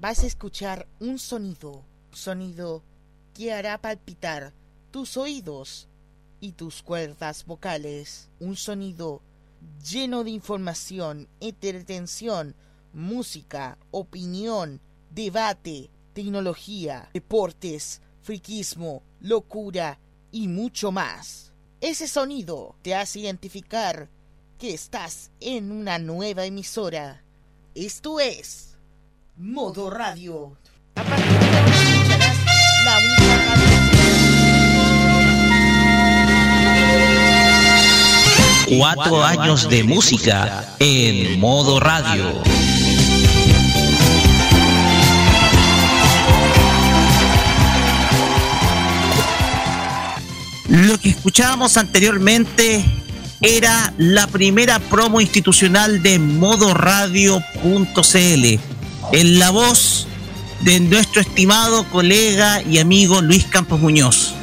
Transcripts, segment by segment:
Vas a escuchar un sonido, sonido que hará palpitar tus oídos y tus cuerdas vocales. Un sonido lleno de información, entretención, música, opinión, debate, tecnología, deportes, friquismo, locura y mucho más. Ese sonido te hace identificar que estás en una nueva emisora. Esto es Modo Radio. A partir de hoy escucharás la única Cuatro años de música en modo radio. Lo que escuchábamos anteriormente era la primera promo institucional de modoradio.cl en la voz de nuestro estimado colega y amigo Luis Campos Muñoz.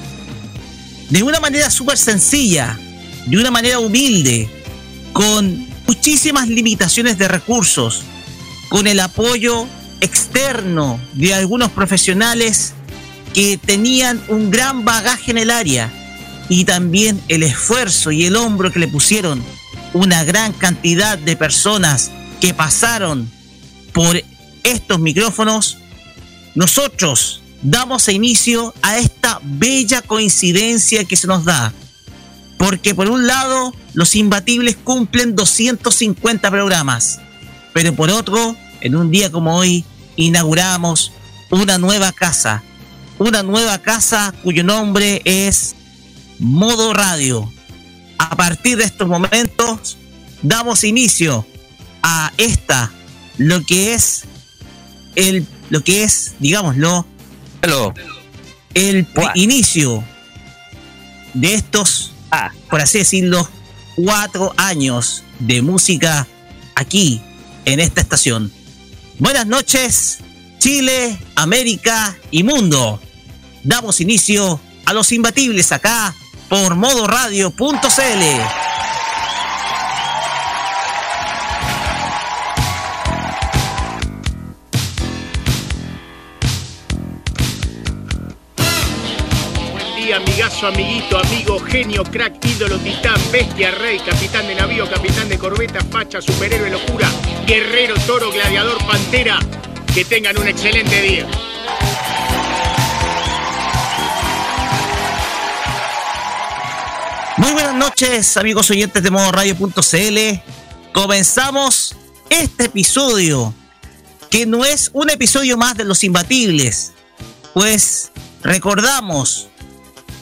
De una manera súper sencilla, de una manera humilde, con muchísimas limitaciones de recursos, con el apoyo externo de algunos profesionales que tenían un gran bagaje en el área y también el esfuerzo y el hombro que le pusieron una gran cantidad de personas que pasaron por estos micrófonos, nosotros damos inicio a esta bella coincidencia que se nos da porque por un lado, los imbatibles cumplen 250 programas, pero por otro, en un día como hoy, inauguramos una nueva casa. Una nueva casa cuyo nombre es Modo Radio. A partir de estos momentos, damos inicio a esta, lo que es el, lo que es, digámoslo, el inicio de estos por así decirlo, cuatro años de música aquí, en esta estación. Buenas noches, Chile, América y mundo. Damos inicio a los imbatibles acá por modoradio.cl. amigazo, amiguito, amigo, genio, crack, ídolo, titán, bestia, rey, capitán de navío, capitán de corbeta, facha, superhéroe, locura, guerrero, toro, gladiador, pantera. Que tengan un excelente día. Muy buenas noches, amigos oyentes de modo radio.cl. Comenzamos este episodio, que no es un episodio más de Los Imbatibles, pues recordamos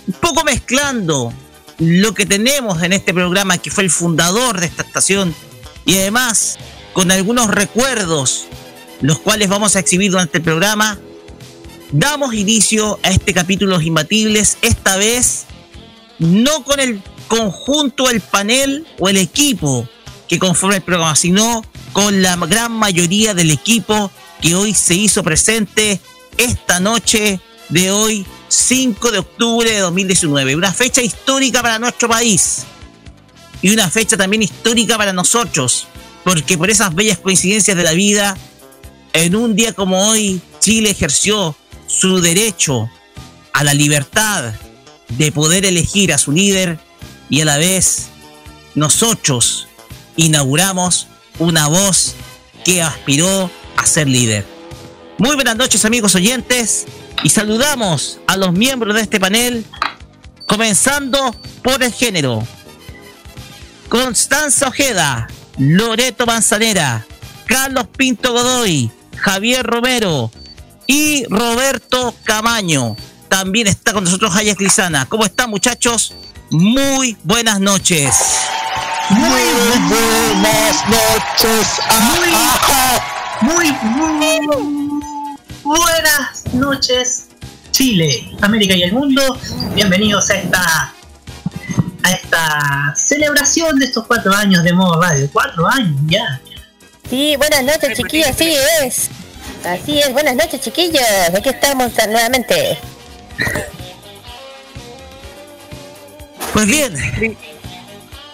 un poco mezclando lo que tenemos en este programa, que fue el fundador de esta estación, y además con algunos recuerdos, los cuales vamos a exhibir durante el programa, damos inicio a este capítulo Los Imbatibles, esta vez no con el conjunto, el panel o el equipo que conforma el programa, sino con la gran mayoría del equipo que hoy se hizo presente esta noche de hoy 5 de octubre de 2019. Una fecha histórica para nuestro país y una fecha también histórica para nosotros, porque por esas bellas coincidencias de la vida, en un día como hoy, Chile ejerció su derecho a la libertad de poder elegir a su líder y a la vez nosotros inauguramos una voz que aspiró a ser líder. Muy buenas noches amigos oyentes y saludamos a los miembros de este panel, comenzando por el género. Constanza Ojeda, Loreto Manzanera, Carlos Pinto Godoy, Javier Romero y Roberto Camaño. También está con nosotros Hayek Lizana. ¿Cómo están muchachos? Muy buenas noches. Muy buenas noches. Muy, muy, buenas noches, Chile, América y el mundo. Bienvenidos a esta a esta celebración de estos cuatro años de modo radio. Cuatro años ya. Sí, buenas noches, chiquillos, así es. Así es, buenas noches, chiquillos. Aquí estamos nuevamente. Pues bien.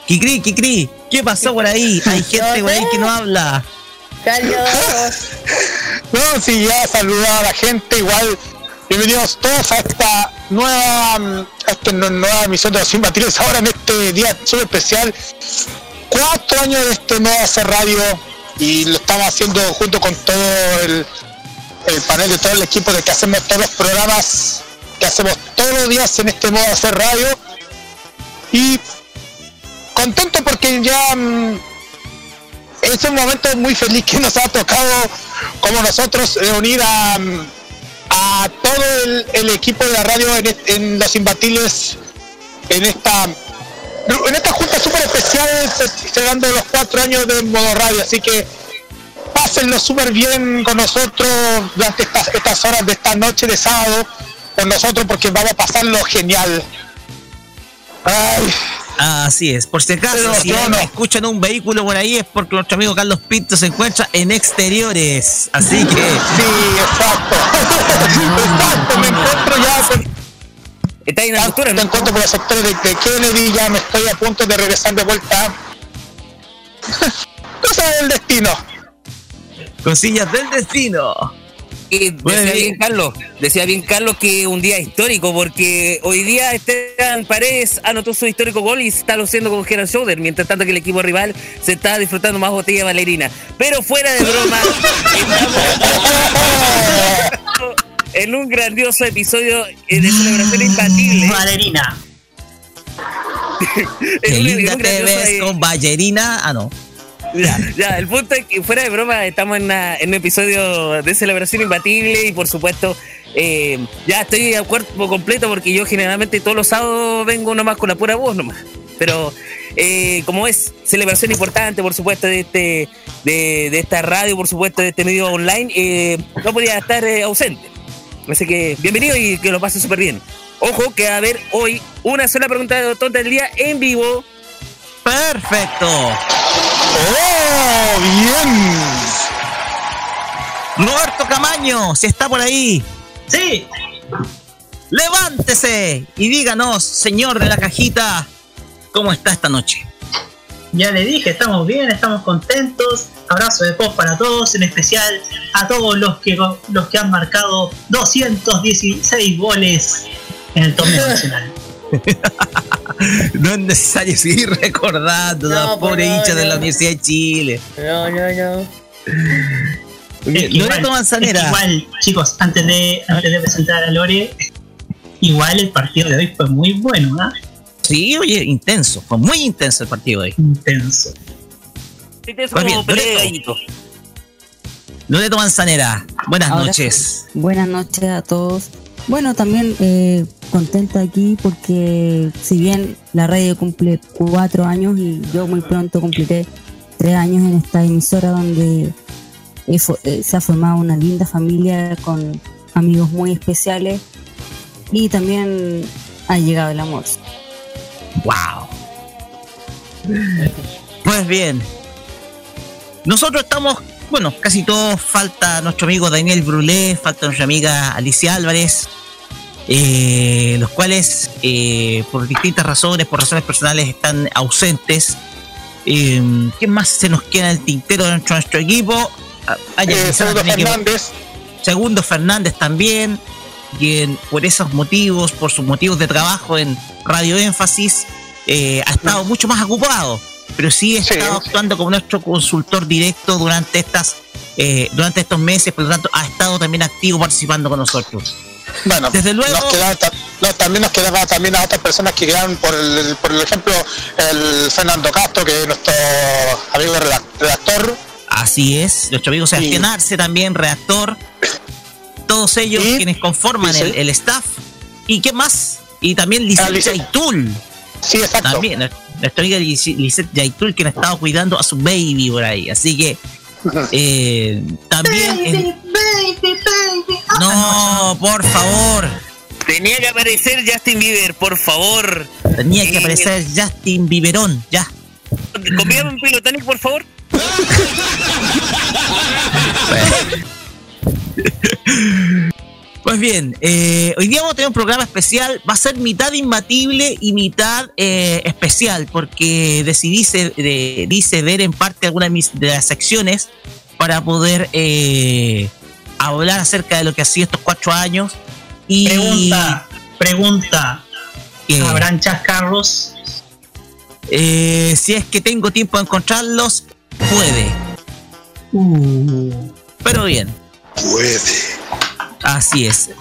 Kikri, Kikri, ¿qué pasó por ahí? Hay gente por ahí que no habla. No, sí, ya saludar a la gente igual. Bienvenidos todos a esta nueva, a esta nueva emisión de los Imbatibles ahora en este día súper especial. Cuatro años de este nuevo hacer radio y lo estamos haciendo junto con todo el, el panel de todo el equipo de que hacemos todos los programas que hacemos todos los días en este modo hacer radio. Y contento porque ya mm, es un momento muy feliz que nos ha tocado como nosotros reunir a, todo el, equipo de la radio en, los imbatibles en esta en esta junta súper especial celebrando los cuatro años de modo radio. Así que pásenlo súper bien con nosotros durante estas, estas horas de esta noche de sábado con nosotros porque vamos a pasarlo genial Así es, por si acaso, si escuchan un vehículo por ahí es porque nuestro amigo Carlos Pinto se encuentra en exteriores. Así que. Sí, exacto. exacto, me encuentro ya con. Está en altura, Me encuentro por el sector de, Kennedy, ya me estoy a punto de regresar de vuelta. Cosas del destino. Cosillas del destino decía bien Carlos, decía bien Carlos que un día histórico, porque hoy día Esteban Paredes anotó su histórico gol y está luciendo con Gerard Schroeder, mientras tanto que el equipo rival se está disfrutando más botella valerina. Pero fuera de broma, en un grandioso episodio de celebración imbatible. Valerina. Qué linda te ves con ballerina. Ah, no. Ya, el punto es que fuera de broma estamos en, un episodio de celebración imbatible y por supuesto eh, ya estoy a cuerpo completo porque yo generalmente todos los sábados vengo nomás con la pura voz nomás. Pero eh, como es celebración importante, por supuesto, de este de, esta radio, por supuesto, de este medio online, eh, no podía estar ausente. Así que bienvenido y que lo pase súper bien. Ojo que va a haber hoy una sola pregunta de tonta del día en vivo. Perfecto. ¡Oh, bien! Roberto Camaño, si está por ahí. Sí. Levántese y díganos, señor de la cajita, ¿cómo está esta noche? Ya le dije, estamos bien, estamos contentos. Abrazo de pop para todos, en especial a todos los que, los que han marcado 216 goles en el torneo nacional. no es necesario seguir recordando no, los pobres hinchas de la Universidad de Chile. No, no, no. Loreto Manzanera. igual, chicos, antes de, antes de presentar a Lore, igual el partido de hoy fue muy bueno, ¿ah? Sí, oye, intenso, fue muy intenso el partido de hoy. Intenso. Intenso pues como Loreto. Loreto Manzanera, buenas noches. Buenas noches a todos. Bueno, también eh, contenta aquí porque si bien la radio cumple cuatro años y yo muy pronto cumpliré tres años en esta emisora donde eh, se ha formado una linda familia con amigos muy especiales y también ha llegado el amor. ¡Wow! Pues bien, nosotros estamos, bueno, casi todos, falta nuestro amigo Daniel Brulé, falta nuestra amiga Alicia Álvarez, eh, los cuales eh, por distintas razones, por razones personales, están ausentes. Eh, ¿Quién más se nos queda en el tintero de nuestro, equipo? Ah, Segundo Fernández. Segundo Fernández también, quien por esos motivos, por sus motivos de trabajo en Radio Énfasis, ha estado mucho más ocupado, pero sí ha estado actuando como nuestro consultor directo durante estas durante estos meses, por lo tanto ha estado también activo participando con nosotros. Bueno, desde luego. también nos quedaba también a otras personas que quedan, por el, por el ejemplo, el Fernando Castro, que es nuestro amigo redactor. Así es, nuestro amigo Sebastián Arce también, redactor. Todos ellos quienes conforman el, staff. ¿Y qué más? Y también Licencia Itul. Sí, exacto. También, nuestra amiga Lisette Yaitul, que ha estado cuidando a su baby por ahí. Así que eh, también. No, por favor. Tenía que aparecer Justin Bieber, por favor. Tenía que eh, aparecer Justin Bieberón, ya. Convídame un pilotanic, por favor. Pues bien, eh, hoy día vamos a tener un programa especial. Va a ser mitad imbatible y mitad eh, especial, porque decidí ceder en parte algunas de, las secciones para poder eh, hablar acerca de lo que ha sido estos cuatro años. Y, pregunta, pregunta. ¿Habrán chascarros? si es que tengo tiempo de encontrarlos, puede. Uh. Pero bien. Puede. Así es.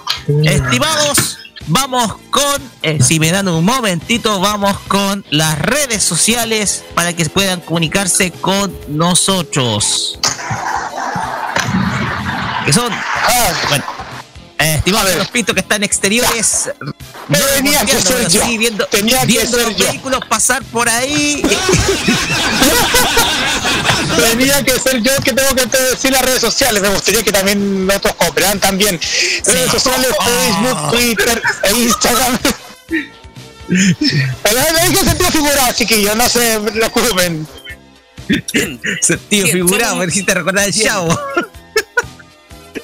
Estimados, vamos con, eh, si me dan un momentito, vamos con las redes sociales para que puedan comunicarse con nosotros. Que son, ah. bueno, eh, estimados los pitos que están exteriores, tenía que ser yo. Viendo, tenía que ser los vehículos pasar por ahí. tenía que ser yo que tengo que decir las redes sociales. Me gustaría que también otros cooperan también. Redes sociales, Facebook, ah. Twitter e Instagram. Pero hay que sentido figurado, yo no se preocupen. Sentido figurado, me hiciste recordar el chavo.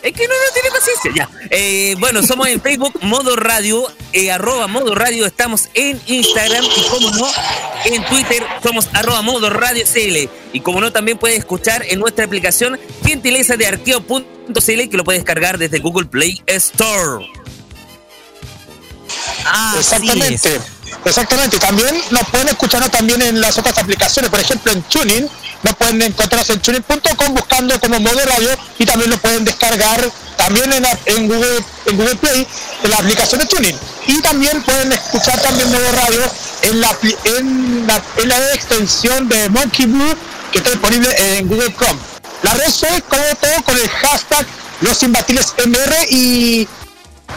Es que no, no tiene paciencia. Ya. Eh, bueno, somos en Facebook, Modo Radio, eh, arroba Modo Radio. Estamos en Instagram y, como no, en Twitter somos arroba Modo Radio CL. Y como no, también puedes escuchar en nuestra aplicación gentileza de arqueo.cl que lo puedes cargar desde Google Play Store. Ah, Exactamente. Exactamente. También nos pueden escuchar también en las otras aplicaciones, por ejemplo en Tuning nos pueden encontrar en tuning.com buscando como modo radio y también lo pueden descargar también en, Google, en Google Play en la aplicación de Tuning. Y también pueden escuchar también modo radio en la, en la, en la extensión de Monkey Blue que está disponible en Google Chrome. La red es como todo con el hashtag los imbatibles MR y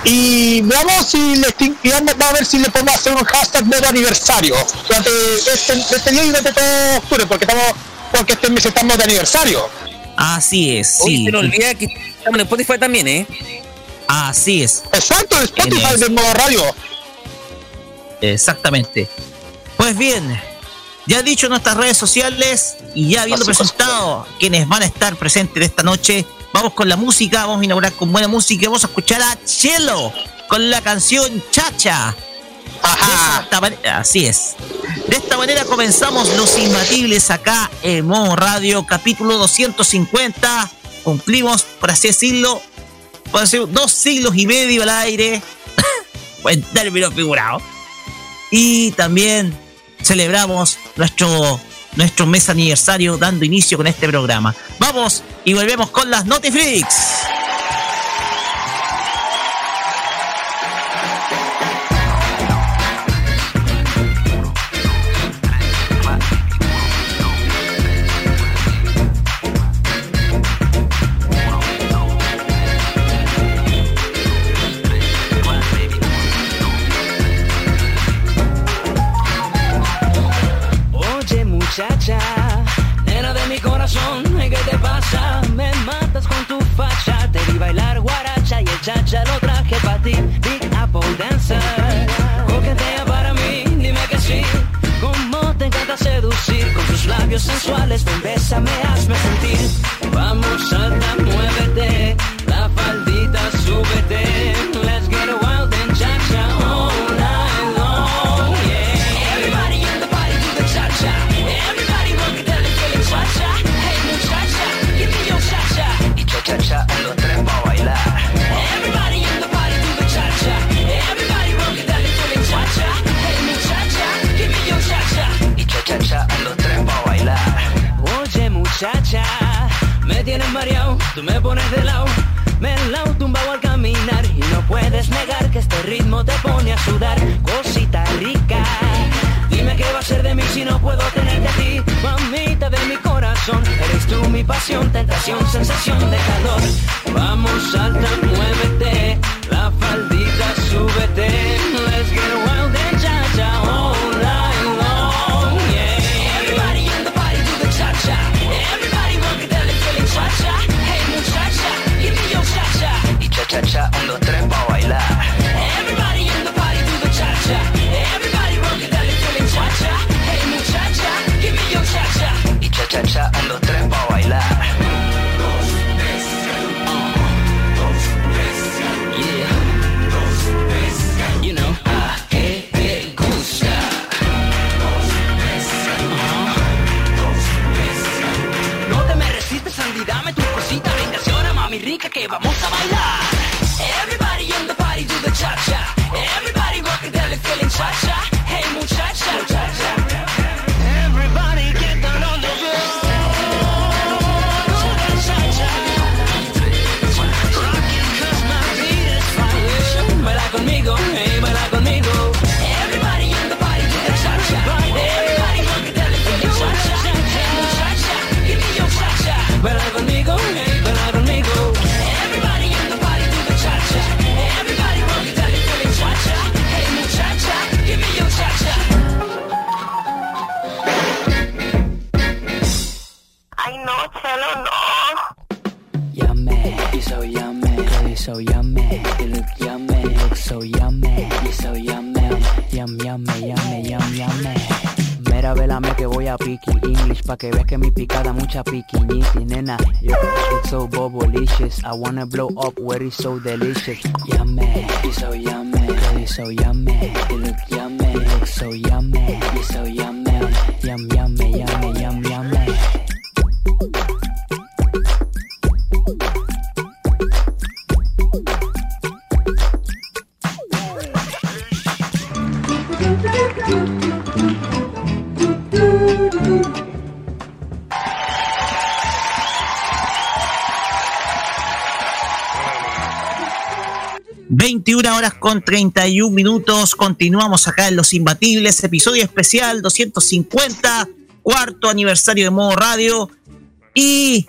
y veamos si le vamos, a ver si le podemos hacer un hashtag nuevo aniversario durante este, este día y durante todo octubre porque estamos porque este mes estamos de aniversario. Así es, sí. se nos olvida que estamos en Spotify también, ¿eh? Así es. Exacto, en Spotify de modo radio. Exactamente. Pues bien, ya dicho nuestras redes sociales y ya habiendo presentado quienes van a estar presentes esta noche, vamos con la música, vamos a inaugurar con buena música, vamos a escuchar a Chelo con la canción Chacha así es. De esta manera comenzamos Los Imbatibles acá en Modo Radio, capítulo 250. Cumplimos, por así decirlo, por decir, dos siglos y medio al aire, en términos figurados. Y también celebramos nuestro, nuestro mes aniversario dando inicio con este programa. Vamos y volvemos con las Notiflix. Ya lo traje para ti, Big Apple Dancer. Coquetea para mí, dime que sí. Como te encanta seducir con tus labios sensuales, ven, bésame, hazme sentir. Vamos, salta, muévete, la faldita, súbete. Let's get tú me pones de lado, me lao tumbado al caminar y no puedes negar que este ritmo te pone a sudar, cosita rica. Dime qué va a ser de mí si no puedo tenerte a ti, mamita de mi corazón. Eres tú mi pasión, tentación, sensación de calor. Vamos, salta, muévete, la faldita, súbete. Mucha piquiñiti, nena. It's so bobolicious. I wanna blow up where it's so delicious. Yummy, you're so yummy, girl, you're so yummy. You look yummy, you look so yummy. You're so yummy, yum, yummy, con 31 minutos. Continuamos acá en Los Imbatibles, episodio especial 250, cuarto aniversario de Modo Radio. Y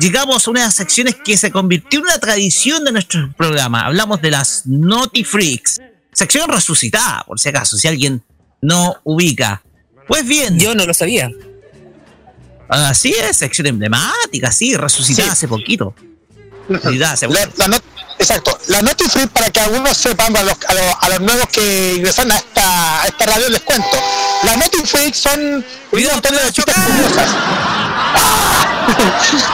llegamos a una de las secciones que se convirtió en una tradición de nuestro programa. Hablamos de las Naughty Freaks. Sección resucitada, por si acaso, si alguien no ubica. Pues bien. Yo no lo sabía. Así es, sección emblemática, sí, resucitada Sí. hace poquito. La- la not- exacto. La para que algunos sepan, a los, a los, a los nuevos que ingresan a esta, a esta radio les cuento. Las Freak son un montón de noticias curiosas.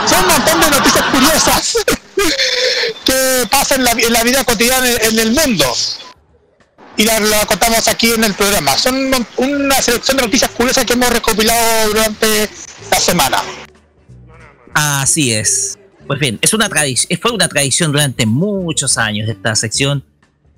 Son un montón de noticias curiosas que pasan en la, en la vida cotidiana en, en el mundo. Y la, la contamos aquí en el programa. Son una selección de noticias curiosas que hemos recopilado durante la semana. Así es. Pues bien, es una tradición, fue una tradición durante muchos años esta sección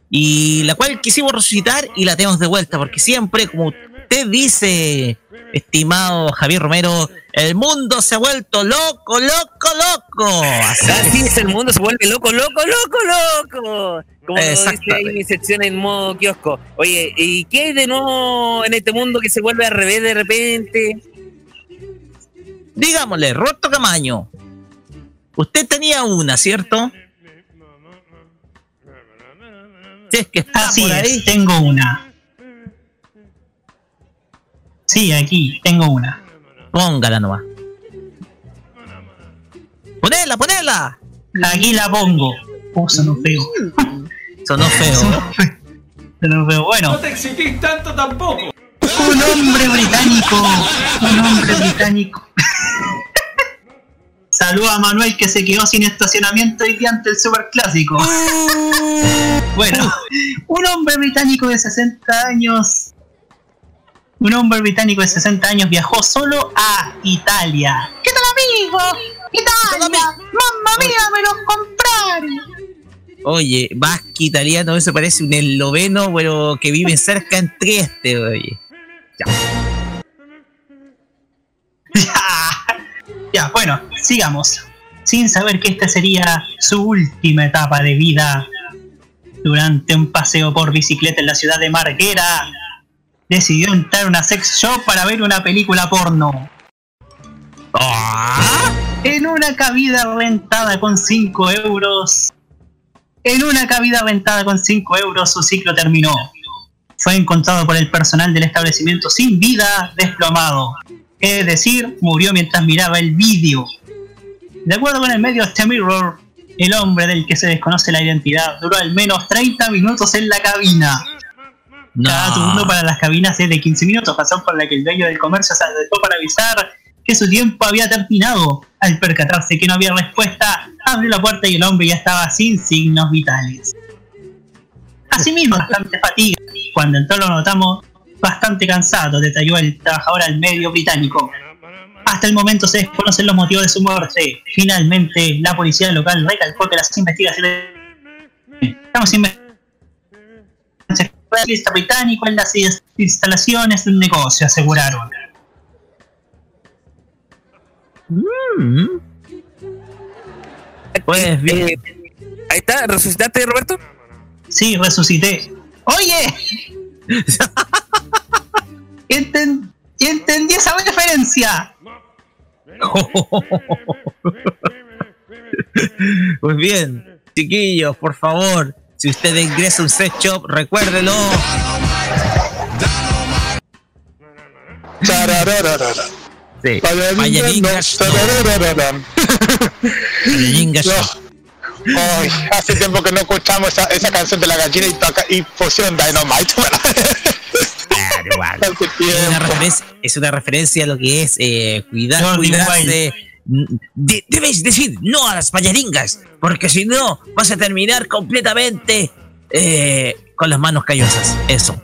y la cual quisimos resucitar y la tenemos de vuelta porque siempre, como usted dice, estimado Javier Romero, el mundo se ha vuelto loco, loco, loco. Así es, el mundo se vuelve loco, loco, loco, loco. Como dice ahí mi sección en modo kiosco. Oye, ¿y qué hay de nuevo en este mundo que se vuelve al revés de repente? Digámosle, Roberto Camaño, usted tenía una, ¿cierto? Si es que está Así por es, ahí. tengo una. Sí, aquí, tengo una. Póngala nomás. Ponela, ponela. Aquí la pongo. Oh, sonó feo. Sonó feo. Sonó feo. Bueno, te exigís tanto tampoco. un hombre británico. Un hombre británico. Saluda a Manuel que se quedó sin estacionamiento hoy día ante el superclásico. bueno, un hombre británico de 60 años. Un hombre británico de 60 años viajó solo a Italia. ¿Qué tal, amigo? Italia. Mamma mía, me los compraron. Oye, vasco italiano, eso parece un esloveno, pero que vive cerca en Trieste, oye. Ya, bueno, sigamos. Sin saber que esta sería su última etapa de vida, durante un paseo por bicicleta en la ciudad de Marguera, decidió entrar a una sex shop para ver una película porno. En una cabida rentada con 5 euros. En una cabida rentada con 5 euros su ciclo terminó. Fue encontrado por el personal del establecimiento sin vida, desplomado. Es decir, murió mientras miraba el vídeo. De acuerdo con el medio The Mirror, el hombre del que se desconoce la identidad, duró al menos 30 minutos en la cabina. Cada turno para las cabinas es de 15 minutos, razón por la que el dueño del comercio se acercó para avisar que su tiempo había terminado. Al percatarse que no había respuesta, abrió la puerta y el hombre ya estaba sin signos vitales. Asimismo, bastante fatiga. Cuando entró lo notamos bastante cansado, detalló el trabajador al medio británico. Hasta el momento se desconocen los motivos de su muerte. Finalmente, la policía local recalcó que las investigaciones... Estamos investigando el británico en las instalaciones del negocio, aseguraron. Mm. Pues bien. Ahí está, ¿resucitaste, Roberto? Sí, resucité. ¡Oye! Enten- entendí esa referencia. Pues bien, chiquillos, por favor, si usted ingresa a un sex shop, recuérdelo. Sí. Ay, hace tiempo que no escuchamos esa, esa canción de la gallina y, toca- y pusieron Dynamite. Hace Es una, referencia, es una referencia a lo que es eh, cuidar, Jordi cuidarse. De- debes decir no a las payaringas, porque si no vas a terminar completamente eh, con las manos callosas. Eso.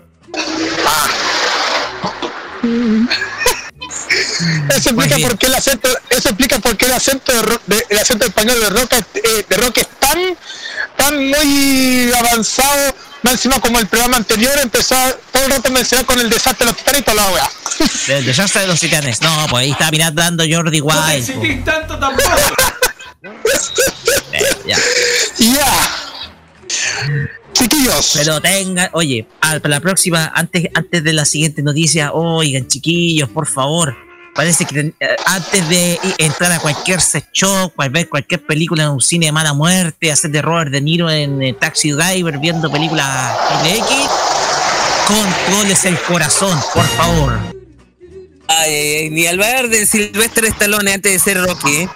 Eso explica por qué el acento, eso explica por qué el acento de, ro- de- el acento español de Roca eh, de Roque es tan, tan muy avanzado, más encima como el programa anterior empezó todo el rato a mencionar con el desastre de los titanes y toda la wea. El desastre de los titanes. No, pues ahí está mirando Jordi No te Wild. po. exigís tanto tampoco. Eh, ya. Ya. Chiquillos. Pero tengan, oye, para la próxima, antes, antes de la siguiente noticia, oigan, chiquillos, por favor. Parece que eh, antes de entrar a cualquier sex shop, cual- ver cualquier película en un cine de mala muerte, hacer de Robert De Niro en eh, Taxi Driver, viendo películas triple X, controles el corazón, por favor. Ay, ay, ay, ni hablar de Silvestre Stallone antes de ser Rocky, ¿eh?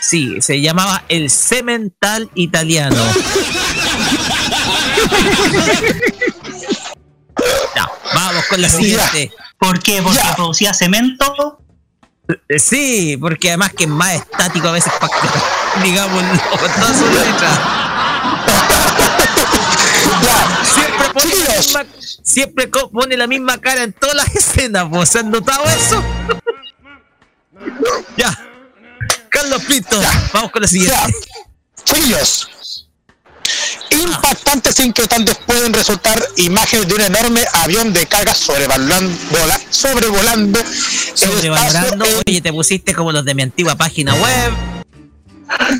Sí, se llamaba El Cemental Italiano. Ya, vamos con la siguiente. ¿Por qué? ¿Porque producía cemento? Eh, Sí, porque además que es más estático a veces para digamos con todas sus letras. Siempre pone, la misma, siempre pone la misma cara en todas las escenas, ¿vos ¿se han notado eso? ya. Carlos Pinto, vamos con la siguiente. Chiquillos. Impactantes e inquietantes pueden resultar imágenes de un enorme avión de carga sobrevolando, vola- sobrevolando Sobrevalorando, en- oye, te pusiste como los de mi antigua página web.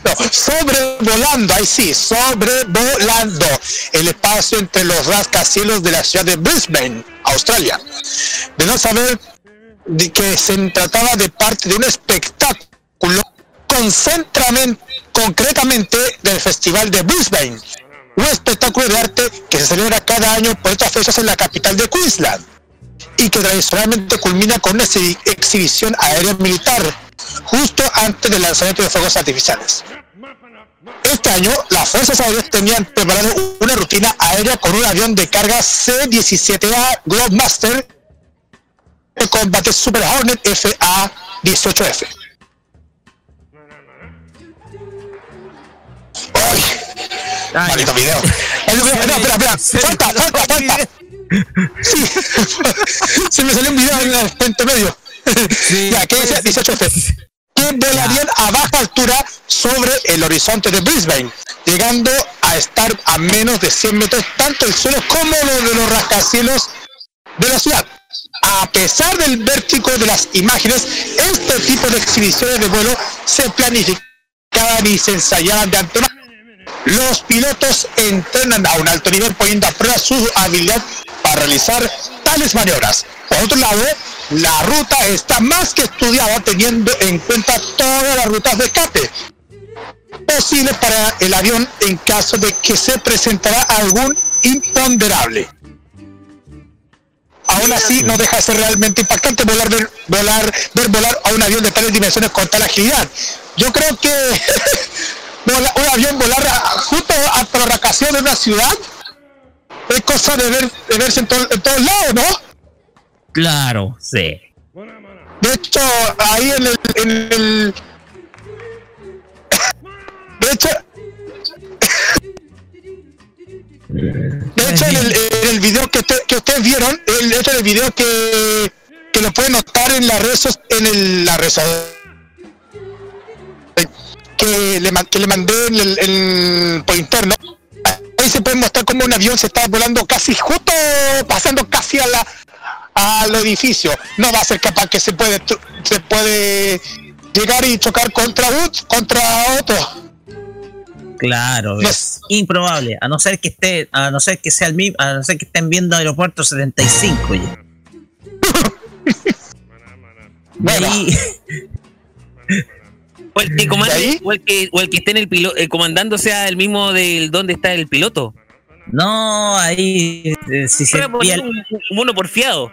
No, sobrevolando, ahí sí, sobrevolando el espacio entre los rascacielos de la ciudad de Brisbane, Australia. De no saber de que se trataba de parte de un espectáculo concretamente del Festival de Brisbane, un espectáculo de arte que se celebra cada año por estas fechas en la capital de Queensland y que tradicionalmente culmina con una exhi- exhibición aérea militar justo antes del lanzamiento de fuegos artificiales. Este año, las fuerzas aéreas tenían preparado una rutina aérea con un avión de carga C-17A Globemaster de combate Super Hornet FA-18F. Maldito video. No, espera, espera. Falta, falta, falta. Sí. Se me salió un video en el frente medio. ya, ¿qué dice 18F? Que volarían a baja altura sobre el horizonte de Brisbane, llegando a estar a menos de 100 metros tanto el suelo como lo de los rascacielos de la ciudad. A pesar del vértigo de las imágenes, este tipo de exhibiciones de vuelo se planificaban y se ensayaban de antemano. Los pilotos entrenan a un alto nivel poniendo a prueba su habilidad para realizar tales maniobras. Por otro lado, la ruta está más que estudiada teniendo en cuenta todas las rutas de escape posibles para el avión en caso de que se presentara algún imponderable. Aún así, no deja de ser realmente impactante volar, volar, ver volar a un avión de tales dimensiones con tal agilidad. Yo creo que vola- un avión volar a- justo hasta la vacación de una ciudad es cosa de, ver, de verse en, to- en todos lados, ¿no? Claro, sí. De hecho, ahí en el. En el de hecho. De hecho, en el, en el video que, usted- que ustedes vieron, el, de hecho, el video que, que lo pueden notar en la red, en el, la red, que le, que le mandé en el- en- por interno, ahí se puede mostrar como un avión se está volando casi justo, pasando casi a la al edificio. No va a ser capaz que se puede se puede llegar y chocar contra un, contra otro. Claro, es improbable, a no ser que esté, a no ser que sea el mismo, a no ser que estén viendo Aeropuerto 75 ya. Ahí- O el que comande, o el que, o el que esté en el piloto, comandando sea el mismo del donde está el piloto. No, ahí eh, si se Voy a pilla- un, mono porfiado.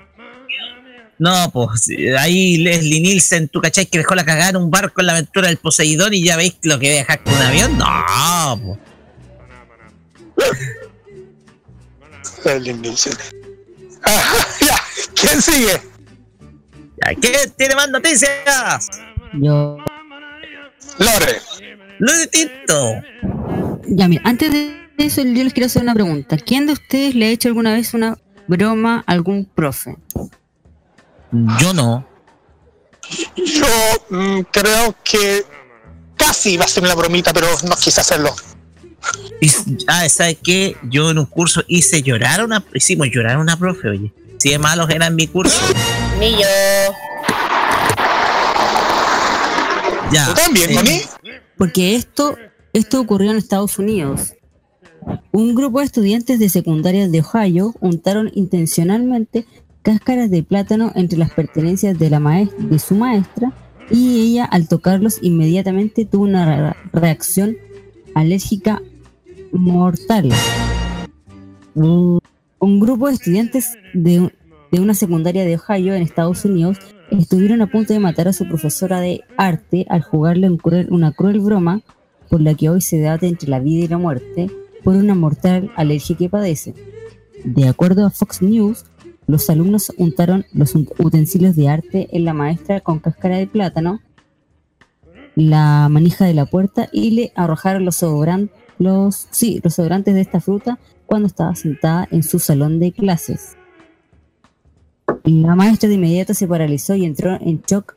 No, pues ahí Leslie Nielsen, tú cachai que dejó la cagada en un barco en la aventura del Poseidón y ya veis lo que dejar con un avión. No, pues. Leslie Nielsen. Ajá, ya, ¿quién sigue? ¿Quién tiene más noticias? Yo. Lore. Lo distinto. Ya, mira, antes de eso, yo les quiero hacer una pregunta. ¿Quién de ustedes le ha hecho alguna vez una broma a algún profe? Yo no. Yo mm, creo que casi iba a ser una bromita, pero no quise hacerlo. Y- ah, ¿sabes qué? Yo en un curso hice llorar a una, hicimos llorar a una profe, oye. Si de malos era en mi curso. Ni yo. Ya. ¿Tú también, eh? Porque esto, esto ocurrió en Estados Unidos. Un grupo de estudiantes de secundaria de Ohio untaron intencionalmente cáscaras de plátano entre las pertenencias de, la maes- de su maestra y ella al tocarlos inmediatamente tuvo una re- reacción alérgica mortal. Un, un grupo de estudiantes de, de una secundaria de Ohio en Estados Unidos estuvieron a punto de matar a su profesora de arte al jugarle un cruel- una cruel broma por la que hoy se debate entre la vida y la muerte por una mortal alergia que padece. De acuerdo a Fox News, los alumnos untaron los ut- utensilios de arte en la maestra con cáscara de plátano, la manija de la puerta y le arrojaron los sobrantes de esta fruta cuando estaba sentada en su salón de clases. La maestra de inmediato se paralizó y entró en shock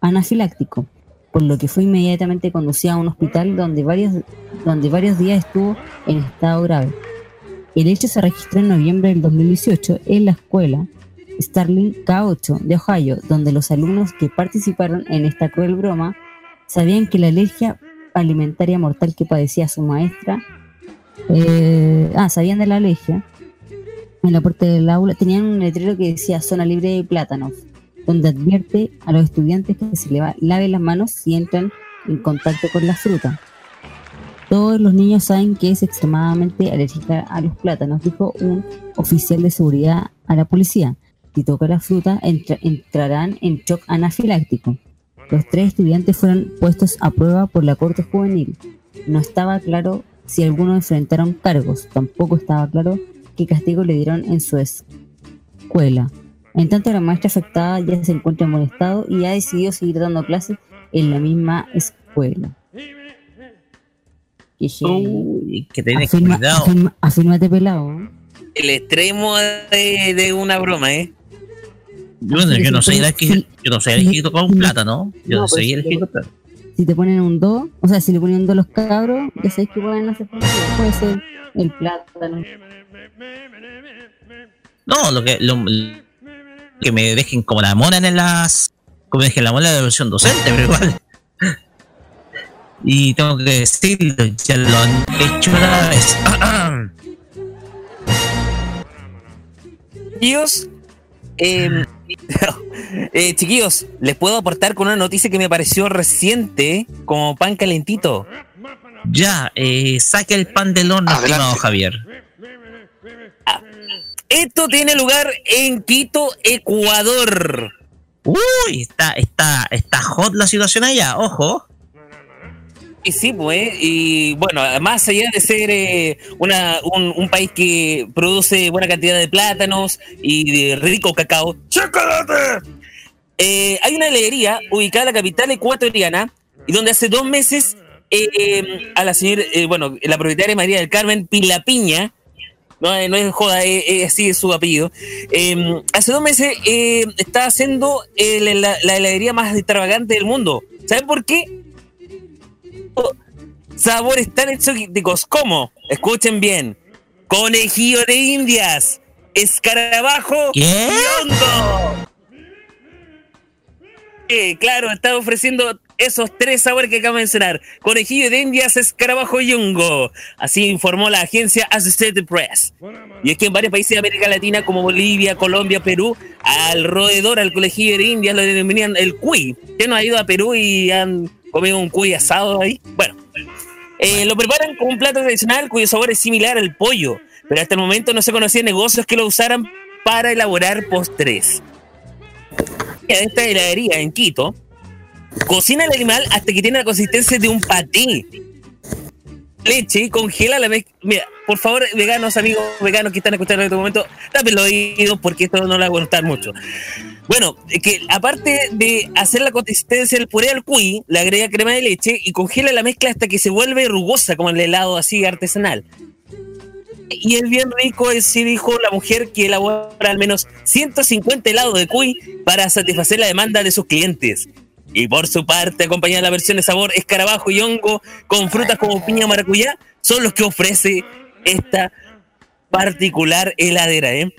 anafiláctico, por lo que fue inmediatamente conducida a un hospital donde varios, donde varios días estuvo en estado grave. El hecho se registró en noviembre del 2018 en la escuela Starling K8 de Ohio, donde los alumnos que participaron en esta cruel broma sabían que la alergia alimentaria mortal que padecía su maestra, eh, ah, sabían de la alergia, en la puerta del aula tenían un letrero que decía zona libre de plátanos, donde advierte a los estudiantes que se lava- laven las manos si entran en contacto con la fruta. Todos los niños saben que es extremadamente alérgica a los plátanos, dijo un oficial de seguridad a la policía. Si toca la fruta, entra- entrarán en shock anafiláctico. Los tres estudiantes fueron puestos a prueba por la Corte Juvenil. No estaba claro si algunos enfrentaron cargos, tampoco estaba claro qué castigo le dieron en su escuela. En tanto, la maestra afectada ya se encuentra en buen estado y ha decidido seguir dando clases en la misma escuela. Uy, que tenés Afirma- cuidado. afirma- afírmate pelado. El extremo de, de una broma, ¿eh? Bueno, yo no soy alérgico, yo no soy alérgico con un plátano. Yo No, no soy si alérgico. te- Si te ponen un 2, o sea, si le ponen un 2 los cabros, ya sabéis que pueden hacer. Puede ser el plátano. No, lo que, lo, que me dejen como la mona en las. Como me dejen la mona de la versión docente, pero igual. Y tengo que decirlo, ya lo han hecho una vez. Chiquillos, eh, eh, chiquillos, les puedo aportar con una noticia que me pareció reciente, como pan calentito. Ya, eh, saque el pan del horno, estimado Javier. Esto tiene lugar en Quito, Ecuador. Uy, está, está, está hot la situación allá, ojo. Y sí, pues, y bueno, más allá de ser eh, una, un, un país que produce buena cantidad de plátanos y de rico cacao, ¡chocolate! Eh, hay una heladería ubicada en la capital ecuatoriana y donde hace dos meses eh, a la señora, eh, bueno, la propietaria María del Carmen Pilapiña, no, eh, no es joda, eh, eh, así es su apellido, eh, hace dos meses eh, está haciendo la, la heladería más extravagante del mundo. ¿Saben por qué? Sabores tan exóticos como, escuchen bien, conejillo de indias, escarabajo ¿Qué? y hondo. Eh, claro, está ofreciendo esos tres sabores que acabo de mencionar. Conejillo de indias, escarabajo y hongo. Así informó la agencia Associated Press. Y es que en varios países de América Latina, como Bolivia, Colombia, Perú, al roedor, al conejillo de indias, lo denominan el cuy. ¿Quién no ha ido a Perú y han comido un cuy asado ahí? Bueno, eh, lo preparan con un plato tradicional cuyo sabor es similar al pollo, pero hasta el momento no se conocían negocios que lo usaran para elaborar postres. Esta heladería en Quito cocina el animal hasta que tiene la consistencia de un paté. Leche y congela la mezcla. Mira, por favor, veganos, amigos veganos que están escuchando en este momento, tapen los oídos porque esto no le va a gustar mucho. Bueno, que aparte de hacer la consistencia del puré al cuy, le agrega crema de leche y congela la mezcla hasta que se vuelve rugosa, como el helado así artesanal. Y es bien rico, sí dijo la mujer que elabora al menos 150 helados de cuy para satisfacer la demanda de sus clientes. Y por su parte, acompañada de la versión de sabor escarabajo y hongo con frutas como piña maracuyá, son los que ofrece esta particular heladera, ¿eh?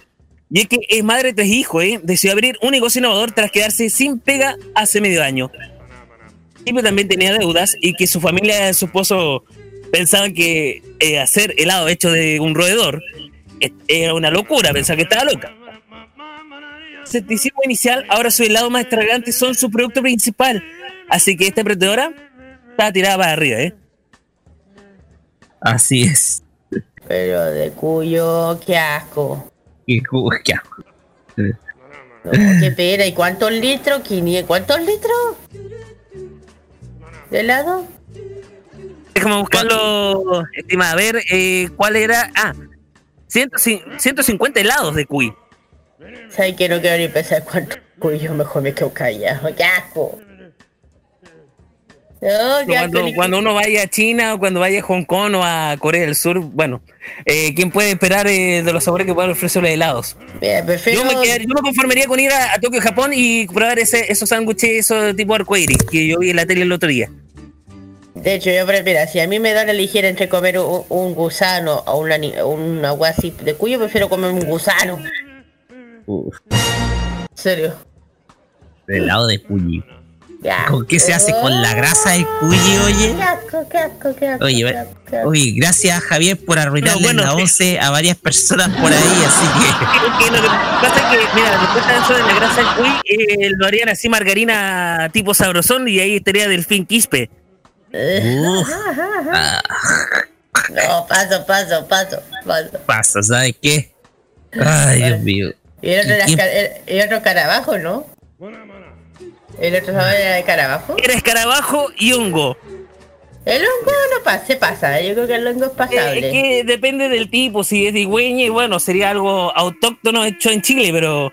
Y es que es madre de tres hijos, ¿eh? Decidió abrir un negocio innovador tras quedarse sin pega hace medio año. Siempre también tenía deudas y que su familia su esposo pensaban que eh, hacer helado hecho de un roedor era una locura, pensaban que estaba loca. Escepticismo inicial, ahora su helado más extravagante son su producto principal. Así que esta emprendedora está tirada para arriba, ¿eh? Así es. Pero de cuyo, qué asco. Qué, qué asco. No, qué pena. ¿Y cuántos litros? ¿Quini- ¿Cuántos litros? ¿De helado? Déjame buscarlo, estimada. A ver, eh, ¿cuál era? Ah, 100 150 helados de cuy. ¿Sabes que no quiero ni pensar cuánto cuyo? Mejor me quedo callado. ¡Qué asco! No, qué asco. Cuando, cuando uno vaya a China o cuando vaya a Hong Kong o a Corea del Sur, bueno, eh, ¿quién puede esperar eh, de los sabores que puedan ofrecer los helados? Yo me, quedar- yo me conformaría con ir a, a Tokio, Japón y probar ese, esos sándwiches esos tipo arcoíris que yo vi en la tele el otro día. De hecho, yo prefiero, si a mí me dan a elegir entre comer un, un gusano o una, ni- un agua así de cuyo, prefiero comer un gusano. Uf, En serio. helado de cuyi. Ya. ¿Con qué se hace? ¿Con la grasa del cuyi, oye? Qué asco, qué asco, qué asco. Oye, oye, gracias Javier por arruinarle Bueno, la bueno, once a varias personas por ahí, así que... Que lo que pasa es que, mira, después de eso de la grasa del cuy, eh, lo harían así margarina tipo sabrosón y ahí estaría delfín quispe. Ah, No, paso, paso, paso, paso. pasa, ¿sabes qué? Ay, Dios mío. Y el otro, era ¿Quién- esca- el, el otro carabajo, ¿no? El otro era de carabajo. Era escarabajo y hongo. El hongo no pasa, se pasa. Yo creo que el hongo es Eh, pasable. es que depende del tipo, si es de Higüeña, y bueno, sería algo autóctono hecho en Chile, pero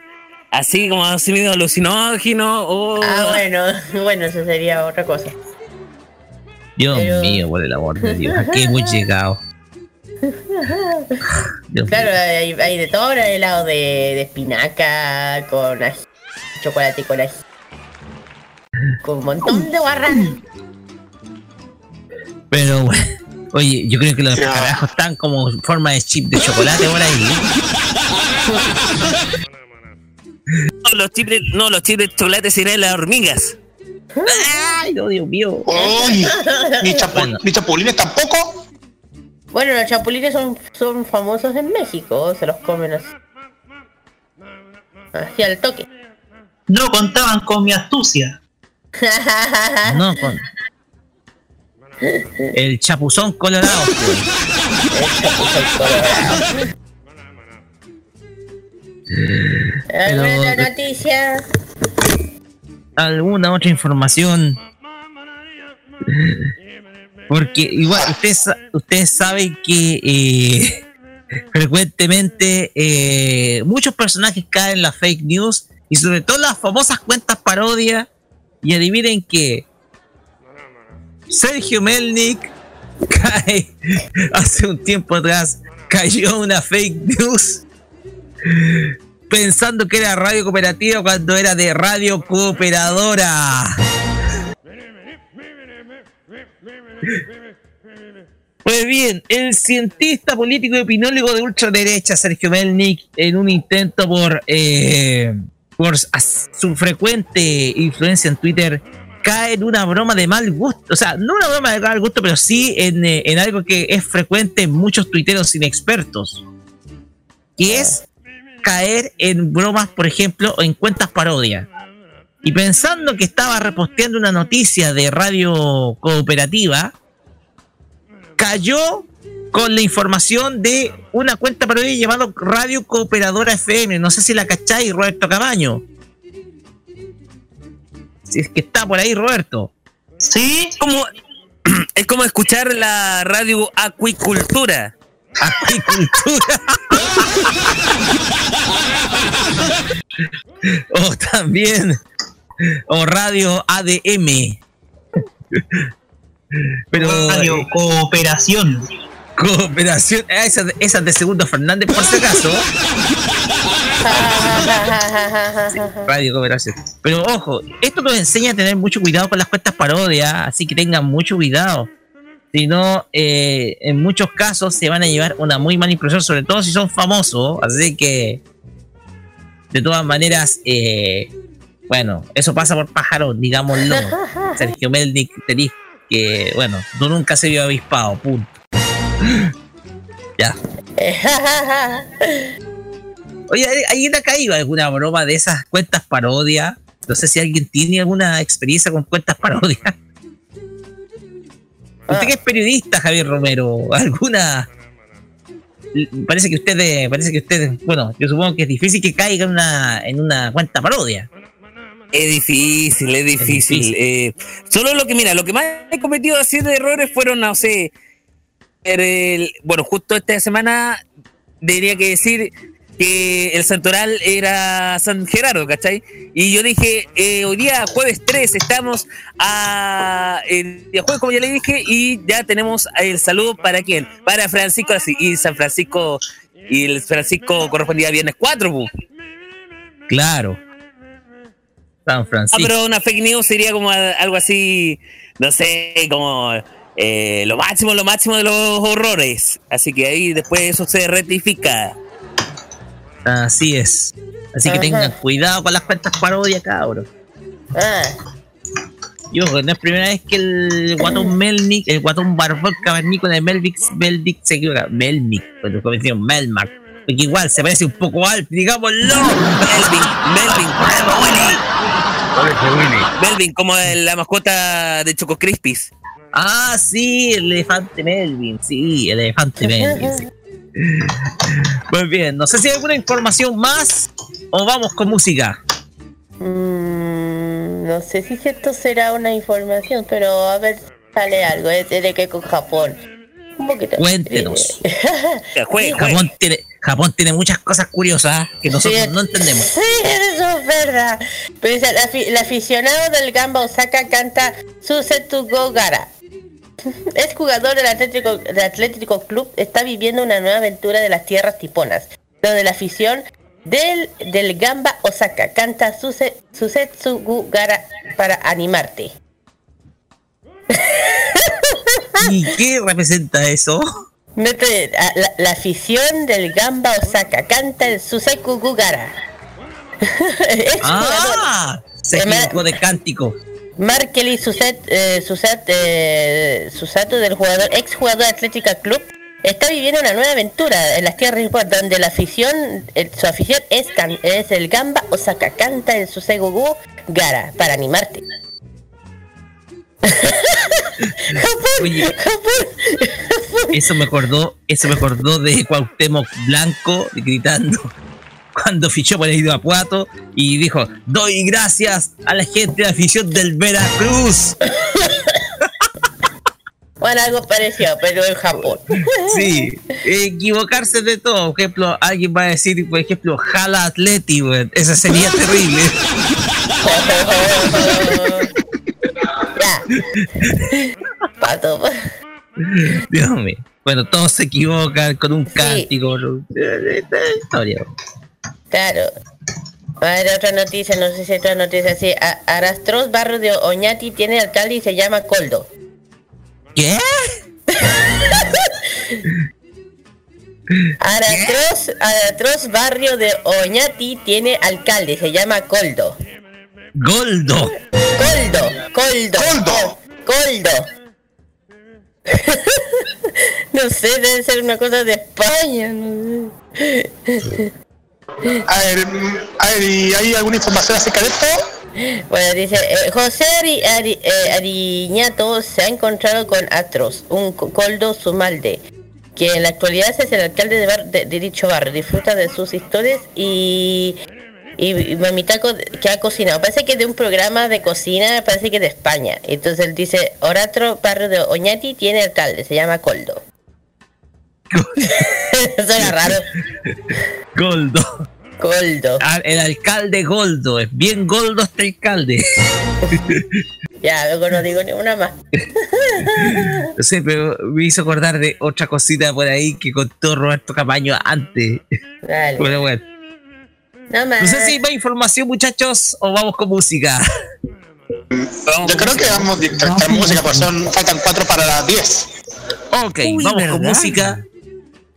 así como así medio alucinógeno o... Ah, bueno, bueno, eso sería otra cosa. Dios Pero- mío, por el amor de Dios. ¿A qué hemos llegado? Dios Claro, hay, hay de todo, hay helado de, de espinaca, con ají, chocolate con ají. Con un montón de barras. Pero bueno. Oye, yo creo que los carajos están como en forma de chip de chocolate por ahí. No, los chips de, no, los chips de chocolate serían las hormigas. Ay, no, Dios mío. Uy, ni, chapu- Bueno. ni chapulines tampoco. Bueno, los chapulines son, son famosos en México, se los comen así. Así al toque. No contaban con mi astucia. No, con. El chapuzón colorado. pues. Pero- ¿Alguna otra noticia? ¿Alguna otra información? Porque igual, ustedes, ustedes saben que eh, frecuentemente eh, muchos personajes caen en la fake news y sobre todo las famosas cuentas parodia. Y adivinen que Sergio Melnik cae hace un tiempo atrás, cayó una fake news pensando que era radio cooperativa cuando era de radio cooperadora. Pues bien, el cientista político y de ultraderecha Sergio Melnik, en un intento por, eh, por su frecuente influencia en Twitter, cae en una broma de mal gusto. O sea, no una broma de mal gusto, pero sí en, eh, en algo que es frecuente en muchos tuiteros inexpertos. Que es caer en bromas, por ejemplo, o en cuentas parodia. Y pensando que estaba reposteando una noticia de radio cooperativa, cayó con la información de una cuenta parodia llamada Radio Cooperadora FM. No sé si la cacháis, Roberto Camaño. Si es que está por ahí, Roberto. Sí. Como, es como escuchar la radio acuicultura. O también. O Radio ADM. Pero. Radio eh, Cooperación. Cooperación. ah, Esa, esa es de Segundo Fernández, por si acaso. Radio Cooperación. Pero ojo, esto nos enseña a tener mucho cuidado con las cuentas parodias, así que tengan mucho cuidado. Si no, eh, en muchos casos se van a llevar una muy mala impresión, sobre todo si son famosos. Así que, de todas maneras, eh, bueno, eso pasa por pájaro, digámoslo. Sergio Melnik, tenés que, bueno, tú nunca se vio avispado, punto. ya. Oye, ¿alguien ha caído alguna broma de esas cuentas parodias? No sé si alguien tiene alguna experiencia con cuentas parodias. Usted que es periodista, Javier Romero, ¿alguna? Parece que usted, parece que usted, bueno, yo supongo que es difícil que caiga en una, en una cuenta parodia. Es difícil, es difícil. Eh, solo lo que, mira, lo que más he cometido así de errores fueron, no sé, el- bueno, justo esta semana debería que decir que el santoral era San Gerardo, ¿cachai? Y yo dije, eh, hoy día jueves 3 estamos a el día jueves, como ya le dije, y ya tenemos el saludo para quién, para Francisco, así, y San Francisco, y el Francisco correspondía a viernes 4, pu. Claro. San Ah, Francisco. pero una fake news sería como algo así, no sé, como eh, lo máximo, lo máximo de los horrores. Así que ahí después eso se rectifica. Así es. Así que tengan cuidado con las cuentas parodias, cabros. Ah, Yo, no es primera vez que el guatón Melnick, el guatón barbón cavernícola de Melvick, Melvick se equivoca. Melnick, cuando conocieron Melmac. Porque igual se parece un poco al, digámoslo. Melvin, Melvin, Melvin, como la mascota de Choco Crispies. Ah, sí, el elefante Melvin, sí, el elefante Melvin. sí. Muy bien, no sé si hay alguna información más o vamos con música. mm, no sé si esto será una información, pero a ver, sale algo. Es de que con Japón. Un poquito. Cuéntenos. Japón tiene, Japón tiene muchas cosas curiosas que nosotros Sí. no entendemos. Sí, eso es verdad. Pues el, afi- el aficionado del Gamba Osaka canta Susetu Gogara. Es jugador del Atlético, del Atlético Club, está viviendo una nueva aventura de las tierras tiponas, donde la afición del, del Gamba Osaka canta Suse, Susetsu Gogara para animarte. ¿Y qué representa eso? La, la afición del Gamba Osaka canta el Suseku Gugara. Es Ah, se equivocó de cántico. Markelly Suset, eh, Susat, eh, Susato del jugador, ex jugador de Atlética Club, está viviendo una nueva aventura en las tierras donde la afición, el- su afición es, can- es el Gamba Osaka, canta el Susegugu Gara para animarte. Oye, eso me acordó, eso me acordó de Cuauhtémoc Blanco gritando cuando fichó por el Irapuato y dijo, doy gracias a la gente de afición del Veracruz. Bueno, algo parecido, pero en Japón. Sí, equivocarse de todo. Por ejemplo, alguien va a decir, por ejemplo, Jala Atleti, weón. Eso sería terrible. ya. Pato. Dios mío. Bueno, todos se equivocan con un cántico. Eh, eh, Historia. Claro. A ver, otra noticia, no sé si otra noticia así. A- Arastros Barrio de Oñati tiene alcalde y se llama Coldo. ¿Qué? Aratros, Aratros Barrio de Oñati tiene alcalde, se llama Coldo. Goldo. Coldo, Coldo. Coldo. Coldo. no sé, debe ser una cosa de España. no sé. A ver, mm, a ver, ¿y hay alguna información acerca de esto? Bueno, dice, eh, José Ari, Ari- eh, Ariñato se ha encontrado con Atros, un co- coldo sumalde, que en la actualidad es el alcalde de, bar- de- dicho barrio, disfruta de sus historias y, y, y mamitaco que ha cocinado. Parece que de un programa de cocina, parece que de España. Entonces él dice, Oratro Barrio de Oñati tiene alcalde, se llama Coldo. Suena raro. Goldo. Goldo. Ah, el alcalde Goldo. Es bien Goldo este alcalde. Ya, luego no digo ni una más. No sé, pero me hizo acordar de otra cosita por ahí que contó Roberto Camaño antes. Dale. Bueno, bueno. No. No sé si hay más información, muchachos, o vamos con música. Yo creo que vamos a esta música, pues son, faltan cuatro para las 10. Ok, Uy, vamos con ¿verdad? música.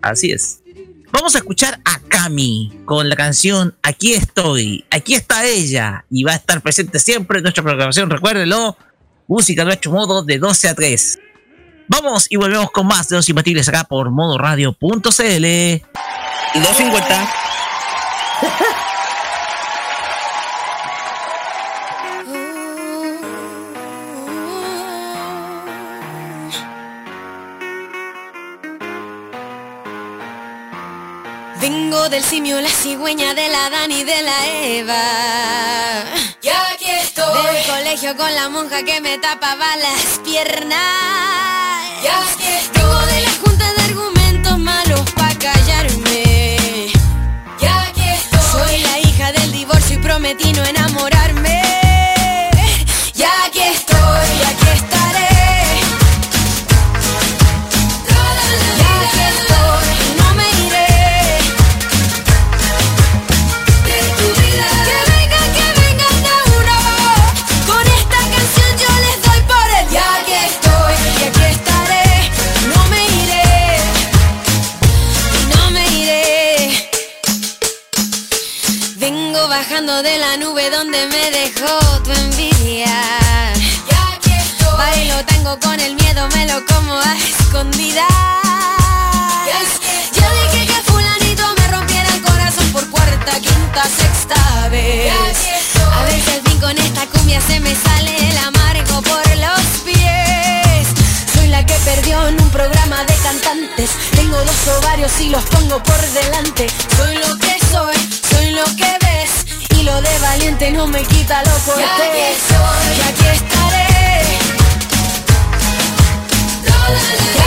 Así es. Vamos a escuchar a Cami con la canción Aquí estoy, aquí está ella y va a estar presente siempre en nuestra programación, recuérdenlo. Música a nuestro modo de 12 a 3. Vamos y volvemos con más de los imbatibles acá por modoradio.cl. 250. Del simio, la cigüeña de la Dani y de la Eva. Y aquí estoy. Del colegio con la monja que me tapaba las piernas. Y aquí estoy. Vengo de la junta de argumentos malos para callarme. Y aquí estoy. Soy la hija del divorcio y prometí no enamorarme. Con el miedo, me lo como a escondidas. Yo dije que fulanito me rompiera el corazón por cuarta, quinta, sexta vez. A ver si al fin con esta cumbia se me sale el amargo por los pies. Soy la que perdió en un programa de cantantes. Tengo dos ovarios y los pongo por delante. Soy lo que soy, soy lo que ves. Y lo de valiente no me quita lo cortés Y aquí estoy, y aquí estaré Yeah.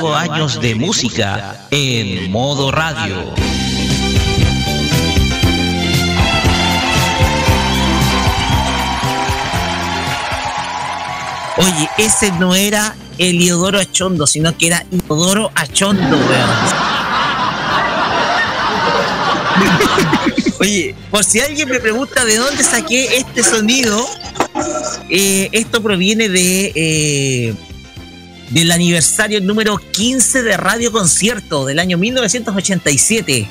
Cuatro años de música en modo radio. Oye, ese no era Eliodoro Achondo, sino que era Inodoro Achondo, weón. Oye, por si alguien me pregunta de dónde saqué este sonido, eh, esto proviene de eh, del aniversario número 15 de Radio Concierto del año 1987.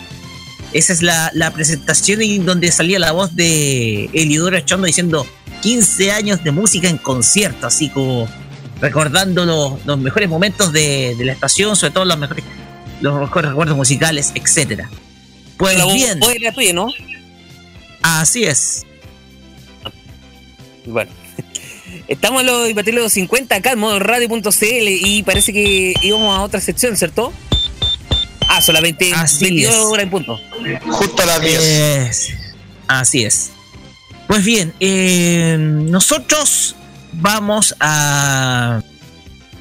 Esa es la, la presentación en donde salía la voz de Eliodoro Achondo diciendo 15 años de música en concierto, así como recordando los, los mejores momentos de, de la estación, sobre todo los mejores, los mejores recuerdos musicales, etcétera. Pues La bien, voz era tuya, ¿no? así es. Bueno. Estamos en los Imbatibles 250 acá en modo radio.cl y parece que íbamos a otra sección, ¿cierto? Ah, solamente Así 22 es. horas en punto. Justo a las 10. Es- así es. Pues bien, eh, nosotros vamos a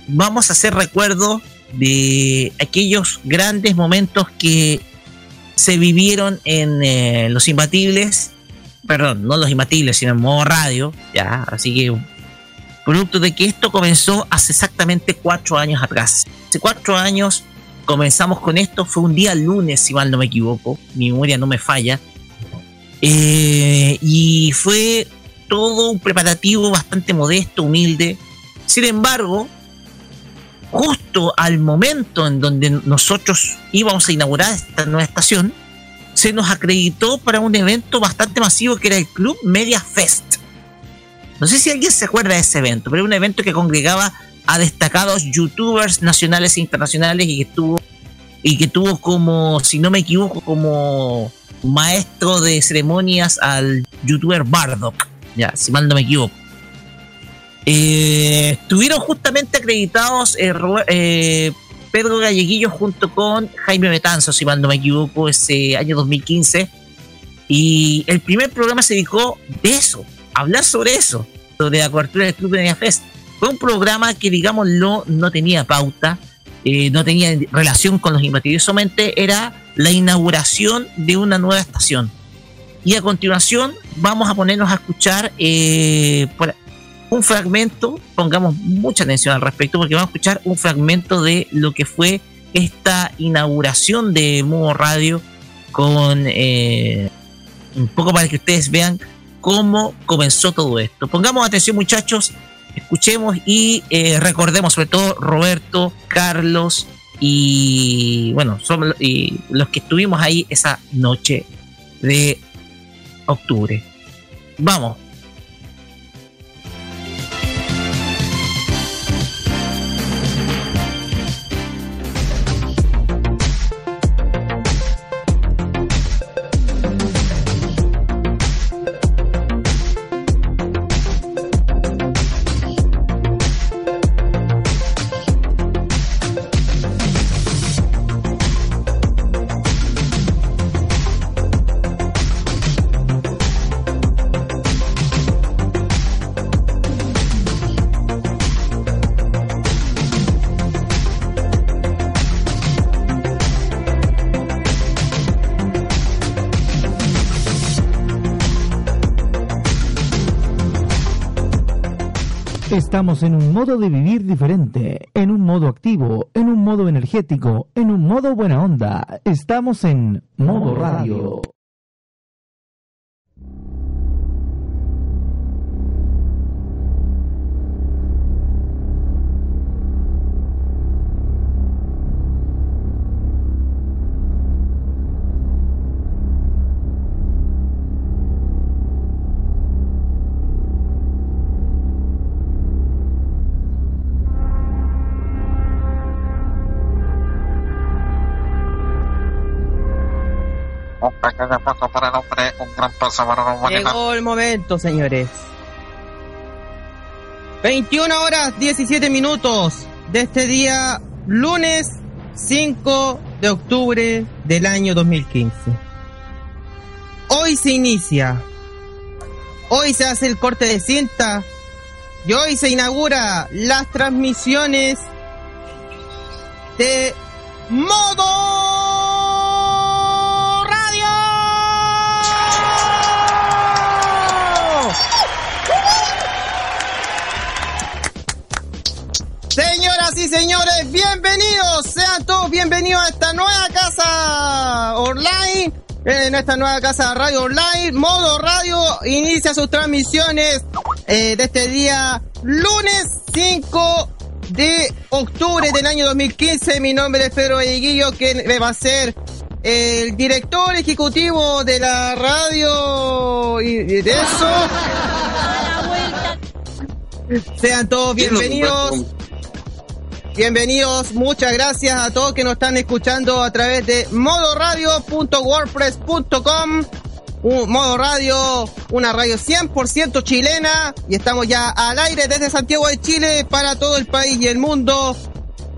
vamos a hacer recuerdo de aquellos grandes momentos que se vivieron en eh, los imbatibles, perdón, no los imbatibles, sino en modo radio, ya, así que producto de que esto comenzó hace exactamente cuatro años atrás. Hace cuatro años comenzamos con esto, fue un día lunes, si mal no me equivoco, mi memoria no me falla, Eh, y fue todo un preparativo bastante modesto, humilde. Sin embargo, justo al momento en donde nosotros íbamos a inaugurar esta nueva estación, se nos acreditó para un evento bastante masivo que era el Club Media Fest. No sé si alguien se acuerda de ese evento, pero era un evento que congregaba a destacados youtubers nacionales e internacionales y que tuvo y que tuvo como, si no me equivoco, como maestro de ceremonias al youtuber Bardock, ya, si mal no me equivoco. Eh, estuvieron justamente acreditados eh, eh, Pedro Galleguillo junto con Jaime Betanzo, si mal no me equivoco, ese año 2015. Y el primer programa se dedicó de eso, hablar sobre eso, sobre la cobertura del Club de Media Fest. Fue un programa que, digámoslo, no tenía pauta, eh, no tenía relación con los imbatibles, solamente era la inauguración de una nueva estación. Y a continuación vamos a ponernos a escuchar eh, un fragmento, pongamos mucha atención al respecto, porque vamos a escuchar un fragmento de lo que fue esta inauguración de Modo Radio con eh, un poco para que ustedes vean cómo comenzó todo esto. Pongamos atención muchachos, escuchemos y eh, recordemos sobre todo Roberto, Carlos y bueno, son, y los que estuvimos ahí esa noche de octubre. Vamos. Estamos en un modo de vivir diferente, en un modo activo, en un modo energético, en un modo buena onda. Estamos en modo radio. Pequeño paso para el hombre, un gran paso para la humanidad. Llegó el momento, señores. 21 horas 17 minutos de este día, lunes 5 de octubre del año 2015. Hoy se inicia, hoy se hace el corte de cinta y hoy se inaugura las transmisiones de modo Señores, bienvenidos, sean todos bienvenidos a esta nueva casa online, en esta nueva casa radio online, modo radio, inicia sus transmisiones eh, de este día lunes 5 de octubre del año 2015. Mi nombre es Pedro Valleguillo, que va a ser el director ejecutivo de la radio y de eso. Sean todos bienvenidos. Bienvenidos, muchas gracias a todos que nos están escuchando a través de modoradio.wordpress.com. Un modo radio, una radio 100% chilena y estamos ya al aire desde Santiago de Chile para todo el país y el mundo.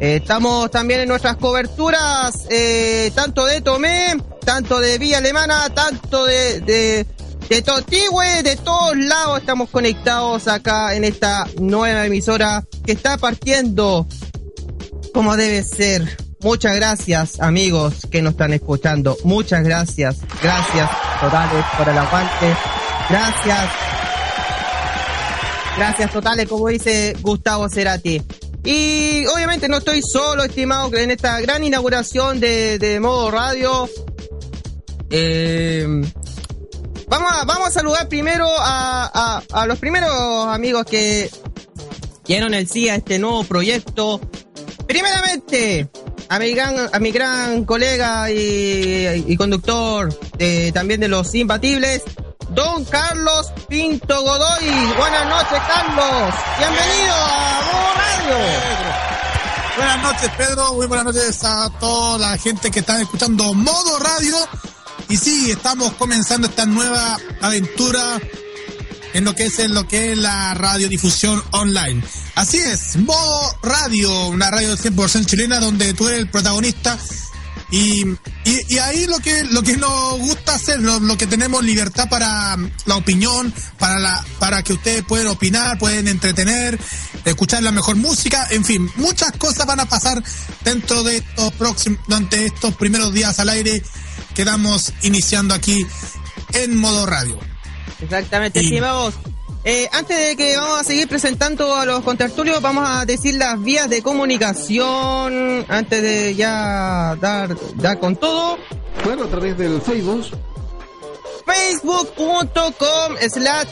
Eh, estamos también en nuestras coberturas, eh, tanto de Tomé, tanto de Villa Alemana, tanto de, de, de Totigüe, de todos lados estamos conectados acá en esta nueva emisora que está partiendo como debe ser. Muchas gracias, amigos que nos están escuchando. Muchas gracias. Gracias totales por el aguante. Gracias. Gracias totales, como dice Gustavo Cerati. Y obviamente no estoy solo, estimado, en esta gran inauguración de, de Modo Radio. Eh, vamos, a, vamos a saludar primero a, a, a los primeros amigos que dieron el sí a este nuevo proyecto. Primeramente, a mi gran, a mi gran colega y, conductor de, también de los imbatibles, don Carlos Pinto Godoy. Buenas noches, Carlos. Bienvenido a Modo Radio. Buenas noches, Pedro. Muy buenas noches a toda la gente que está escuchando Modo Radio. Y sí, estamos comenzando esta nueva aventura en lo que es en lo que es la radiodifusión online. Así es, Modo Radio, una radio 100% chilena donde tú eres el protagonista y, y, ahí lo que lo que nos gusta hacer, lo, lo, que tenemos libertad para la opinión, para la para que ustedes pueden opinar, pueden entretener, escuchar la mejor música, en fin, muchas cosas van a pasar dentro de estos próximos durante estos primeros días al aire que damos iniciando aquí en modo radio. Exactamente, sí, vamos. Eh, antes de que vamos a seguir presentando a los contertulios, vamos a decir las vías de comunicación antes de ya dar, dar con todo. Bueno, a través del Facebook. Facebook.com slash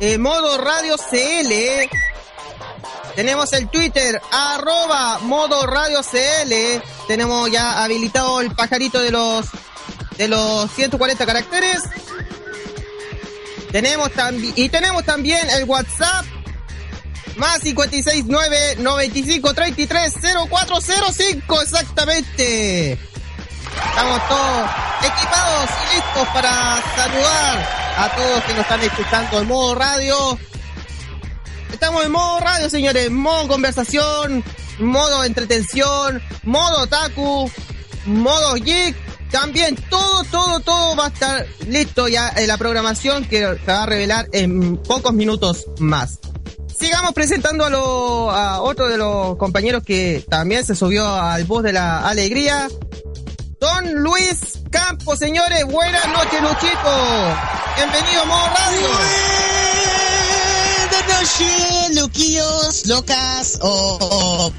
eh, modo radio CL. Tenemos el Twitter, arroba modo radio CL. Tenemos ya habilitado el pajarito de los de los 140 caracteres. Tenemos también, y tenemos también el WhatsApp, más 569 95 33 0405, exactamente. Estamos todos equipados y listos para saludar a todos que nos están escuchando en modo radio. Estamos en modo radio, señores, modo conversación, modo entretención, modo taku, modo geek, también todo, todo, todo va a estar listo ya en la programación que se va a revelar en pocos minutos más. Sigamos presentando a, lo, a otro de los compañeros que también se subió al bus de la alegría. Don Luis Campos, señores, buenas noches, Luchito. Bienvenido a Modo Radio. Buenas noches, Luquillos, locas o, o, o.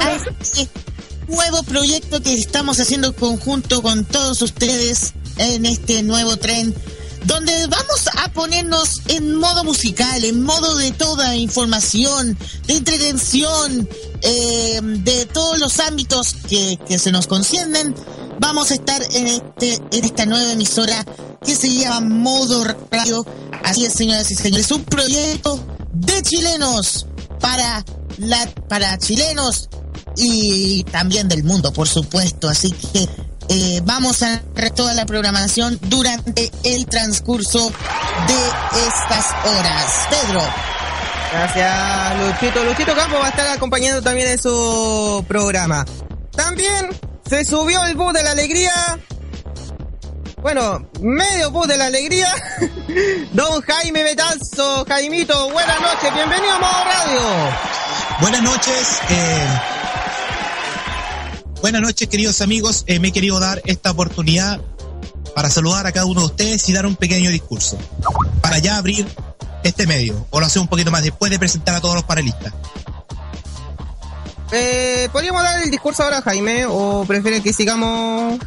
A este nuevo proyecto que estamos haciendo en conjunto con todos ustedes en este nuevo tren, donde vamos a ponernos en modo musical, en modo de toda información, de entretención, eh, de todos los ámbitos que, que se nos conciernen. Vamos a estar en, este, en esta nueva emisora que se llama Modo Radio. Así es, señoras y señores, un proyecto de chilenos para la para chilenos y también del mundo, por supuesto. Así que eh, vamos a ver toda la programación durante el transcurso de estas horas. Pedro. Gracias, Luchito. Luchito Campo va a estar acompañando también en su programa. También se subió el bus de la alegría bueno, medio bus de la alegría. Don Jaime Betanzo, Jaimito, buenas noches, bienvenido a Modo Radio. Buenas noches, eh, buenas noches queridos amigos, eh, me he querido dar esta oportunidad para saludar a cada uno de ustedes y dar un pequeño discurso. Para ya abrir este medio. O lo hacemos un poquito más después de presentar a todos los panelistas. Eh, ¿Podríamos dar el discurso ahora, Jaime? ¿O prefieren que sigamos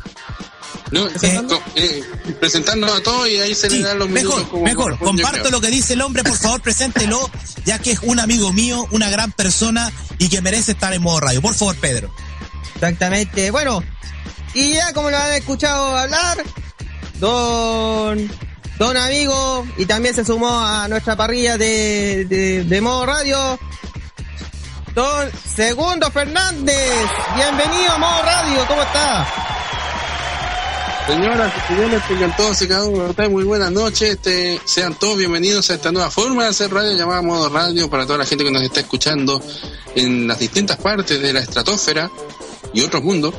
No, ¿Presentando? eh, eh, presentándonos a todos y ahí se le dan los Mejor, como mejor. Comparto lo que dice el hombre, por favor, preséntelo, ya que es un amigo mío, una gran persona y que merece estar en modo radio. Por favor, Pedro. Exactamente. Bueno, y ya como lo han escuchado hablar, don, don amigo, y también se sumó a nuestra parrilla de, de, de modo radio, don Segundo Fernández. Bienvenido a modo radio, ¿cómo está? Señoras y señores, tengan todos y cada uno muy buenas noches. Este, sean todos bienvenidos a esta nueva forma de hacer radio llamada Modo Radio para toda la gente que nos está escuchando en las distintas partes de la estratosfera y otros mundos.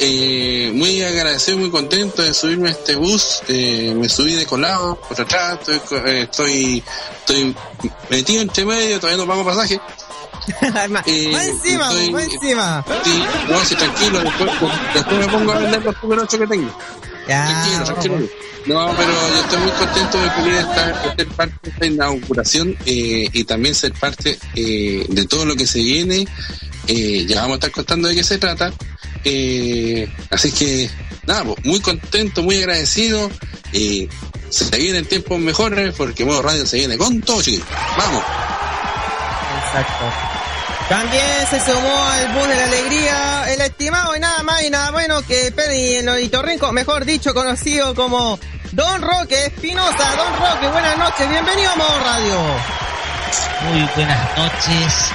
Eh, muy agradecido, muy contento de subirme a este bus. Eh, me subí de colado por atrás, estoy, eh, estoy, estoy metido entre medio, todavía no pago pasaje. Eh, más encima, estoy- más encima. Sí, no, sí, tranquilo, después, después me pongo a vender los 8 que tengo. Ya, tranquilo, tranquilo. No, pero yo estoy muy contento de poder estar, ser parte de esta inauguración eh, y también ser parte eh, de todo lo que se viene. Eh, ya vamos a estar contando de qué se trata. Eh, así que, nada, pues, muy contento, muy agradecido. Eh, se vienen tiempos mejores porque Modo Radio se viene con todo, chiquillos. Vamos. Exacto. También se sumó al bus de la alegría el estimado y nada más y nada menos que Pedri el Ornitorrinco, mejor dicho conocido como Don Roque Espinosa. Don Roque, buenas noches, bienvenido a Modo Radio. Muy buenas noches.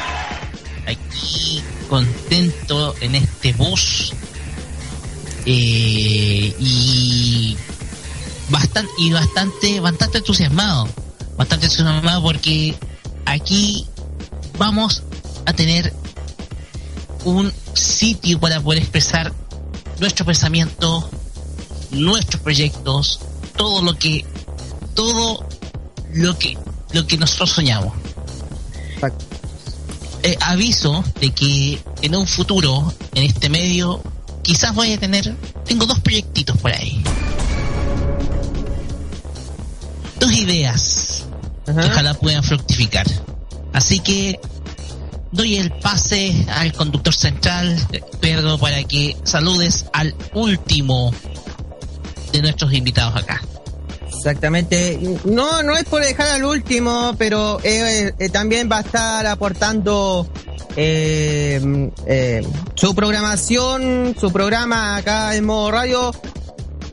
Aquí contento en este bus. Eh, y bastante y bastante bastante entusiasmado. Bastante entusiasmado porque aquí vamos a tener un sitio para poder expresar nuestro pensamiento, nuestros proyectos, todo lo que todo lo que lo que nosotros soñamos. Eh, aviso de que en un futuro en este medio quizás voy a tener tengo dos proyectitos por ahí. Dos ideas que ojalá puedan fructificar. Así que doy el pase al conductor central, Pedro, para que saludes al último de nuestros invitados acá. Exactamente. No, no es por dejar al último, pero eh, eh, también va a estar aportando eh, su programación, su programa acá en modo radio.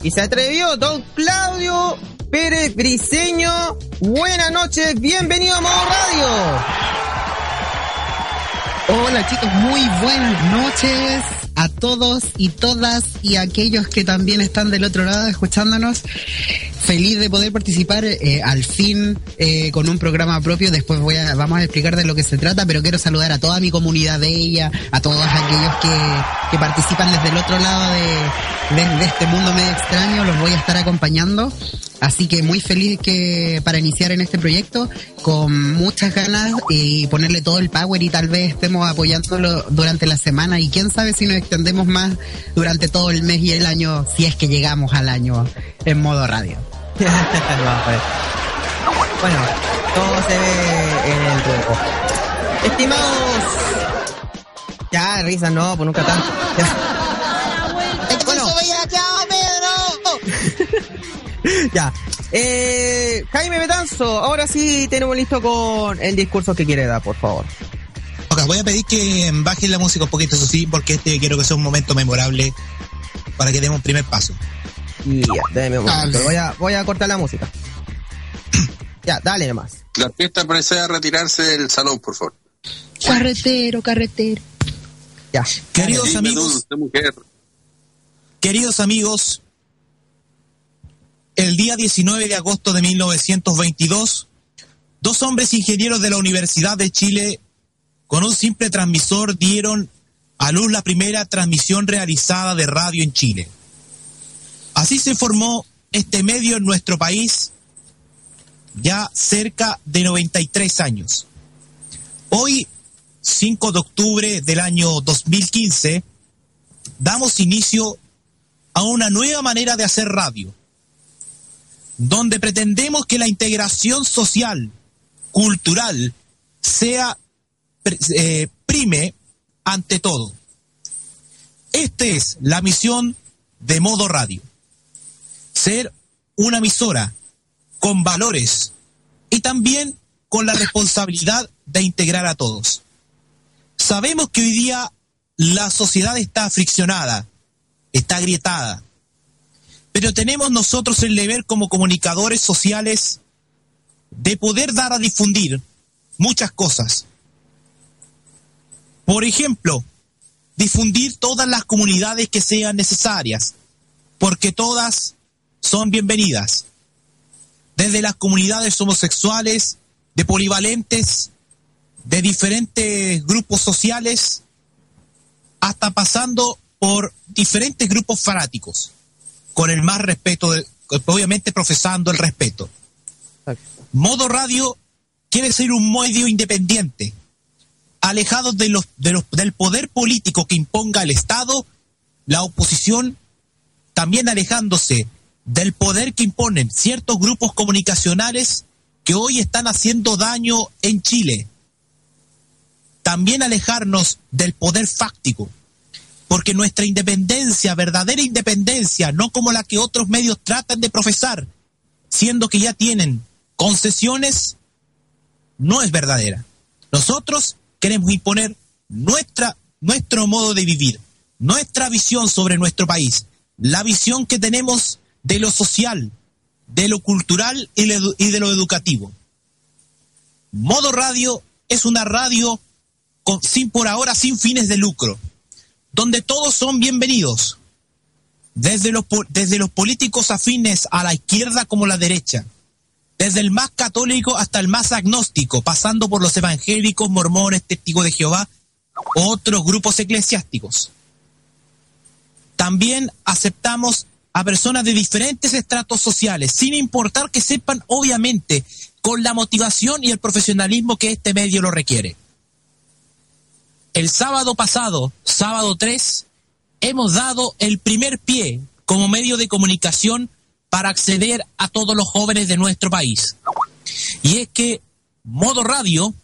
Y se atrevió Don Claudio Pérez Briseño. Buenas noches, bienvenido a modo radio. Hola chicos, muy buenas noches a todos y todas y a aquellos que también están del otro lado escuchándonos. Feliz de poder participar eh, al fin eh, con un programa propio. Después voy a, vamos a explicar de lo que se trata, pero quiero saludar a toda mi comunidad de ella, a todos aquellos que, que participan desde el otro lado de, de, este mundo medio extraño. Los voy a estar acompañando. Así que muy feliz que para iniciar en este proyecto con muchas ganas y ponerle todo el power y tal vez estemos apoyándolo durante la semana y quién sabe si nos extendemos más durante todo el mes y el año si es que llegamos al año en modo radio. No, pues. Bueno, todo se ve en el grupo. Estimados. Ya, risa, no, pues nunca tanto. Ya. Bueno. ya. Eh, Jaime Betanzo, ahora sí tenemos listo con el discurso que quiere dar, por favor. Ok, voy a pedir que bajen la música un poquito, eso sí, porque este quiero que sea un momento memorable para que demos un primer paso. Ya, un momento. Voy a, voy a cortar la música. ya, dale nomás. La orquesta procede a retirarse del salón, por favor. Carretero, carretero. Ya. Queridos Dime, amigos. Queridos amigos, el día 19 de agosto de 1922, dos hombres ingenieros de la Universidad de Chile con un simple transmisor dieron a luz la primera transmisión realizada de radio en Chile. Así se formó este medio en nuestro país ya cerca de 93 años. Hoy, 5 de octubre del año 2015, damos inicio a una nueva manera de hacer radio. donde pretendemos que la integración social, cultural, sea eh, prime ante todo. Esta es la misión de Modo Radio. Ser una emisora con valores y también con la responsabilidad de integrar a todos. Sabemos que hoy día la sociedad está friccionada, está agrietada, pero tenemos nosotros el deber como comunicadores sociales de poder dar a difundir muchas cosas. Por ejemplo, difundir todas las comunidades que sean necesarias, porque todas son bienvenidas. Desde las comunidades homosexuales, de polivalentes, de diferentes grupos sociales, hasta pasando por diferentes grupos fanáticos, con el más respeto, obviamente profesando el respeto. Modo Radio quiere ser un medio independiente, alejado de los, de los, del poder político que imponga el Estado, la oposición, también alejándose del poder que imponen ciertos grupos comunicacionales que hoy están haciendo daño en Chile. También alejarnos del poder fáctico, porque nuestra independencia, verdadera independencia, no como la que otros medios tratan de profesar, siendo que ya tienen concesiones, no es verdadera. Nosotros queremos imponer nuestra, nuestro modo de vivir, nuestra visión sobre nuestro país, la visión que tenemos de lo social, de lo cultural y de lo educativo. Modo Radio es una radio con, sin por ahora sin fines de lucro, donde todos son bienvenidos, desde los, desde los políticos afines a la izquierda como la derecha, desde el más católico hasta el más agnóstico, pasando por los evangélicos, mormones, testigos de Jehová, otros grupos eclesiásticos. También aceptamos a personas de diferentes estratos sociales, sin importar que sepan, obviamente, con la motivación y el profesionalismo que este medio lo requiere. El sábado pasado, sábado 3, hemos dado el primer pie como medio de comunicación para acceder a todos los jóvenes de nuestro país. Y es que Modo Radio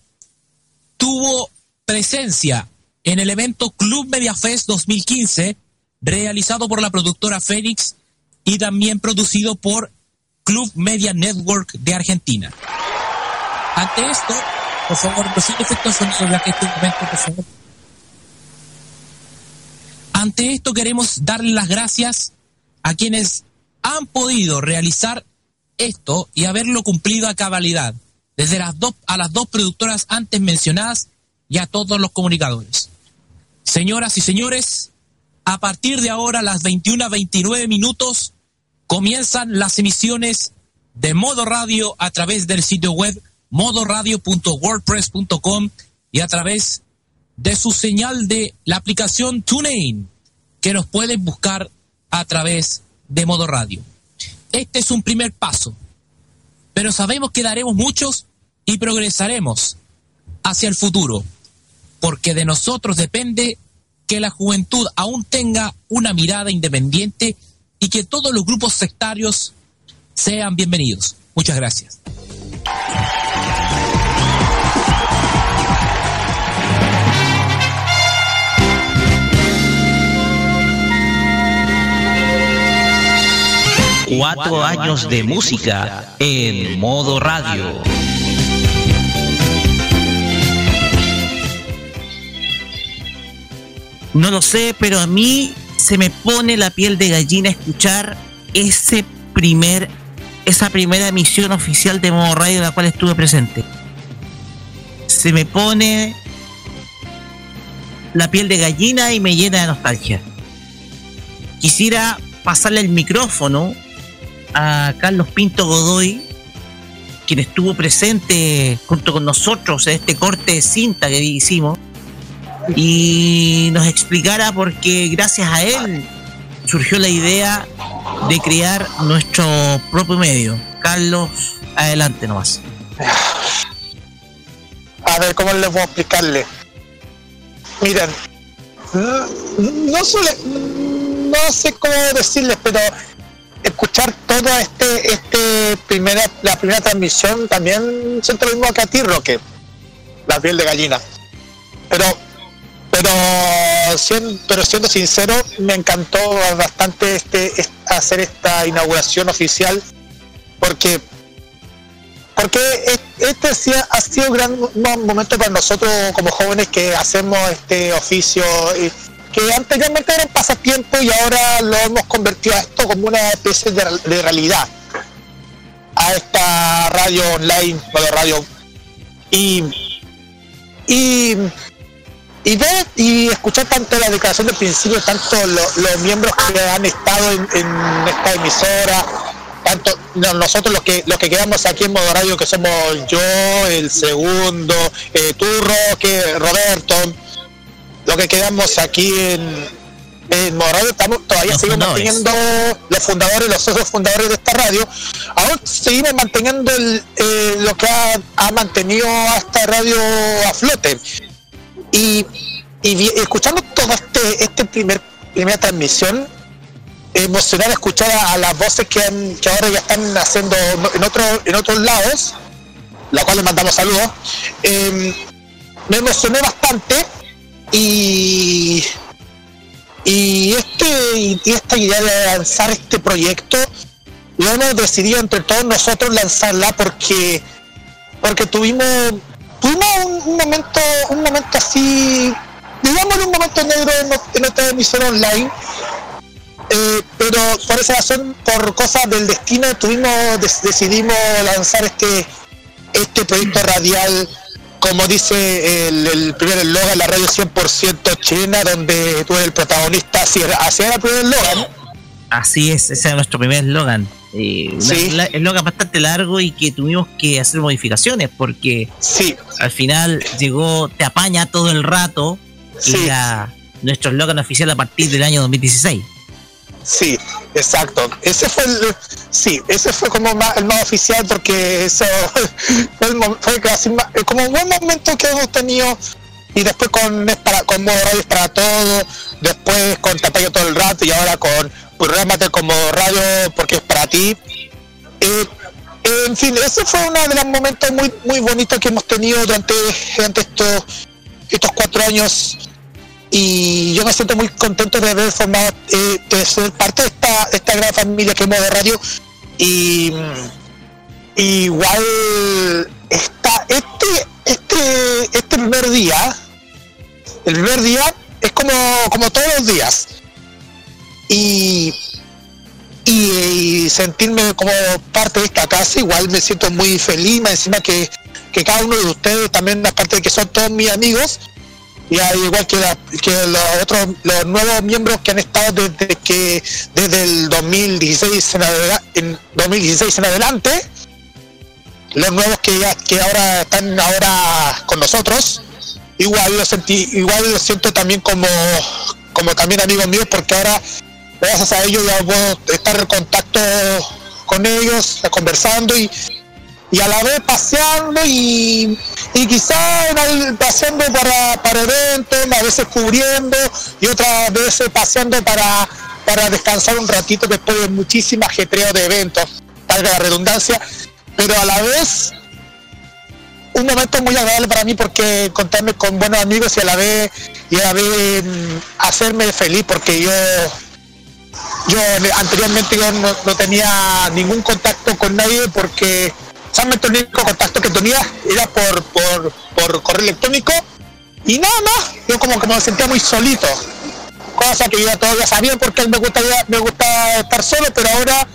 tuvo presencia en el evento Club Media Fest 2015, realizado por la productora Fénix y también producido por Club Media Network de Argentina. Ante esto, por favor, los efectos sonidos que este momento, por favor. Ante esto queremos darle las gracias a quienes han podido realizar esto y haberlo cumplido a cabalidad, desde las dos a las dos productoras antes mencionadas y a todos los comunicadores. Señoras y señores, a partir de ahora, las 21 a 29 minutos, comienzan las emisiones de Modo Radio a través del sitio web modoradio.wordpress.com y a través de su señal de la aplicación TuneIn, que nos pueden buscar a través de modo radio. Este es un primer paso, pero sabemos que daremos muchos y progresaremos hacia el futuro, porque de nosotros depende que la juventud aún tenga una mirada independiente y que todos los grupos sectarios sean bienvenidos. Muchas gracias. Cuatro años de música en modo radio. No lo sé, pero a mí se me pone la piel de gallina escuchar ese primer, esa primera emisión oficial de modo radio en la cual estuve presente. Se me pone la piel de gallina y me llena de nostalgia. Quisiera pasarle el micrófono a Carlos Pinto Godoy, quien estuvo presente junto con nosotros en este corte de cinta que hicimos, y nos explicara por qué gracias a él surgió la idea de crear nuestro propio medio. Carlos, adelante nomás. A ver, ¿cómo les voy a explicarle? Miren, no, suele, no sé cómo decirles, pero escuchar todo este, este primera, la primera transmisión también siento lo mismo que a ti, Roque. La piel de gallina. Pero, pero, sien- pero siendo sincero, me encantó bastante este, es- hacer esta inauguración oficial porque porque es- este ha sido un gran mo- momento para nosotros como jóvenes que hacemos este oficio y que anteriormente era un pasatiempo y ahora lo hemos convertido a esto como una especie de realidad. A esta radio online, bueno, radio y y y ver y escuchar tanto la declaración del principio, tanto lo- los miembros que han estado en, en esta emisora, tanto no- nosotros los que los que quedamos aquí en modo radio que somos yo, el segundo, eh, tú Roque, Roberto, lo que quedamos aquí en, en modo radio, estamos, todavía Los seguimos fundadores. manteniendo los fundadores, los socios fundadores de esta radio, aún seguimos manteniendo el, eh, lo que ha, ha mantenido a esta radio a flote y, escuchando todo este este primer primera transmisión emocionar escuchar a, las voces que, han- que ahora ya están haciendo en otros en otros lados la cual les mandamos saludos eh, me emocioné bastante y y este y esta idea de lanzar este proyecto lo hemos decidido entre todos nosotros lanzarla porque porque tuvimos tuvimos un, momento un momento así digamos un momento negro en, nu- en nuestra emisión online eh, pero por esa razón por cosas del destino tuvimos decidimos lanzar este este proyecto radial como dice el, el primer eslogan la radio 100% chilena donde tú eres el protagonista así era el primer eslogan Así es, ese es nuestro primer eslogan. Eh, Sí. esla- eslogan bastante largo y que tuvimos que hacer modificaciones porque sí. al final llegó Te apaña todo el rato Sí. y era nuestro eslogan oficial a partir del año 2016. Sí, exacto. Ese fue el, sí, ese fue como más- el más oficial porque eso fue, el fue casi más- eh, como un buen momento que hemos tenido y después con es para con modo es para todo, después con Tapayo todo el rato y ahora con Programate como radio porque es para ti. Eh, en fin, ese fue uno de los momentos muy muy bonitos que hemos tenido durante, durante estos estos cuatro años. Y yo me siento muy contento de haber formado, eh, de ser parte de esta, de esta gran familia que es Modo Radio. Y igual está este este este primer día el primer día es como como todos los días y y, sentirme como parte de esta casa igual me siento muy feliz más encima que, que cada uno de ustedes también aparte de que son todos mis amigos y al igual que, que los otros los nuevos miembros que han estado desde que desde el 2016 en, adela- en 2016 en adelante los nuevos que que ahora están ahora con nosotros igual lo sentí igual lo siento también como como también amigos míos porque ahora gracias a ellos ya puedo estar en contacto con ellos conversando y y a la vez paseando y, y quizá en paseando para, para eventos, a veces cubriendo y otras veces paseando para, para descansar un ratito después de muchísimo ajetreo de eventos, valga la redundancia, pero a la vez un momento muy agradable para mí porque contarme con buenos amigos y a la vez y a la vez mm, hacerme feliz porque yo yo le- anteriormente yo no, tenía ningún contacto con nadie porque solamente el único contacto que tenía era por, por, por correo electrónico y nada más, yo como que me sentía muy solito, cosa que ya todos ya sabían porque me gustaría, me gusta estar solo, pero ahora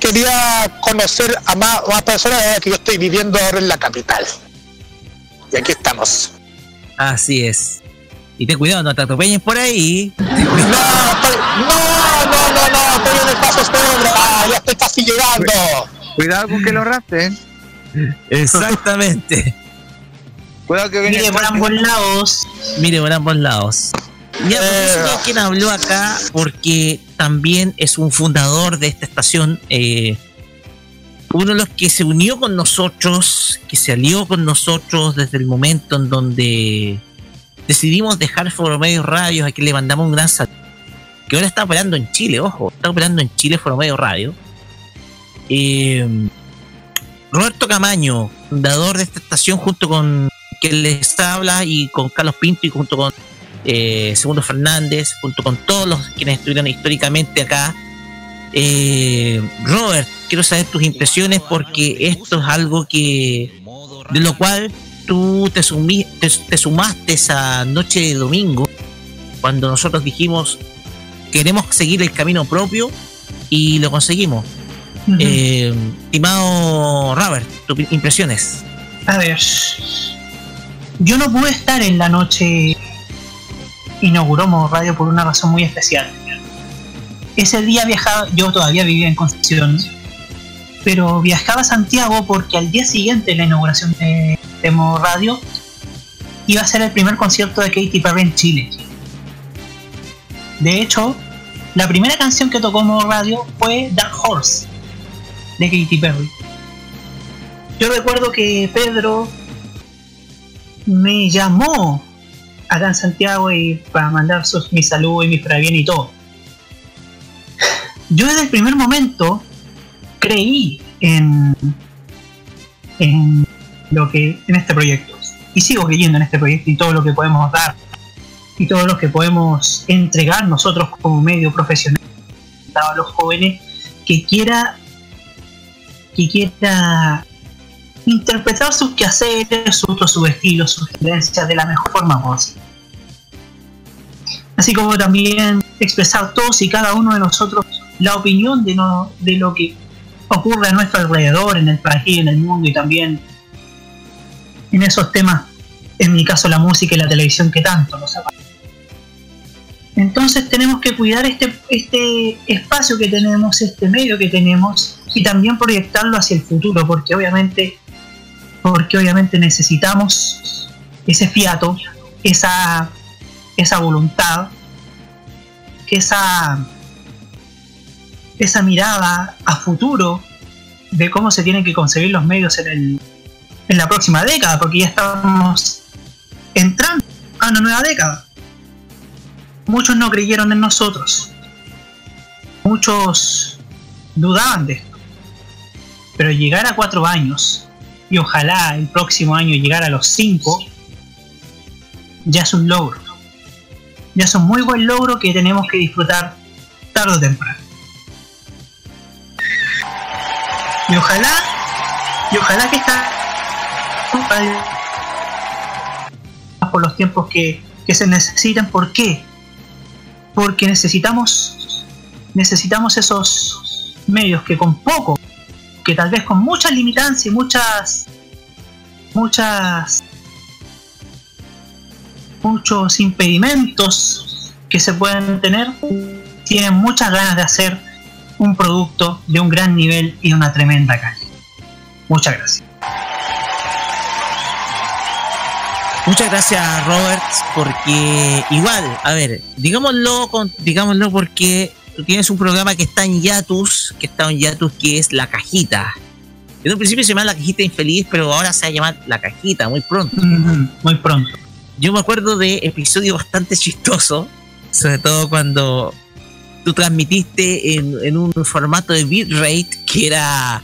quería conocer a más, más personas ahora que yo estoy viviendo ahora en la capital. Y aquí estamos. Así es. Y ten cuidado, no te atropellen por ahí. No, estoy- no, no, no, no, estoy en el paso Estoy, ya estoy casi llegando. Cuidado con que lo rapten. Exactamente. Cuidado que viene Mire por ambos lados. Mire por ambos lados. Y a propósito de quien habló acá, porque también es un fundador de esta estación, eh, uno de los que se unió con nosotros, que se alió con nosotros desde el momento en donde decidimos dejar Foromedios Radios, a quien le mandamos un gran saludo, que ahora está operando en Chile, ojo, está operando en Chile Foromedios Radio. Eh, Roberto Camaño, fundador de esta estación, junto con quien les habla y con Carlos Pinto y junto con eh, Segundo Fernández, junto con todos los quienes estuvieron históricamente acá. Eh, Robert, quiero saber tus impresiones porque esto es algo que de lo cual tú te, sumí- te, te sumaste esa noche de domingo cuando nosotros dijimos queremos seguir el camino propio y lo conseguimos. Eh, estimado Robert, tus impresiones. A ver, yo no pude estar en la noche inauguró Modo Radio por una razón muy especial. Ese día viajaba, yo todavía vivía en Concepción, pero viajaba a Santiago porque al día siguiente de la inauguración de, de Modo Radio iba a ser el primer concierto de Katy Perry en Chile. De hecho, la primera canción que tocó Modo Radio fue Dark Horse de Katy Perry. Yo recuerdo que Pedro me llamó acá en Santiago y para mandar sus, mi saludo y mi bien y todo. Yo desde el primer momento creí en, en lo que en este proyecto y sigo creyendo en este proyecto y todo lo que podemos dar y todo lo que podemos entregar nosotros como medio profesional a los jóvenes que quiera que quiera interpretar sus quehaceres, sus, sus estilos, sus tendencias de la mejor forma posible. Así como también expresar todos y cada uno de nosotros la opinión de, no, de lo que ocurre a nuestro alrededor, en el país, en el mundo y también en esos temas, en mi caso la música y la televisión que tanto nos apasionan. Entonces tenemos que cuidar este, este espacio que tenemos, este medio que tenemos y también proyectarlo hacia el futuro, porque obviamente, porque obviamente necesitamos ese fiato, esa, esa voluntad, esa, esa mirada a futuro de cómo se tienen que concebir los medios en, el, en la próxima década, porque ya estamos entrando a una nueva década. Muchos no creyeron en nosotros. Muchos dudaban de esto. Pero llegar a cuatro años y ojalá el próximo año llegar a los cinco, ya es un logro. Ya es un muy buen logro que tenemos que disfrutar tarde o temprano. Y ojalá, y ojalá que esta por los tiempos que, que se necesiten. ¿Por qué? Porque necesitamos, necesitamos esos medios que con poco, que tal vez con muchas limitancias y muchas, muchas, muchos impedimentos que se pueden tener, tienen muchas ganas de hacer un producto de un gran nivel y de una tremenda calidad. Muchas gracias. Muchas gracias, Robert, porque igual, a ver, digámoslo, con, digámoslo porque tú tienes un programa que está en Yatus, que está en Yatus, que es La Cajita. En un principio se llamaba La Cajita Infeliz, pero ahora se va a llamar La Cajita, muy pronto. Muy pronto. Yo me acuerdo de episodios bastante chistosos, sobre todo cuando tú transmitiste en, en un formato de bitrate que era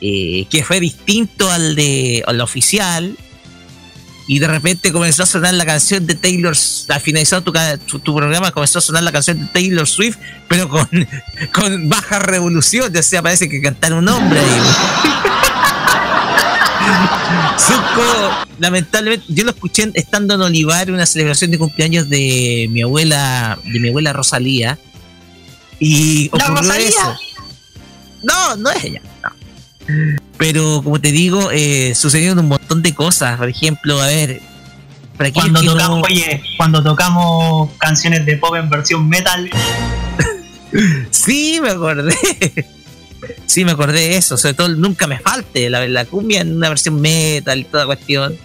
eh, que fue distinto al de al oficial y de repente comenzó a sonar la canción de Taylor al finalizar tu, tu, tu programa comenzó a sonar la canción de Taylor Swift pero con, con baja revolución o sea parece que cantaron un hombre ahí Zuko, lamentablemente, yo lo escuché estando en Olivar, una celebración de cumpleaños de mi abuela, de mi abuela Rosalía. Y ¿La ocurrió eso. No, no es ella. Pero como te digo, eh, sucedieron un montón de cosas. Por ejemplo, a ver, para Cuando que no- tocamos, oye, cuando tocamos canciones de pop en versión metal, Sí, me acordé. Sí, me acordé de eso. Sobre todo, nunca me falte la, la cumbia en una versión metal y toda cuestión.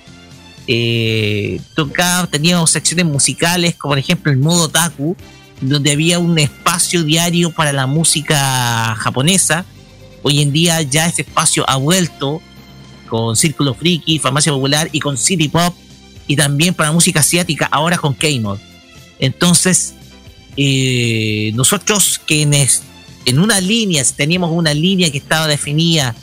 Eh, tocaba, teníamos secciones musicales, como por ejemplo el modo Taku, donde había un espacio diario para la música japonesa. Hoy en día ya ese espacio ha vuelto con Círculo Friki, Farmacia Popular y con City Pop y también para música asiática ahora con K-Mod. Entonces, eh, nosotros quienes en una línea, teníamos una línea que estaba definida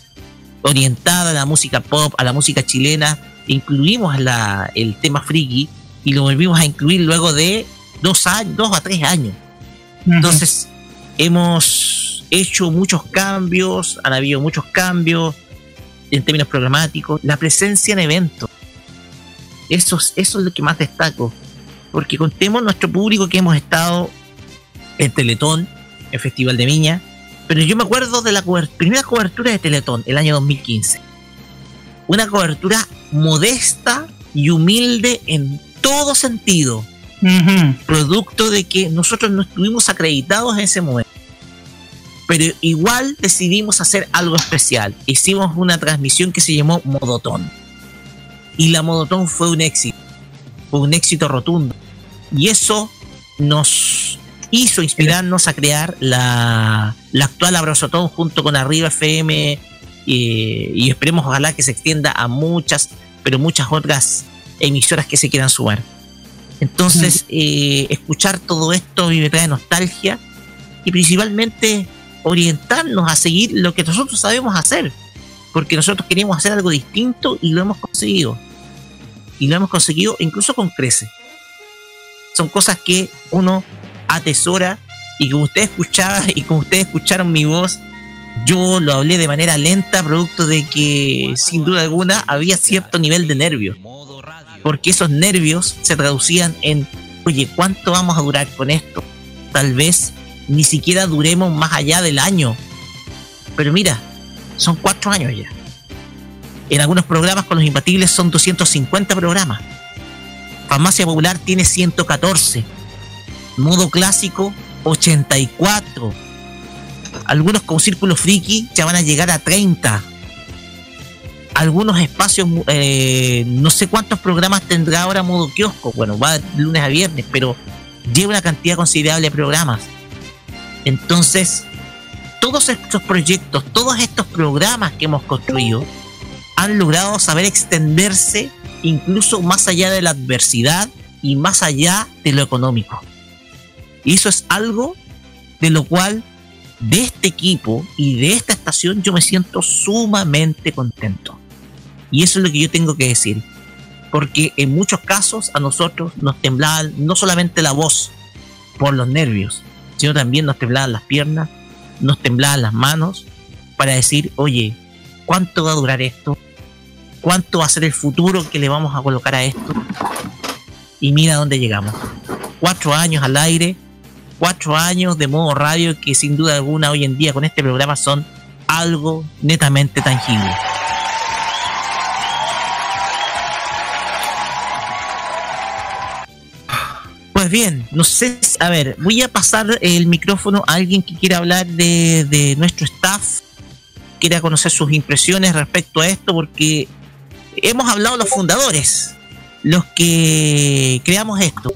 orientada a la música pop, a la música chilena. Incluimos la, el tema friki y lo volvimos a incluir luego de dos años, dos a tres años. Entonces, hemos hecho muchos cambios, han habido muchos cambios en términos programáticos, la presencia en eventos. Eso, es- eso es lo que más destaco. Porque contemos nuestro público que hemos estado en Teletón, el Festival de Viña, pero yo me acuerdo de la primera cobertura de Teletón, el año 2015. Una cobertura modesta y humilde en todo sentido. Producto de que nosotros no estuvimos acreditados en ese momento. Pero igual decidimos hacer algo especial. Hicimos una transmisión que se llamó Modotón. Y la Modotón fue un éxito. Fue un éxito rotundo. Y eso nos hizo inspirarnos a crear la, la actual Abrazotón junto con Arriba FM y esperemos ojalá que se extienda a muchas, pero muchas otras emisoras que se quieran sumar. Entonces, eh, escuchar todo esto me trae nostalgia y principalmente orientarnos a seguir lo que nosotros sabemos hacer, porque nosotros queríamos hacer algo distinto y lo hemos conseguido. Y lo hemos conseguido incluso con crece. Son cosas que uno atesora y como ustedes escuchaban y como ustedes escucharon mi voz, yo lo hablé de manera lenta, producto de que sin duda alguna había cierto nivel de nervio. Porque esos nervios se traducían en, oye, ¿cuánto vamos a durar con esto? Tal vez ni siquiera duremos más allá del año. Pero mira, son cuatro años ya. En algunos programas con los imbatibles son 250 programas. Farmacia Popular tiene 114. Modo clásico 84. Algunos con Círculo Friki ya van a llegar a 30. Algunos espacios, eh, no sé cuántos programas tendrá ahora modo kiosco. Bueno, va de lunes a viernes, pero lleva una cantidad considerable de programas. Entonces, todos estos proyectos, todos estos programas que hemos construido, han logrado saber extenderse incluso más allá de la adversidad y más allá de lo económico. Y eso es algo de lo cual de este equipo y de esta estación yo me siento sumamente contento. Y eso es lo que yo tengo que decir. Porque en muchos casos a nosotros nos temblaba no solamente la voz por los nervios, sino también nos temblaban las piernas, nos temblaban las manos para decir, oye, ¿cuánto va a durar esto? ¿Cuánto va a ser el futuro que le vamos a colocar a esto? Y mira dónde llegamos. Cuatro años al aire, cuatro años de modo radio que sin duda alguna hoy en día con este programa son algo netamente tangible. Bien, no sé, a ver, voy a pasar el micrófono a alguien que quiera hablar de, de nuestro staff, quiera conocer sus impresiones respecto a esto, porque hemos hablado los fundadores, los que creamos esto.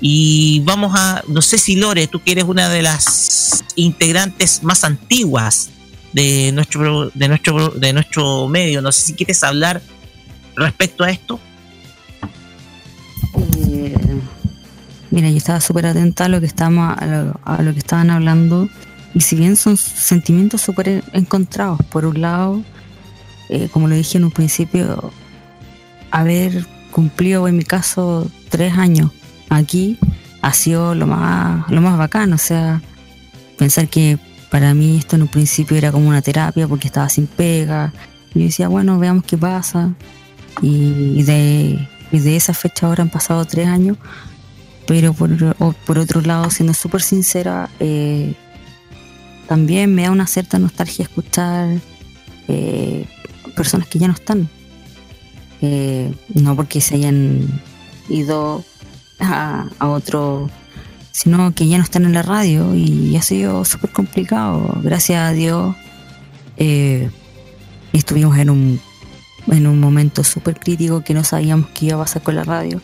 Y vamos a, no sé si Lore, tú que eres una de las integrantes más antiguas de nuestro, de nuestro, de nuestro medio, no sé si quieres hablar respecto a esto. Mira, yo estaba súper atenta a lo que estamos, a lo, que estaban hablando. Y si bien son sentimientos súper encontrados, por un lado, eh, como lo dije en un principio, haber cumplido en mi caso tres años aquí ha sido lo más, lo más bacán. O sea, pensar que para mí esto en un principio era como una terapia porque estaba sin pega. Yo decía, bueno, veamos qué pasa. Y de, y de esa fecha ahora han pasado tres años. Pero por, otro lado, siendo súper sincera, eh, también me da una cierta nostalgia escuchar eh, personas que ya no están. Eh, no porque se hayan ido a, a, otro, sino que ya no están en la radio y ha sido súper complicado. Gracias a Dios estuvimos en un, en un momento súper crítico que no sabíamos qué iba a pasar con la radio.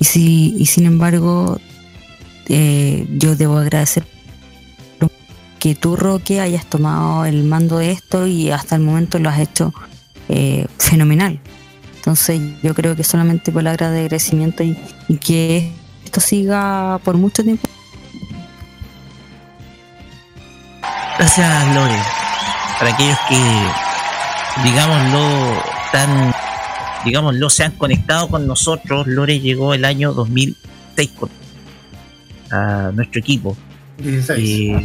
Y, si, y sin embargo, eh, yo debo agradecer que tú, Roque, hayas tomado el mando de esto y hasta el momento lo has hecho eh, fenomenal. Entonces yo creo que solamente por el agradecimiento y, y, que esto siga por mucho tiempo. Gracias, Lore. Para aquellos que digámoslo, tan, digámoslo, se han conectado con nosotros. Lore llegó el año 2006 con- a nuestro equipo. 16. Eh,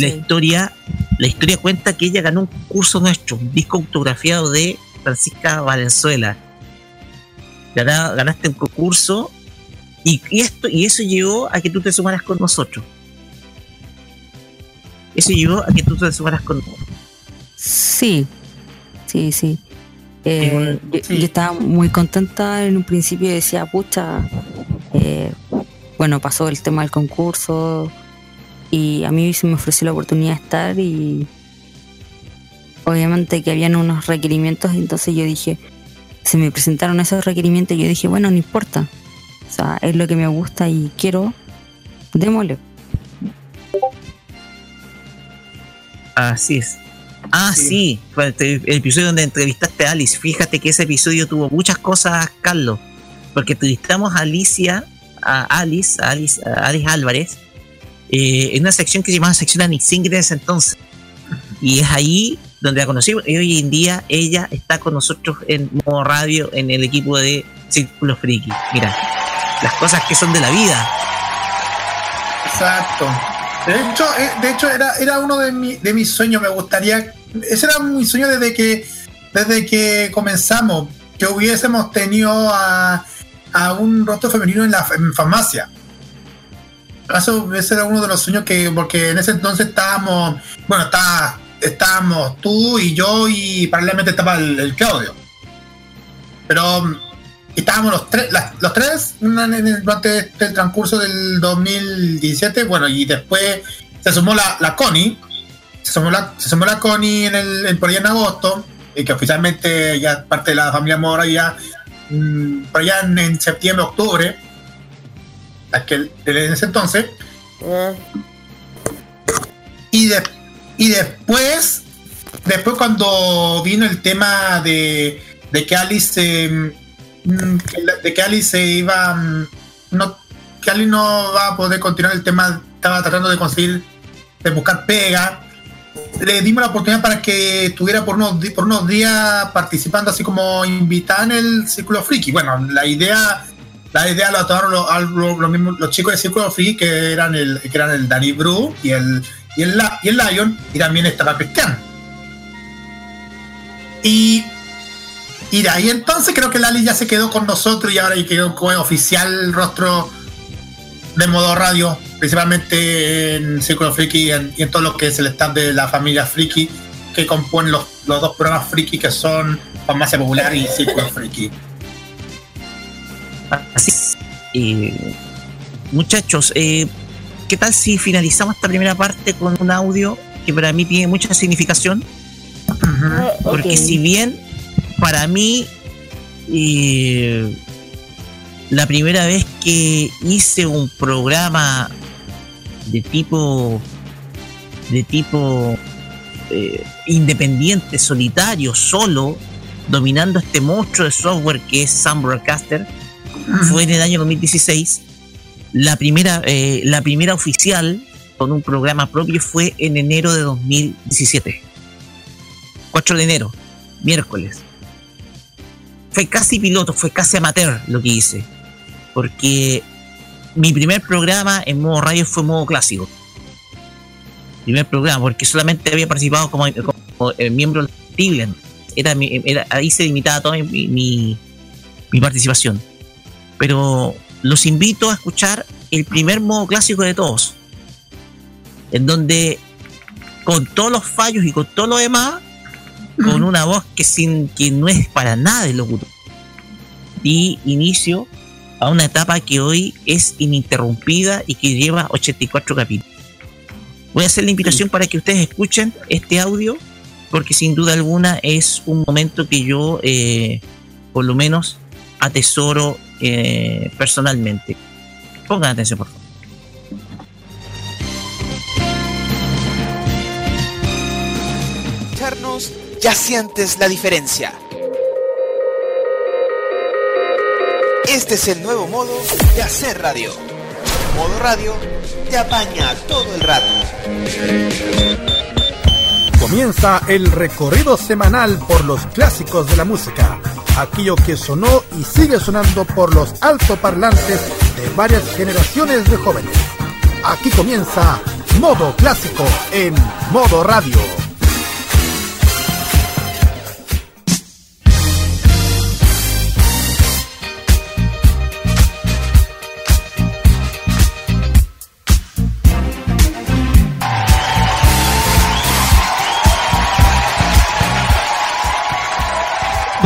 la historia, la historia cuenta que ella ganó un curso nuestro, un disco autografiado de Francisca Valenzuela. Gana- ganaste un concurso y, y esto y eso llevó a que tú te sumaras con nosotros. Eso llevó a que tú te sumaras con Sí, sí, sí. Eh, yo, yo estaba muy contenta en un principio decía, pucha, eh, bueno, pasó el tema del concurso y a mí se me ofreció la oportunidad de estar y obviamente que habían unos requerimientos, entonces yo dije, se me presentaron esos requerimientos y yo dije, bueno, no importa, o sea, es lo que me gusta y quiero, démosle. Así es. Ah, sí. Este- el episodio donde entrevistaste a Alice. Fíjate que ese episodio tuvo muchas cosas, Carlos. Porque entrevistamos a Alicia, a Alice, a Alice, a Alice Álvarez, eh, en una sección que se llamaba sección Anixing en ese entonces. Y es ahí donde la conocimos. Y hoy en día ella está con nosotros en modo radio en el equipo de Círculo Friki. Mira, las cosas que son de la vida. Exacto. De hecho, eh, de hecho era, era uno de, mi- de mis sueños. Me gustaría. Ese era mi sueño desde que, desde que comenzamos. Que hubiésemos tenido a, a un rostro femenino en la en farmacia. Eso, ese era uno de los sueños que. Porque en ese entonces estábamos. Bueno, está, estábamos tú y yo y paralelamente estaba el, Claudio. Pero estábamos los tres, los tres durante este- el transcurso del 2017, bueno, y después se sumó la, la Connie, se sumó la, se sumó la Connie en el, por allá en agosto, y que oficialmente ya es parte de la familia Mora ya mm, por allá en, septiembre, octubre, aquel, en ese entonces. Y, de- y después, después cuando vino el tema de, de que Alice eh, de que Alice se iba mm, no que Alice no va a poder continuar el tema estaba tratando de conseguir de buscar pega le dimos la oportunidad para que estuviera por unos, por unos días participando así como invitada en el Círculo Friki. Bueno, la idea la idea la tomaron los, los, mismos- los chicos del Círculo Friki que eran el que eran el Danny Bru y el y el, y el Lion y también estaba Cristian. Y y de ahí entonces creo que Lali ya se quedó con nosotros y ahora ya quedó como oficial rostro de modo radio, principalmente en Círculo Friki y en, y en todo lo que es el staff de la familia Friki que componen los, los dos programas Friki que son Farmacia Popular y Círculo Friki. Así es. Eh, muchachos, eh, ¿qué tal si finalizamos esta primera parte con un audio que para mí tiene mucha significación? Porque si bien para mí eh, la primera vez que hice un programa de tipo de tipo eh, independiente, solitario, solo, dominando este monstruo de software que es Sam Broadcaster, fue en el año 2016. La primera, eh, la primera oficial con un programa propio fue en enero de 2017. 4 de enero, miércoles. Fue casi piloto, fue casi amateur lo que hice. Porque mi primer programa en modo radio fue modo clásico. Primer programa, porque solamente había participado como, como, eh, miembro de Tiglen. Era, ahí se limitaba toda mi, mi, mi participación. Pero los invito a escuchar el primer modo clásico de todos. En donde, con todos los fallos y con todo lo demás, con una voz que, sin, que no es para nada de locutor. Y inicio a una etapa que hoy es ininterrumpida y que lleva 84 capítulos. Voy a hacer la invitación para que ustedes escuchen este audio, porque sin duda alguna es un momento que yo, eh, por lo menos, atesoro eh, personalmente. Pongan atención, por favor. Ya sientes la diferencia. Este es el nuevo modo de hacer radio. Modo radio te apaña todo el rato. Comienza el recorrido semanal por los clásicos de la música, aquello que sonó y sigue sonando por los altoparlantes de varias generaciones de jóvenes. Aquí comienza Modo Clásico en Modo Radio.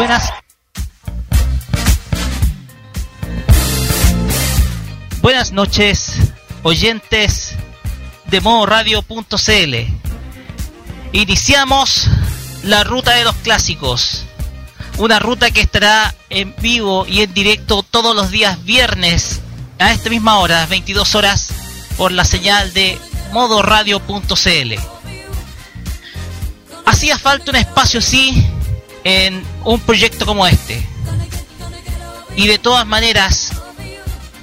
Buenas. Buenas noches, oyentes de modoradio.cl. Iniciamos la ruta de los clásicos. Una ruta que estará en vivo y en directo todos los días viernes a esta misma hora, 22 horas, por la señal de modoradio.cl. Hacía falta un espacio así en un proyecto como este. Y de todas maneras,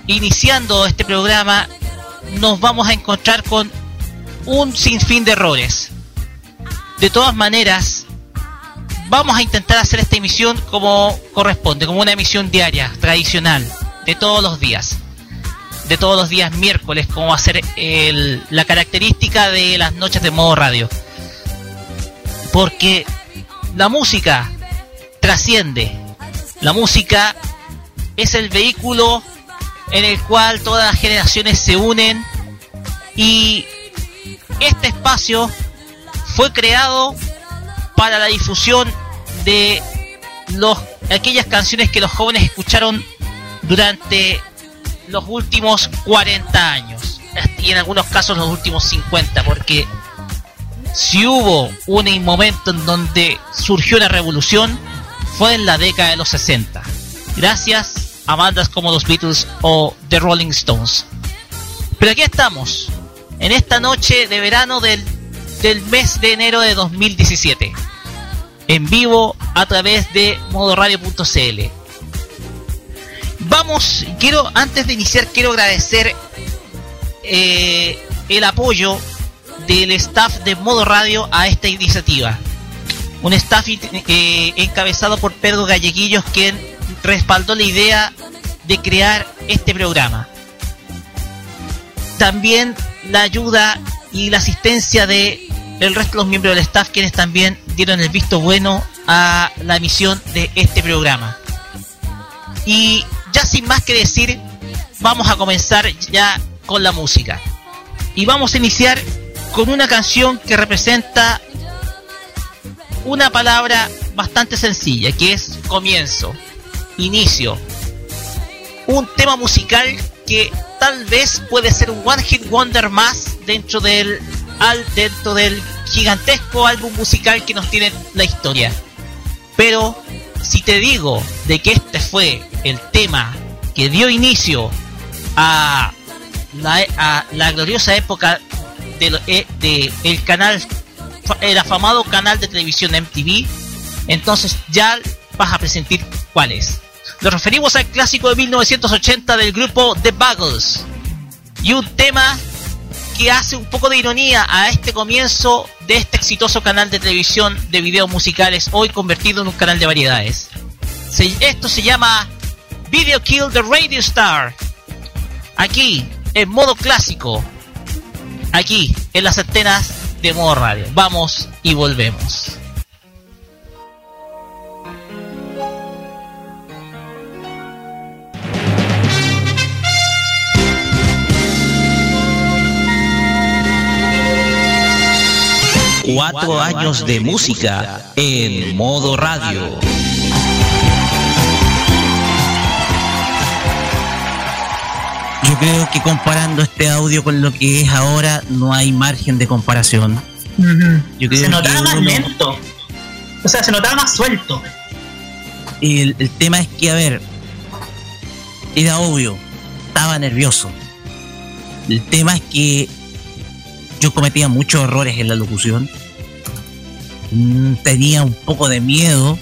iniciando este programa, nos vamos a encontrar con un sinfín de errores. De todas maneras, vamos a intentar hacer esta emisión como corresponde, como una emisión diaria, tradicional, de todos los días. De todos los días miércoles, como va a ser el, la característica de las noches de modo radio. Porque la música trasciende. La música es el vehículo en el cual todas las generaciones se unen y este espacio fue creado para la difusión de los aquellas canciones que los jóvenes escucharon durante los últimos 40 años y en algunos casos los últimos 50 porque si hubo un momento en donde surgió la revolución fue en la década de los 60 gracias a bandas como los Beatles o The Rolling Stones. Pero aquí estamos en esta noche de verano del, del mes de enero de 2017 en vivo a través de modoradio.cl vamos quiero antes de iniciar quiero agradecer eh, el apoyo del staff de Modo Radio a esta iniciativa. Un staff eh, encabezado por Pedro Galleguillos, quien respaldó la idea de crear este programa. También la ayuda y la asistencia de el resto de los miembros del staff, quienes también dieron el visto bueno a la emisión de este programa. Y ya sin más que decir, vamos a comenzar ya con la música. Y vamos a iniciar con una canción que representa una palabra bastante sencilla, que es comienzo, inicio. Un tema musical que tal vez puede ser un one hit wonder más dentro del al dentro del gigantesco álbum musical que nos tiene la historia. Pero si te digo de que este fue el tema que dio inicio a la, a la gloriosa época eh, de el canal el afamado canal de televisión MTV entonces ya vas a presentir cuál es. Nos referimos al clásico de 1980 del grupo The Buggles. Y un tema que hace un poco de ironía a este comienzo de este exitoso canal de televisión de videos musicales hoy convertido en un canal de variedades. Esto se llama Video Kill the Radio Star. Aquí en modo clásico aquí en las antenas de modo radio. Vamos y volvemos. Cuatro años de música en modo radio. Creo que comparando este audio con lo que es ahora, no hay margen de comparación. Yo creo se notaba que más uno- lento. O sea, se notaba más suelto. El, el tema es que, a ver, era obvio, estaba nervioso. El tema es que yo cometía muchos errores en la locución. Mm, Tenía un poco de miedo.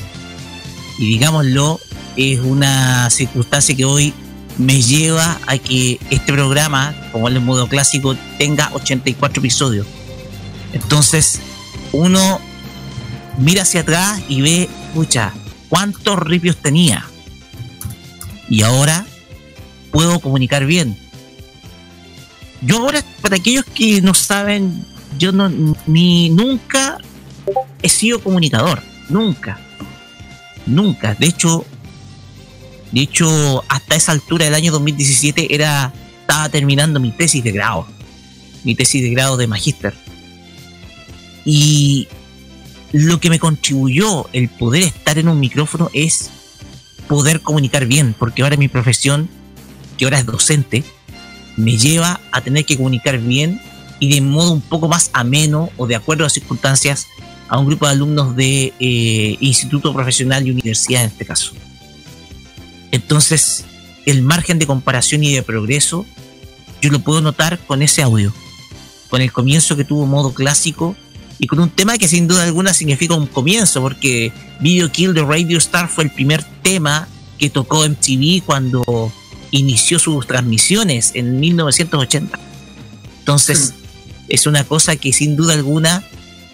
Y digámoslo, es una circunstancia que hoy me lleva a que este programa, como el modo clásico, tenga 84 episodios. Entonces, uno mira hacia atrás y ve, pucha, cuántos ripios tenía. Y ahora puedo comunicar bien. Yo ahora, para aquellos que no saben, yo no, ni nunca he sido comunicador, nunca, nunca. De hecho, de hecho, hasta esa altura del año 2017 era, estaba terminando mi tesis de grado, mi tesis de grado de magíster. Y lo que me contribuyó el poder estar en un micrófono es poder comunicar bien, porque ahora mi profesión, que ahora es docente, me lleva a tener que comunicar bien y de modo un poco más ameno o de acuerdo a las circunstancias a un grupo de alumnos de eh, instituto profesional y universidad en este caso. Entonces, el margen de comparación y de progreso, yo lo puedo notar con ese audio, con el comienzo que tuvo modo clásico y con un tema que sin duda alguna significa un comienzo, porque Video Kill de Radio Star fue el primer tema que tocó MTV cuando inició sus transmisiones en 1980. Entonces, es una cosa que sin duda alguna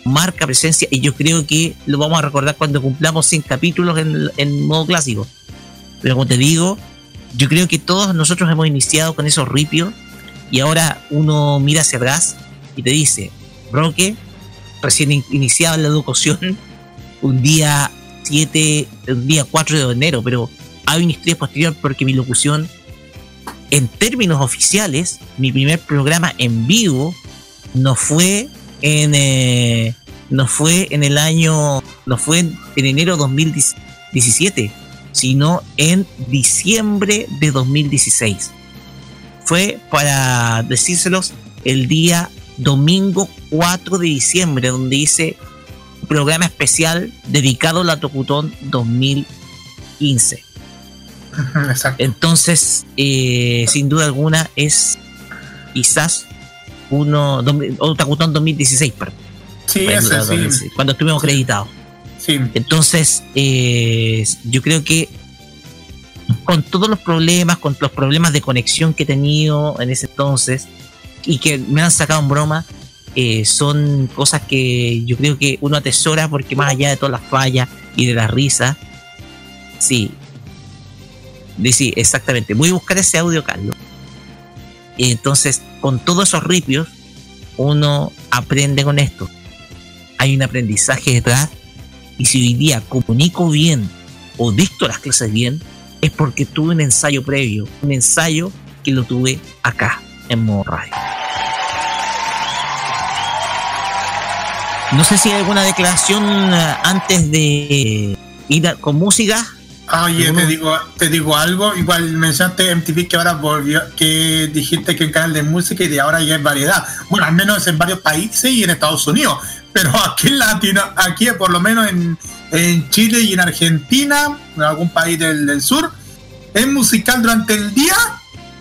marca presencia y yo creo que lo vamos a recordar cuando cumplamos 100 capítulos en, en modo clásico. Pero como te digo, yo creo que todos nosotros hemos iniciado con esos ripios y ahora uno mira hacia atrás y te dice, Roque, recién in- la educación un día 7, un día 4 de enero, pero hay una historia posterior porque mi locución, en términos oficiales, mi primer programa en vivo no fue en eh, no fue en el año no fue en, en enero 2017 sino en diciembre de 2016 fue para decírselos el día domingo 4 de diciembre donde hice un programa especial dedicado a la Tocutón 2015 entonces eh, sin duda alguna es quizás uno Tacutón 2016 perdón. Sí, ese, sí, cuando estuvimos acreditados Entonces eh, yo creo que con todos los problemas con los problemas de conexión que he tenido en ese entonces y que me han sacado en broma eh, son cosas que yo creo que uno atesora porque más allá de todas las fallas y de la risa sí sí exactamente. Voy a buscar ese audio Carlos. Entonces con todos esos ripios uno aprende con esto. Hay un aprendizaje detrás y si hoy día comunico bien o dicto las clases bien es porque tuve un ensayo previo un ensayo que lo tuve acá en modo radio. No sé si hay alguna declaración eh, antes de ir a- con música. Oye, te digo, te digo algo, igual mencionaste MTV que ahora volvió, que dijiste que un canal de música y de ahora ya es variedad. Bueno, al menos en varios países y en Estados Unidos, pero aquí en Latino, aquí por lo menos en, en Chile y en Argentina, en algún país del, del sur, es musical durante el día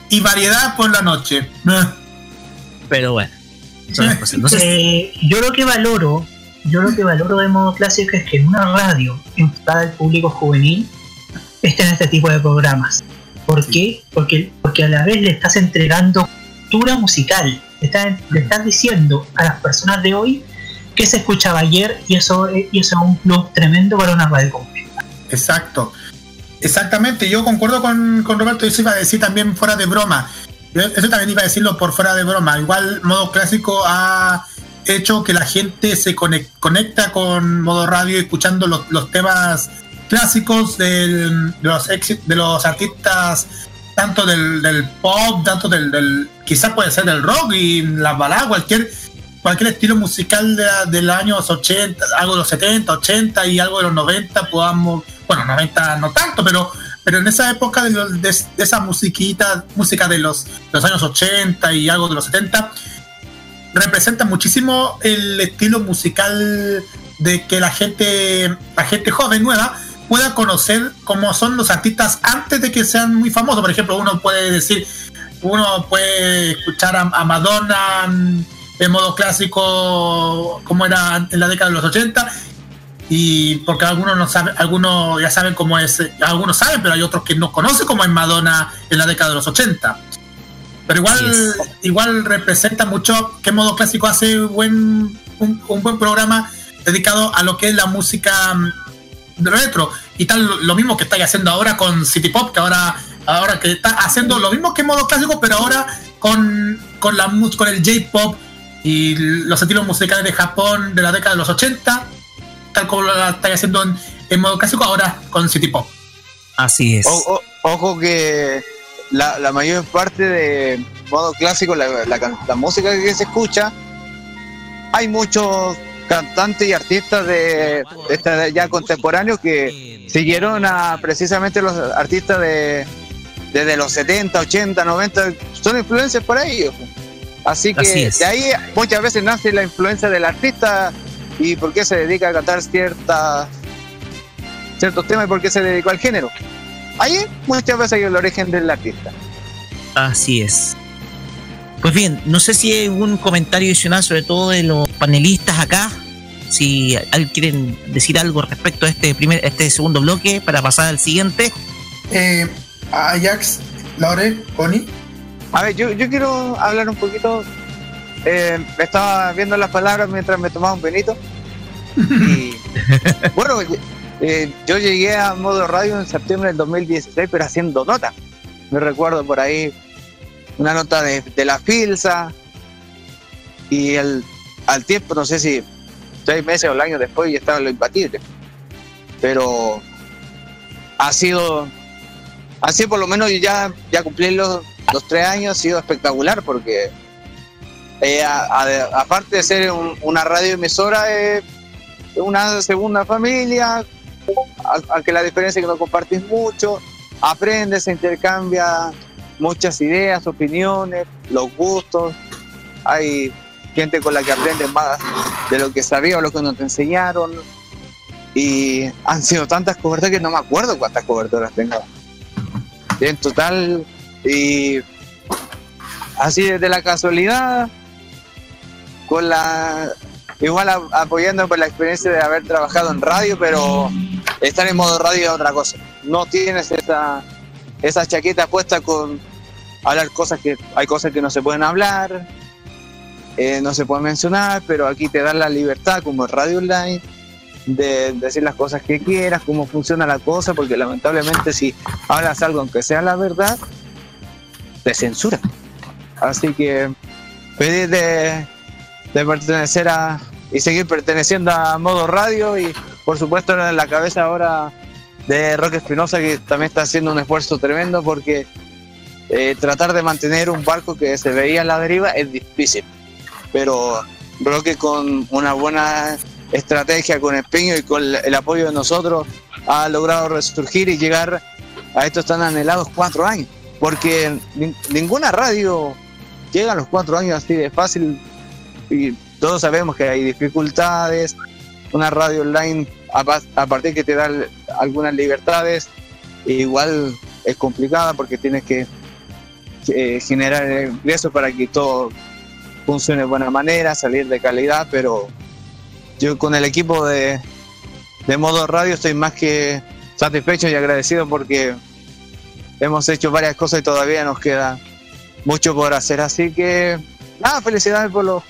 y variedad por la noche. pero bueno Eh, yo lo que valoro, yo lo que valoro de modo clásico es que en una radio enfocada al público juvenil estén este tipo de programas. ¿Por qué? Porque, porque a la vez le estás entregando cultura musical. Le estás, le estás diciendo a las personas de hoy que se escuchaba ayer y eso, y eso es un plus tremendo para una radio completa. Exacto. Exactamente, yo concuerdo con, con Roberto, eso iba a decir también fuera de broma. Eso también iba a decirlo por fuera de broma. Igual modo clásico ha hecho que la gente se conec- conecta con modo radio escuchando los, temas clásicos del- de, los exi- de los artistas, tanto del, del pop, tanto del, del- quizás puede ser del rock y la balada, cualquier cualquier estilo musical de, de los años 80, algo de los 70, 80 y algo de los 90, podamos, bueno, 90 no tanto, pero pero en esa época de, los- de, de esa musiquita, música de los, los años 80 y algo de los 70, representa muchísimo el estilo musical de que la gente, la gente joven, nueva, pueda conocer cómo son los artistas antes de que sean muy famosos. Por ejemplo, uno puede decir, uno puede escuchar a, a Madonna en modo clásico, como era en la década de los 80, y porque algunos no saben, algunos ya saben cómo es, algunos saben, pero hay otros que no conocen cómo es Madonna en la década de los 80. Pero igual, igual representa mucho que modo clásico hace buen, un, un buen programa dedicado a lo que es la música mm, retro. Y tal lo mismo que estáis haciendo ahora con City Pop que ahora ahora que está haciendo lo mismo que modo clásico pero ahora con con la con el J-pop y los estilos musicales de Japón de la década de los 80 tal como lo estáis haciendo en, en modo clásico ahora con City Pop Así es. O- o- ojo que la, la mayor parte de modo clásico, la, la can- la música que se escucha, hay muchos cantantes y artistas de, de esta ya contemporáneos que siguieron a precisamente los artistas de desde los 70, 80, 90, son influencias para ellos. Así que Así de ahí muchas veces nace la influencia del artista y por qué se dedica a cantar ciertas ciertos temas y por qué se dedicó al género. Ahí muchas veces hay el origen del artista. Así es. Pues bien, no sé si hay algún comentario adicional, sobre todo de los panelistas acá. Si alguien quieren decir algo respecto a este primer, este segundo bloque para pasar al siguiente. Eh, Ajax, Laure, Connie. A ver, yo, yo quiero hablar un poquito. eh, estaba viendo las palabras mientras me tomaba un benito. Y bueno, eh, yo llegué a modo radio en septiembre del 2016, pero haciendo nota. Me recuerdo por ahí una nota de, de la Filsa. Y el, al tiempo, no sé si seis meses o un año después, ya estaba lo imbatible. Pero ha sido así por lo menos ya, ya cumplí los, los tres años, ha sido espectacular porque eh, aparte de ser un- una radio emisora, es una segunda familia, aunque la diferencia es que no compartís mucho, aprendes, se intercambia muchas ideas, opiniones, los gustos, hay gente con la que aprendes más de lo que sabía o lo que no te enseñaron. Y han sido tantas coberturas que no me acuerdo cuántas coberturas tengo en total y así desde la casualidad con la igual a- apoyando por la experiencia de haber trabajado en radio pero estar en modo radio es otra cosa. No tienes esa esa chaqueta puesta con hablar cosas que hay cosas que no se pueden hablar eh, no se pueden mencionar pero aquí te dan la libertad como radio online de decir las cosas que quieras, cómo funciona la cosa, porque lamentablemente si hablas algo aunque sea la verdad, te censura. Así que de, de pertenecer a y seguir perteneciendo a modo radio y por supuesto en la cabeza ahora de Roque Espinosa que también está haciendo un esfuerzo tremendo porque eh, tratar de mantener un barco que se veía en la deriva es difícil. Pero Roque con una buena estrategia, con empeño y con el apoyo de nosotros ha logrado resurgir y llegar a estos tan anhelados cuatro años. Porque nin- ninguna radio llega a los cuatro años así de fácil y todos sabemos que hay dificultades. Una radio online, a, pa- a partir que te da algunas libertades, igual es complicada porque tienes que eh, generar ingresos para que todo funcione de buena manera, salir de calidad, pero yo con el equipo de, de modo radio estoy más que satisfecho y agradecido porque hemos hecho varias cosas y todavía nos queda mucho por hacer. Así que nada, felicidades por los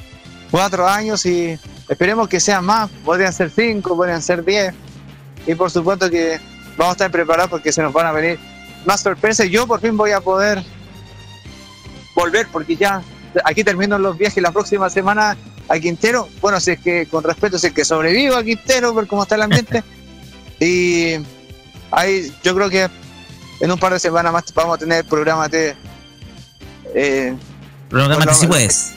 cuatro años y esperemos que sean más, podrían ser cinco, podrían ser diez. Y por supuesto que vamos a estar preparados porque se nos van a venir más sorpresas. Yo por fin voy a poder volver porque ya aquí termino los viajes la próxima semana a Quintero. Bueno, si es que con respeto, si es que sobrevivo a Quintero, ver cómo está el ambiente. y ahí yo creo que en un par de semanas más vamos a tener programa de. Eh, Programa si programa- puedes.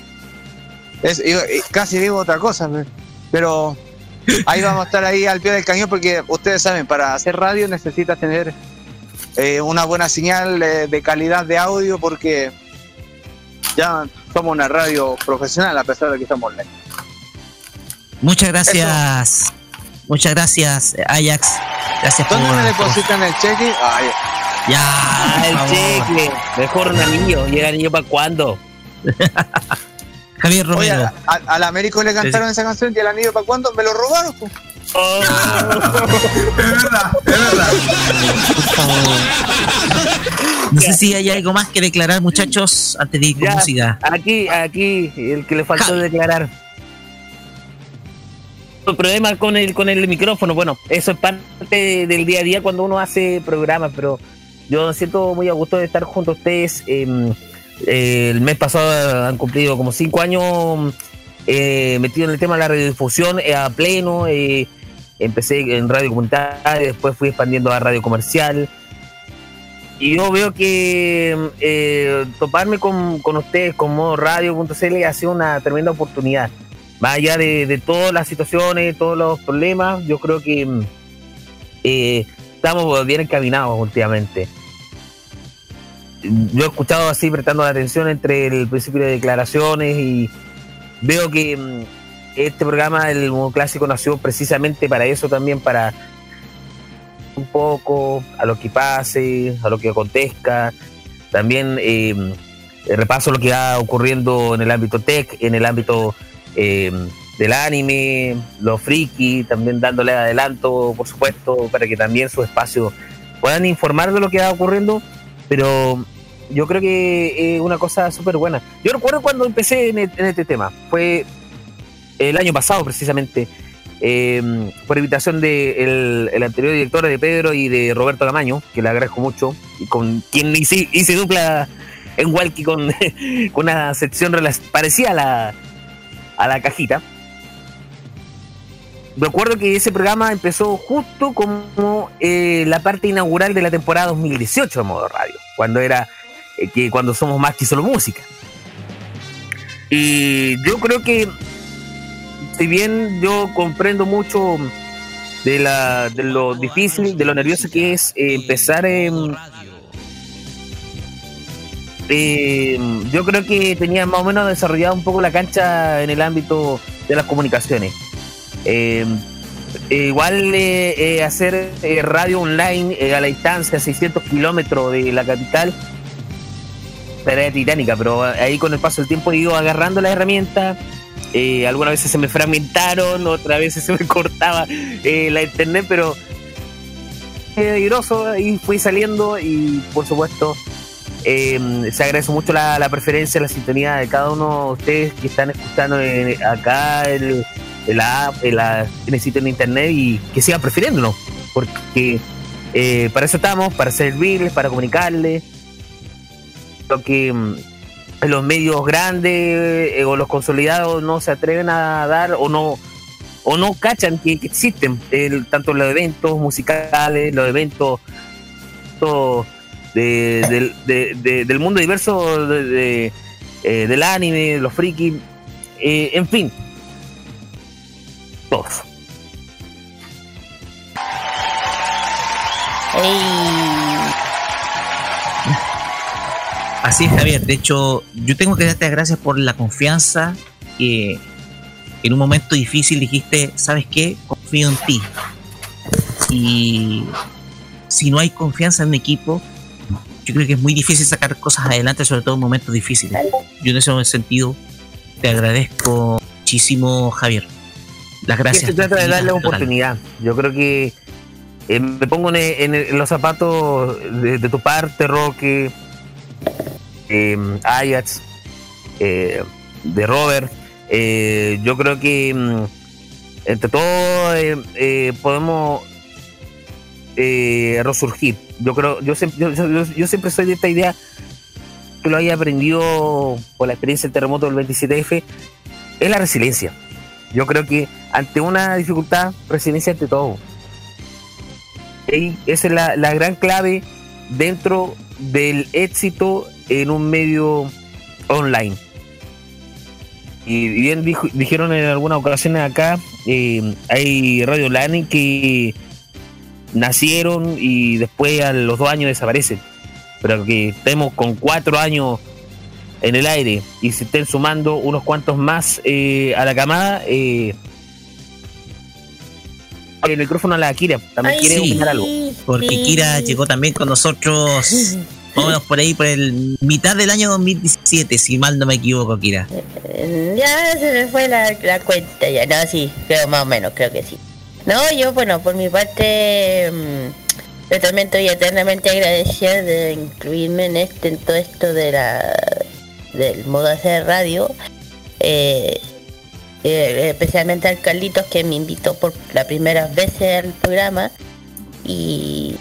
es- casi digo otra cosa, pe- pero ahí vamos a estar ahí al pie del cañón porque ustedes saben, para hacer radio necesitas tener eh, una buena señal eh, de calidad de audio porque ya somos una radio profesional a pesar de que estamos online. Muchas gracias. Muchas gracias, Ajax. Gracias por. ¿Dónde me por- depositan el cheque? Ay, Ya, el cheque. Mejor un anillo. ¿Y el anillo para cuándo? Javier Oye, Romero. a- al Américo le cantaron Sí, esa canción y el anillo para cuándo? Me lo robaron. po. Es verdad, es verdad. No sé si hay algo más que declarar, muchachos, antes de ir con Ya, música. Aquí, aquí, el que le faltó declarar. Problemas con el con el micrófono. Bueno, eso es parte del día a día cuando uno hace programas, pero yo me siento muy a gusto de estar junto a ustedes. Em, el mes pasado han cumplido como cinco años eh, metido en el tema de la radiodifusión eh, a pleno. Eh, empecé en radio comunitaria, después fui expandiendo a radio comercial. Y yo veo que eh, toparme con, con ustedes, con modo radio.cl, ha sido una tremenda oportunidad. Más allá de, todas las situaciones, todos los problemas, yo creo que mm, eh, estamos bien encaminados últimamente. Yo he escuchado así, prestando la atención entre el principio de declaraciones y veo que mm, este programa, el Modo Clásico, nació precisamente para eso también, para un poco a lo que pase, a lo que acontezca. También eh, repaso lo que va ocurriendo en el ámbito tech, en el ámbito eh, del anime, los friki, también dándole adelanto, por supuesto, para que también su espacio puedan informar de lo que va ocurriendo, pero yo creo que es una cosa súper buena. Yo recuerdo cuando empecé en, en este tema, fue el año pasado precisamente, eh, por invitación de el, anterior director de Pedro y de Roberto Camaño, que le agradezco mucho, y con quien hice, hice dupla en Walkie con, con una sección parecida a la, a la cajita. Recuerdo que ese programa empezó justo como eh, la parte inaugural de la temporada 2018 de Modo Radio, cuando era eh, que cuando somos más que solo música. Y yo creo que si bien yo comprendo mucho de, la, de lo difícil, de lo nervioso que es eh, empezar en... eh, yo creo que tenía más o menos desarrollado un poco la cancha en el ámbito de las comunicaciones. Eh, eh, igual eh, eh, hacer radio online a la distancia, 600 kilómetros de la capital, tarea titánica, pero ahí con el paso del tiempo he ido agarrando las herramientas. Algunas veces se me fragmentaron, otras veces se me cortaba la internet, pero peligroso y fui saliendo y por supuesto eh, se agradece mucho la, la preferencia, la sintonía de cada uno de ustedes que están escuchando en- acá el, en en, internet y que sigan prefiriéndonos, porque eh, para eso estamos, para servirles, para comunicarles. Lo que mm, los medios grandes eh, o los consolidados no se atreven a dar o no o no cachan que, que existen el- tanto los eventos musicales, los eventos todo de- del- de- de- del mundo diverso de, eh, del anime, los frikis, eh, en fin, todos. Así es, Javier. De hecho, yo tengo que darte las gracias por la confianza que en un momento difícil dijiste, ¿sabes qué? Confío en ti. Y si no hay confianza en un equipo, yo creo que es muy difícil sacar cosas adelante, sobre todo en momentos difíciles. Yo en ese sentido te agradezco muchísimo, Javier. Las gracias. se trata de darle Total. oportunidad. Yo creo que eh, me pongo en, en- en los zapatos de, de tu parte, Roque, eh, Ajax, eh, de Robert. Eh, yo creo que mm, entre todos eh, podemos eh, resurgir. Yo creo, yo siempre, yo, siempre soy de esta idea que lo haya aprendido por la experiencia del terremoto del 27F, es la resiliencia. Yo creo que ante una dificultad, resiliencia ante todo. Y esa es la, la gran clave dentro del éxito en un medio online. Y bien dijeron en algunas ocasiones acá, eh, hay radio online que nacieron y después a los dos años desaparecen. Pero que estemos con cuatro años en el aire y se estén sumando unos cuantos más eh, a la camada, eh, el micrófono a la Kira, también Ay, quiere sí. opinar algo. Porque Kira llegó también con nosotros, por ahí, por el mitad del año 2017, si mal no me equivoco, Kira. Ya se me fue la, la cuenta ya, no, sí, creo más o menos, creo que sí. No, yo, bueno, por mi parte, mm, yo también estoy eternamente agradecida de incluirme en este, en todo esto de la, del modo hacer radio. Eh, eh, especialmente al Carlitos que me invitó por la primera vez al programa. Y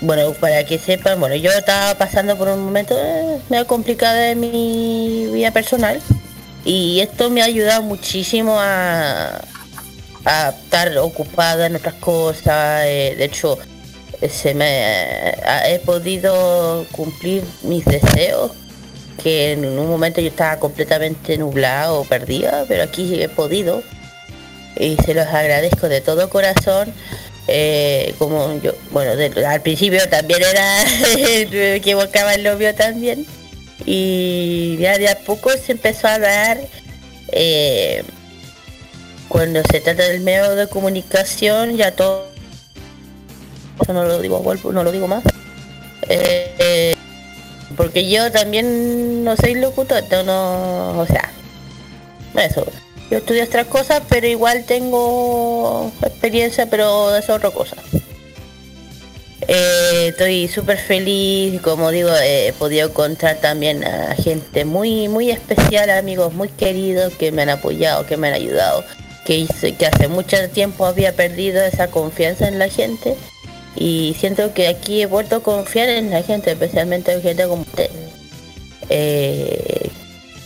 bueno, para que sepan, bueno, yo estaba pasando por un momento eh, medio complicado de mi vida personal y esto me ha ayudado muchísimo a, a estar ocupada en otras cosas. eh, de hecho, se me eh, he podido cumplir mis deseos que en un momento yo estaba completamente nublado o perdida, pero aquí he podido y se los agradezco de todo corazón. Eh, como yo, bueno, al principio también era, me equivocaba el novio también. Y ya de a poco se empezó a dar, eh, cuando se trata del medio de comunicación, ya todo, eso no lo digo, no lo digo más. Eh, eh, porque yo también no soy locutor, no, no, o sea, eso. Yo estudio otras cosas, pero igual tengo experiencia, pero es otra cosa. Eh, estoy súper feliz, como digo, he podido encontrar también a gente muy, muy especial, amigos muy queridos que me han apoyado, que me han ayudado, que, hice, que hace mucho tiempo había perdido esa confianza en la gente y siento que aquí he vuelto a confiar en la gente, especialmente en gente como usted. Eh,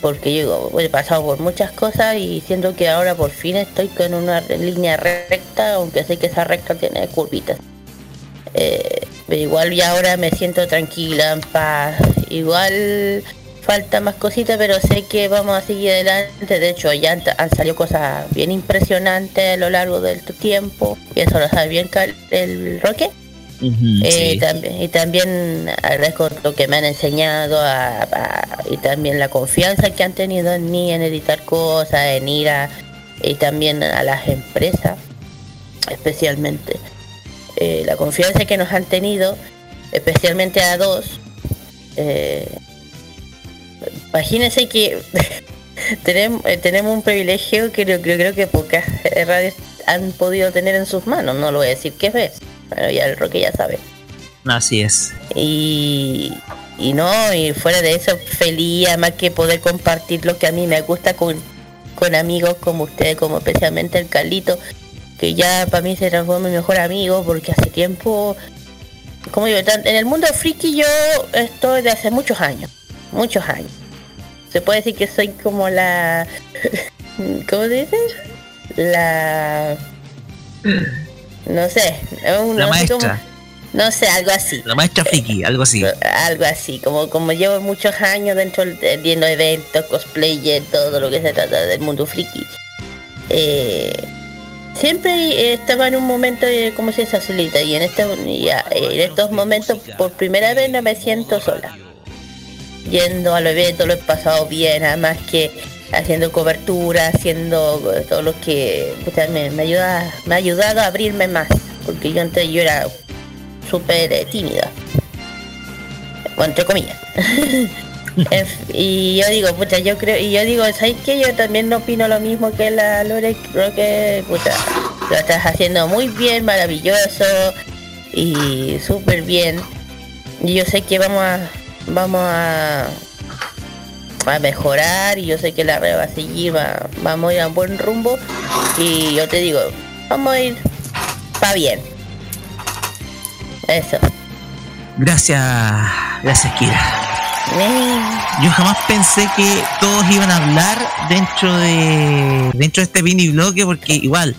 porque yo he pasado por muchas cosas y siento que ahora por fin estoy con una línea recta, aunque sé que esa recta tiene curvitas. Eh, pero igual ya ahora me siento tranquila, en paz. Igual falta más cositas, pero sé que vamos a seguir adelante. De hecho, ya han, han salido cosas bien impresionantes a lo largo del tiempo. Y eso lo sabe bien el Roque. Eh, sí. también, y también agradezco lo que me han enseñado a- a- y también la confianza que han tenido en mí en editar cosas, en ir a y también a las empresas, especialmente eh, la confianza que nos han tenido, especialmente a dos. Eh, imagínense que tenemos, eh, tenemos un privilegio que yo creo, creo que pocas radios han podido tener en sus manos, no lo voy a decir qué es, pero ya el Roque ya sabe. Así es. Y, y no, y fuera de eso, feliz, además que poder compartir lo que a mí me gusta con, con amigos como ustedes, como especialmente el Carlito, que ya para mí se transformó en mi mejor amigo, porque hace tiempo, como digo, en el mundo friki yo estoy de hace muchos años, muchos años. Se puede decir que soy como la... ¿Cómo se dice? La... No sé, La no sé cómo- maestra. no sé, algo así. La maestra friki, algo así. Algo así, como como llevo muchos años dentro de viendo eventos, cosplay, todo lo que se trata del mundo friki. Eh, siempre eh, estaba en un momento como si esa solita y en este y a- en estos momentos por primera vez no me siento sola. Yendo a los eventos lo he pasado bien, además que haciendo cobertura, haciendo eh, todo lo que puta, me, me ayuda, me ha ayudado a abrirme más, porque yo antes yo era súper eh, tímida. Entre comillas. Y yo digo, pucha, yo creo, y yo digo, ¿sabes qué? Yo también no opino lo mismo que la Lore, creo que, pucha, lo estás haciendo muy bien, maravilloso y súper bien. Y yo sé que vamos a, vamos a, a mejorar y yo sé que la red va a seguir, va- vamos a ir a un buen rumbo y yo te digo, vamos a ir para bien. Eso. Gracias, gracias Kira. Yo jamás pensé que todos iban a hablar dentro de dentro de este mini bloque porque igual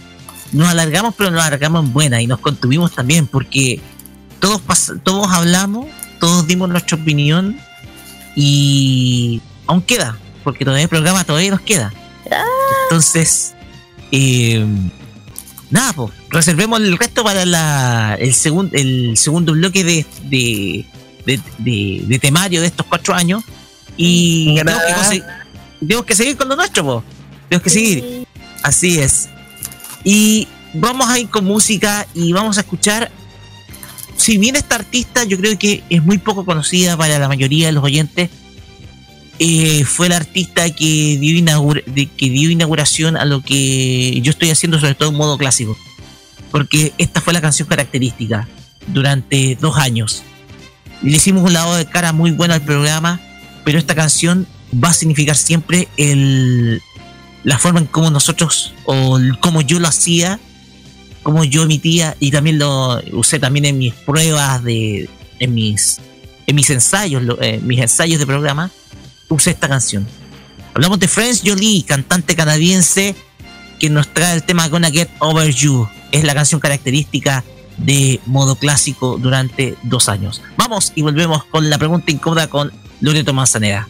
nos alargamos pero nos alargamos en buena y nos contuvimos también porque todos todos hablamos, todos dimos nuestra opinión y aún queda porque todavía el programa todavía nos queda. Entonces, eh, nada, pues, reservemos el resto para la, el, segun- el segundo bloque de, de, de, de- de temario de estos cuatro años. Y tenemos que, tenemos que seguir con lo nuestro, po. Tenemos que seguir. Así es. Y vamos a ir con música y vamos a escuchar. Si bien esta artista yo creo que es muy poco conocida para la mayoría de los oyentes, eh, fue la artista que dio, inauguración a lo que yo estoy haciendo, sobre todo en modo clásico. Porque esta fue la canción característica durante dos años. Le hicimos un lado de cara muy bueno al programa, pero esta canción va a significar siempre la forma en cómo nosotros, o cómo yo lo hacía, cómo yo emitía, y también lo usé también en mis pruebas de, en mis, en mis ensayos, eh, mis ensayos de programa, usé esta canción. Hablamos de Friends Jolie, cantante canadiense que nos trae el tema Gonna Get Over You. Es la canción característica de modo clásico durante dos años. Vamos y volvemos con la pregunta incómoda con Loreto Manzanera.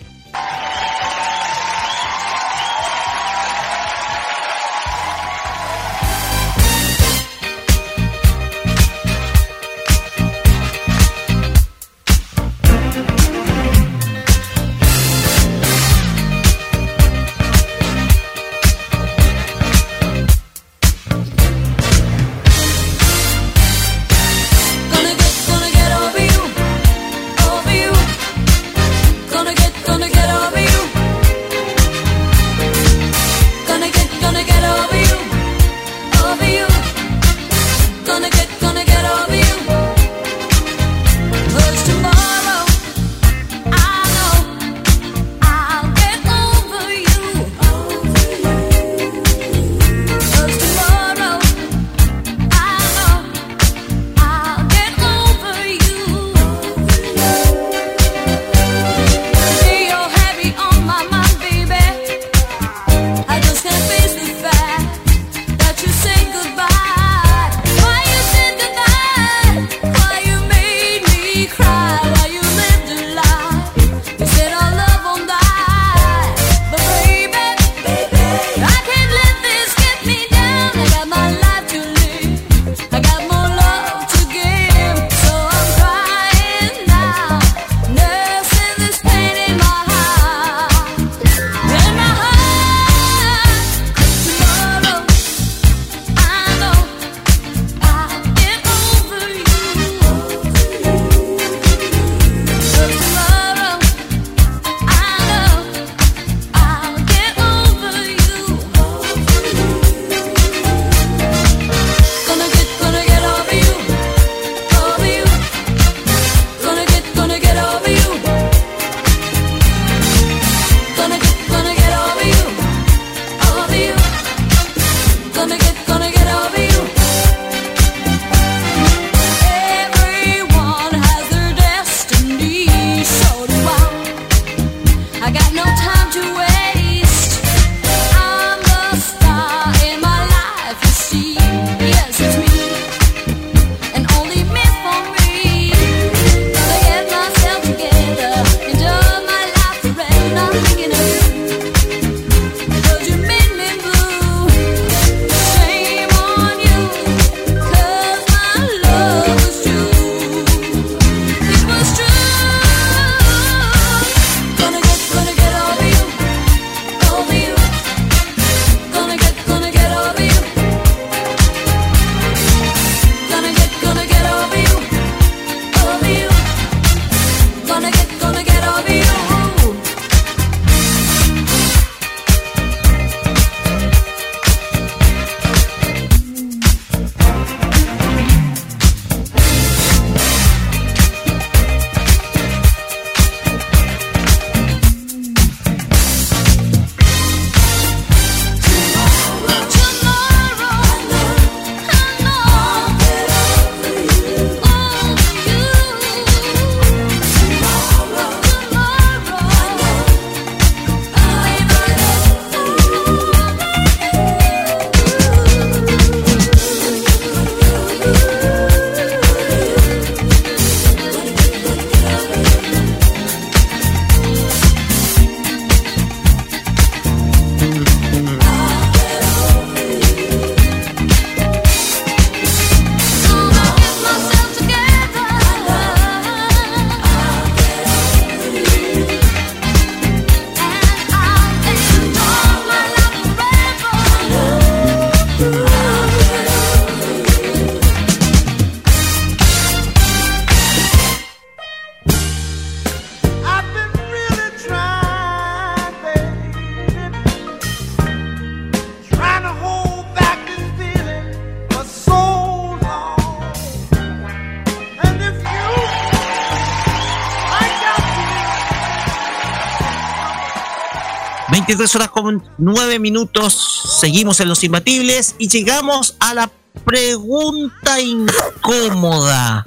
23 horas con 9 minutos. Seguimos en los imbatibles y llegamos a la pregunta incómoda.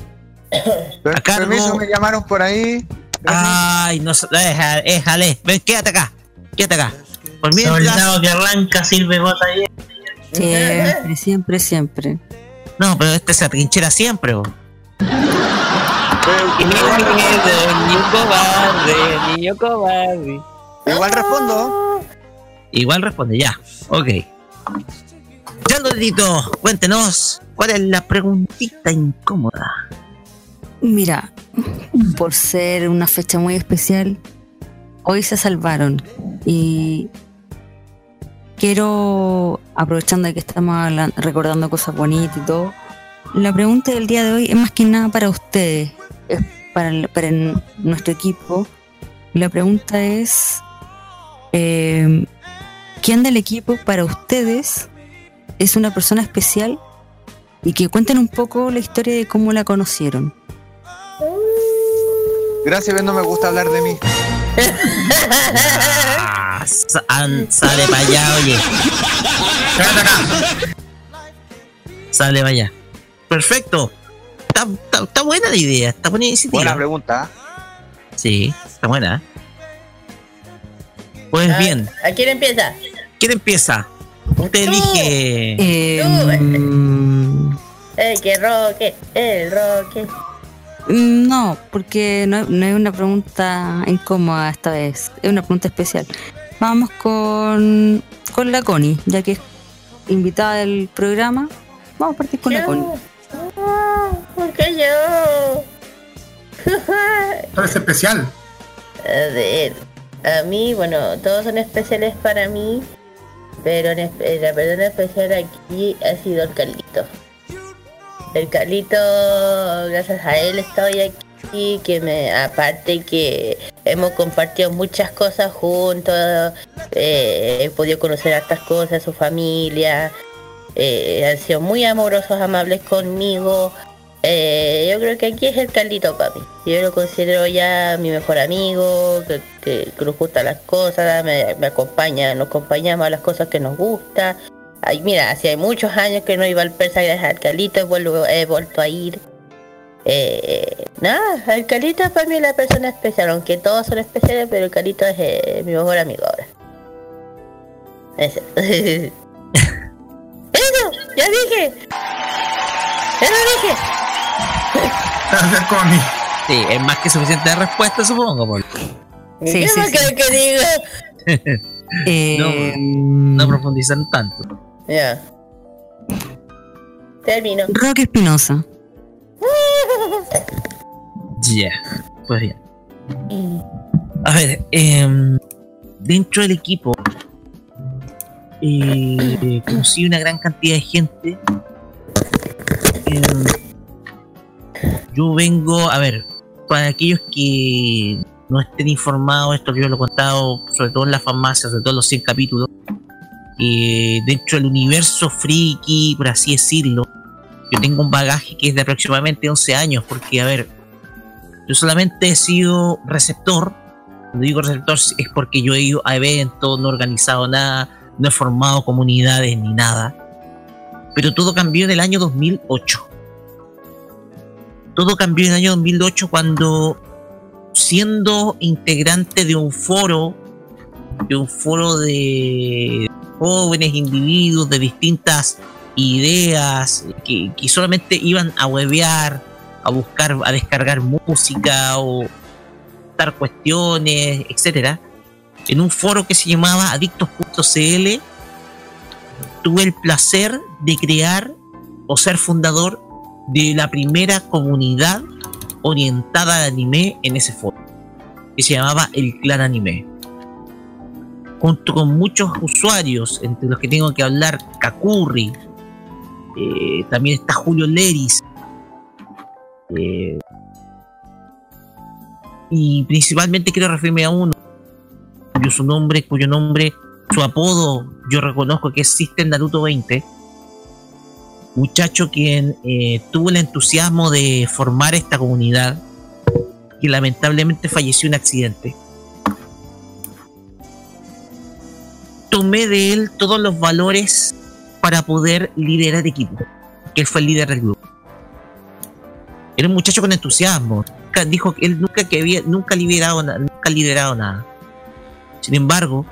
Per- A cargo- Permiso, me llamaron por ahí. Ay, no sé, déjale, déjale. Ven, quédate acá, quédate acá. Por mientras, Soldado que arranca, sirve bota ahí. Siempre, siempre, siempre. no, pero este se atrinchera siempre. bo. niño cobarde, niño cobarde. Igual respondo. Igual responde, ya. Ok. Ya, Lolito, cuéntenos, ¿cuál es la preguntita incómoda? Mira, por ser una fecha muy especial, hoy se salvaron y quiero, aprovechando de que estamos recordando cosas bonitas y todo, la pregunta del día de hoy es más que nada para ustedes, es para, para nuestro equipo. La pregunta es, eh, ¿quién del equipo para ustedes es una persona especial? Y que cuenten un poco la historia de cómo la conocieron. Gracias, Ben, no me gusta hablar de mí. Ah, sale para allá, oye. Sale para allá. Perfecto. Está, está- está buena la idea, está buena iniciativa. Buena pregunta. Sí, está buena. Pues Ah, bien, ¿A quién empieza? ¿Quién empieza? Usted elige. Eh, El que roque, el roque. No, porque no, no es una pregunta incómoda esta vez, es una pregunta especial. Vamos con, con la Connie, ya que es invitada del programa. Vamos a partir con la Connie. ¿Por qué yo? Todo es especial. A ver, a mí, bueno, todos son especiales para mí, pero espe- la persona especial aquí ha sido el Carlito. El Carlito, gracias a él estoy aquí, que me, aparte que hemos compartido muchas cosas juntos, eh, he podido conocer hartas cosas, su familia, eh, han sido muy amorosos, amables conmigo. Eh, yo creo que aquí es el Carlito mí. Yo lo considero ya mi mejor amigo, que, nos gustan las cosas, me, acompaña, nos acompañamos a las cosas que nos gusta. Ay, mira, hace muchos años que no iba al Persa gracias al Carlito, he, vuelvo- he vuelto a ir. Eh, nada, el Carlito para mí es la persona especial, aunque todos son especiales, pero el Carlito es eh, mi mejor amigo ahora. Eso. ¡Eso! ¡Ya dije! ¡Ya lo dije! Connie. Sí, es más que suficiente de respuesta, supongo. Por... ¿Qué más querés que diga? Eh, no, no profundizan tanto. Ya. Termino. Roque Espinosa. Ya, pues bien. A ver, em, dentro del equipo eh, conocí una gran cantidad de gente. Em, yo vengo, a ver, para aquellos que no estén informados, esto que yo lo he contado, sobre todo en la farmacia, sobre todo en los 100 capítulos, eh, dentro del universo friki, por así decirlo, yo tengo un bagaje que es de aproximadamente 11 años, porque, a ver, yo solamente he sido receptor. Cuando digo receptor es porque yo he ido a eventos, no he organizado nada, no he formado comunidades ni nada. Pero todo cambió en el año 2008. Todo cambió en el año 2008 cuando, siendo integrante de un foro, de un foro de jóvenes individuos de distintas ideas que, solamente iban a huevear, a buscar, a descargar música o dar cuestiones, etcétera, en un foro que se llamaba adictos.cl, tuve el placer de crear o ser fundador de la primera comunidad orientada al anime en ese foro, que se llamaba El Clan Anime. Junto con muchos usuarios, entre los que tengo que hablar, Kakurri, eh, también está Julio Leris, eh, y principalmente quiero referirme a uno, cuyo nombre, cuyo nombre, su apodo, yo reconozco que existe en Naruto 20. Muchacho quien eh, tuvo el entusiasmo de formar esta comunidad, que lamentablemente falleció en un accidente. tomé de él todos los valores para poder liderar equipo, que él fue el líder del grupo. Era un muchacho con entusiasmo. Dijo que él nunca había, nunca liderado nunca liderado nada. Sin embargo,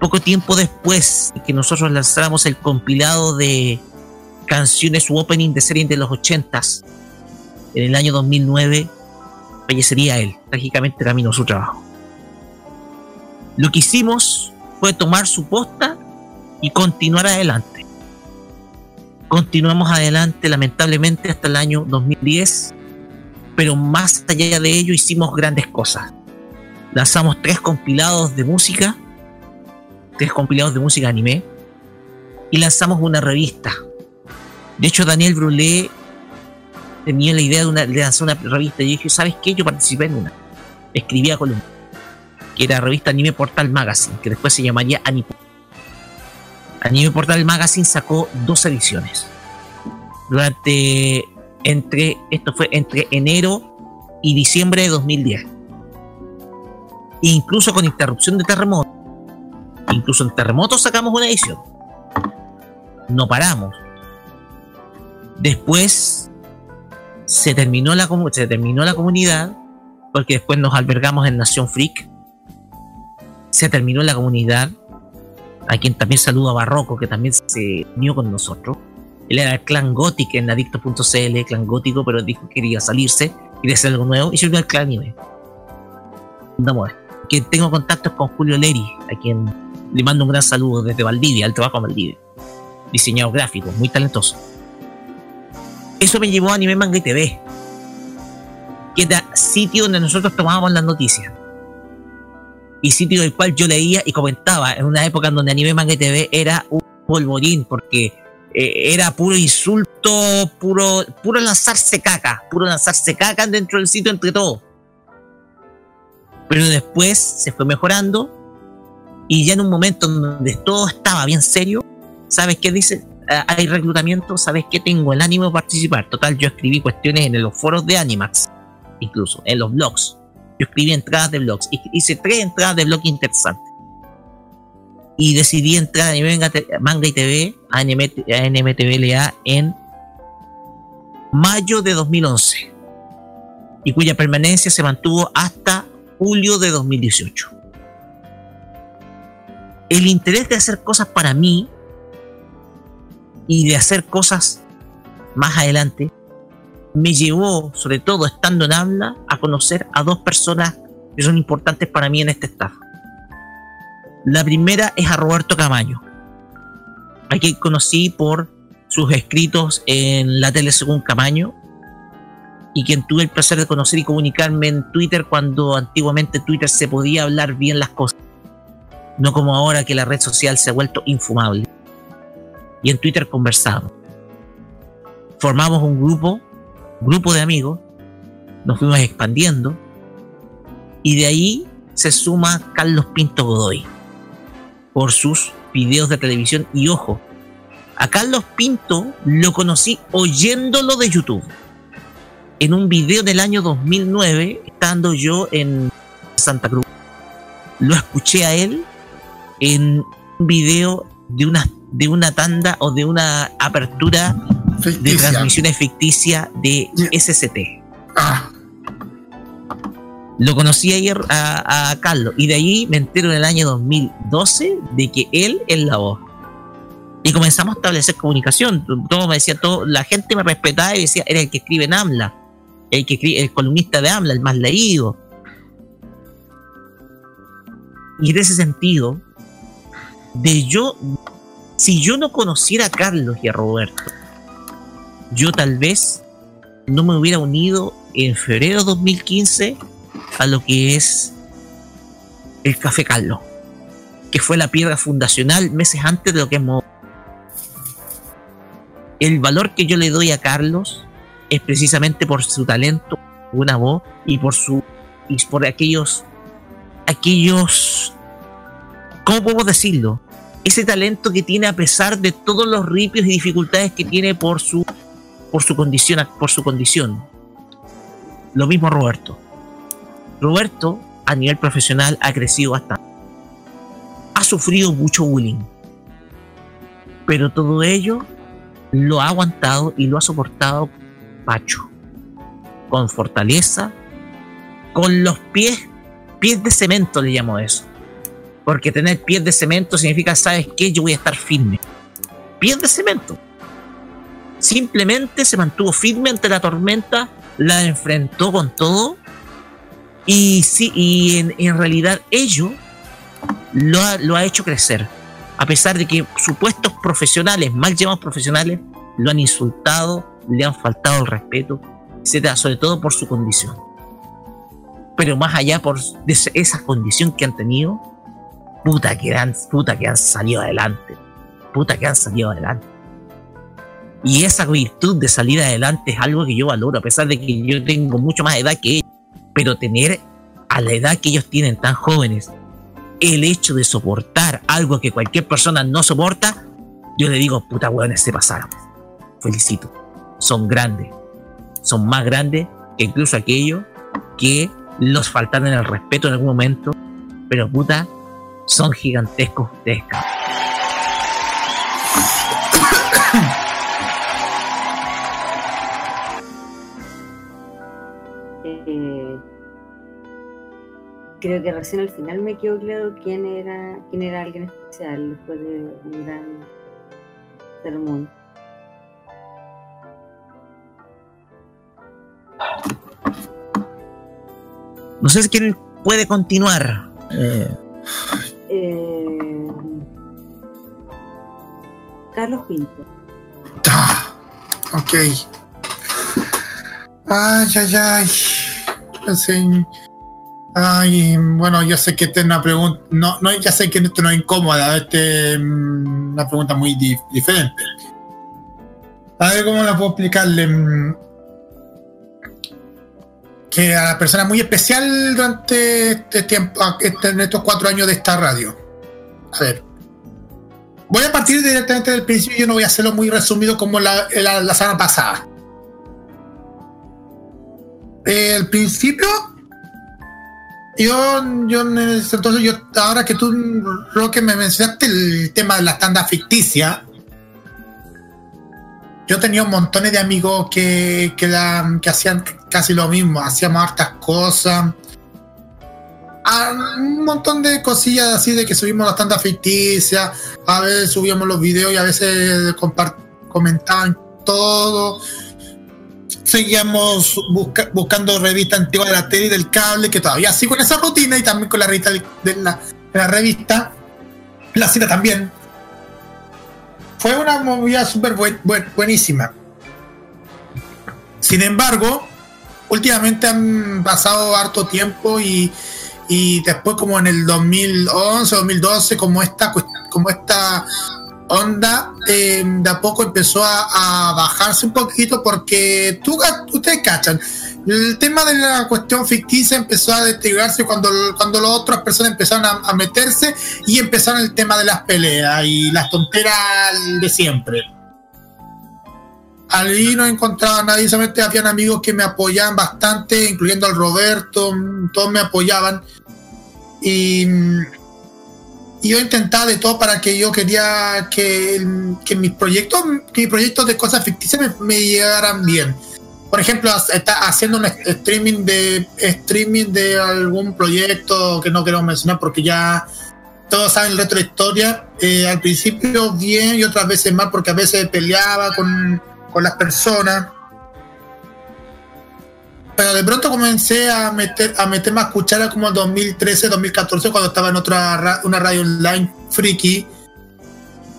poco tiempo después de que nosotros lanzáramos el compilado de canciones u opening de series de los ochentas, en el año 2009 fallecería él. Trágicamente terminó su trabajo. Lo que hicimos fue tomar su posta y continuar adelante. Continuamos adelante lamentablemente hasta el año 2010, pero más allá de ello hicimos grandes cosas. Lanzamos tres compilados de música, tres compilados de música anime, y lanzamos una revista. De hecho, Daniel Brulé tenía la idea de, una, lanzar una revista y dije, ¿sabes qué? Yo participé en una. Escribía columna, que era revista Anime Portal Magazine, que después se llamaría Anime. Anime Portal Magazine sacó dos ediciones. Durante, entre, esto fue entre enero y diciembre de 2010. Incluso con interrupción de terremoto. Incluso en terremoto sacamos una edición. No paramos. Después se terminó la, se terminó la comunidad, porque después nos albergamos en Nación Freak. Se terminó la comunidad, a quien también saludo a Barroco, que también se unió con nosotros. Él era el clan Gothic en adicto.cl, clan gótico, pero dijo que quería salirse, quería hacer algo nuevo, y se unió al clan anime. Andamos que tengo contactos con Julio Leri, a quien le mando un gran saludo desde Valdivia, al trabajo en Valdivia. Diseñador gráfico, muy talentoso. Eso me llevó a Anime Manga y TV, que era sitio donde nosotros tomábamos las noticias. Y sitio del cual yo leía y comentaba en una época en donde Anime Manga y TV era un polvorín, porque eh, era puro insulto, puro, puro lanzarse caca, puro lanzarse caca dentro del sitio entre todos. Pero después se fue mejorando y ya en un momento donde todo estaba bien serio, ¿sabes qué dice? Ah, hay reclutamiento, ¿sabes qué? Tengo el ánimo de participar. Total, yo escribí cuestiones en los foros de Animax, incluso, en los blogs. Yo escribí entradas de blogs, hice tres entradas de blog interesantes. Y decidí entrar a Manga y TV, a, NMTVLA, en mayo de 2011. Y cuya permanencia se mantuvo hasta julio de 2018. El interés de hacer cosas para mí y de hacer cosas más adelante me llevó, sobre todo estando en habla, a conocer a dos personas que son importantes para mí en este estado. La primera es a Roberto Camaño, a quien conocí por sus escritos en la tele según Camaño y quien tuve el placer de conocer y comunicarme en Twitter cuando antiguamente Twitter se podía hablar bien las cosas, no como ahora que la red social se ha vuelto infumable y en Twitter conversamos. Formamos un grupo, grupo de amigos, nos fuimos expandiendo y de ahí se suma Carlos Pinto Godoy por sus videos de televisión y ojo, a Carlos Pinto lo conocí oyéndolo de YouTube. En un video del año 2009, estando yo en Santa Cruz, lo escuché a él en un video de una, de una tanda o de una apertura de transmisiones ficticia de SCT. Ah. Lo conocí ayer a, Carlos y de ahí me entero en el año 2012 de que él es la voz. Y comenzamos a establecer comunicación. Todo me decía, todo, la gente me respetaba y decía, era el que escribe en AMLA, el que escribe, el columnista de AMLA, el más leído. Y en ese sentido, de yo, si yo no conociera a Carlos y a Roberto, yo tal vez no me hubiera unido en febrero de 2015 a lo que es el Café Carlos, que fue la piedra fundacional meses antes de lo que es El valor que yo le doy a Carlos es precisamente por su talento, una voz y por su y por aquellos aquellos ¿cómo podemos decirlo? Ese talento que tiene a pesar de todos los ripios y dificultades que tiene por su, por su condición, por su condición. Lo mismo Roberto. Roberto, a nivel profesional, ha crecido bastante. Ha sufrido mucho bullying. Pero todo ello lo ha aguantado y lo ha soportado Pacho. Con fortaleza, con los pies, pies de cemento le llamo eso. Porque tener pies de cemento significa, ¿sabes qué? Yo voy a estar firme. Pies de cemento. Simplemente se mantuvo firme ante la tormenta, la enfrentó con todo. Y sí, y en, en realidad ello lo ha, lo ha hecho crecer. A pesar de que supuestos profesionales, mal llamados profesionales, lo han insultado, le han faltado el respeto, etcétera, sobre todo por su condición. Pero más allá por esa condición que han tenido, puta que han, puta que han salido adelante. Puta que han salido adelante. Y esa virtud de salir adelante es algo que yo valoro, a pesar de que yo tengo mucho más edad que ellos. Pero tener a la edad que ellos tienen tan jóvenes, el hecho de soportar algo que cualquier persona no soporta, yo le digo, puta hueones, se pasaron. Felicito. Son grandes. Son más grandes que incluso aquellos que los faltaron el respeto en algún momento. Pero puta, son gigantescos ustedes, cabrón. Eh, creo que recién al final me quedó claro quién era, quién era alguien especial después de un gran sermón. No sé si quién puede continuar. Eh, Eh, Carlos Pinto. Ok. Ay, ay, ay. Ay, bueno, yo sé que esta es una pregunta. No, no, ya sé que esto no es incómoda. Este es una pregunta muy di- diferente. A ver cómo la puedo explicarle. A la persona muy especial durante este tiempo, este- en estos cuatro años de esta radio. A ver. Voy a partir directamente del principio. Yo no voy a hacerlo muy resumido como la, la, semana pasada. El principio, yo, yo entonces, yo, ahora que tú, Roque, me mencionaste el tema de la tanda ficticia, yo tenía un montón de amigos que, que, que hacían casi lo mismo, hacíamos hartas cosas. Ah, un montón de cosillas así de que subimos la tanda ficticia, a veces subíamos los videos y a veces comentaban todo. Seguíamos busca- buscando revistas antiguas de la tele y del cable, que todavía sigo en esa rutina y también con la revista de la revista, la cita también. Fue una movida súper buen- buen- buenísima. Sin embargo, últimamente han pasado harto tiempo y, y después como en el 2011, 2012, como esta, como esta onda eh, de a poco empezó a, bajarse un poquito porque tú, ustedes cachan, el tema de la cuestión ficticia empezó a deteriorarse cuando, cuando las otras personas empezaron a, meterse y empezaron el tema de las peleas y las tonteras de siempre. Allí no encontraba nadie, solamente habían amigos que me apoyaban bastante, incluyendo al Roberto, todos me apoyaban. Y, y yo intentaba de todo para que yo quería que, que mis proyectos, que mis proyectos de cosas ficticias me, me llegaran bien. Por ejemplo, está haciendo un streaming de streaming de algún proyecto que no quiero mencionar porque ya todos saben el resto de la historia. Eh, al principio bien y otras veces mal porque a veces peleaba con, con las personas. Pero de pronto comencé a meter a meter más cuchara como en 2013, 2014 cuando estaba en otra ra- una radio online friki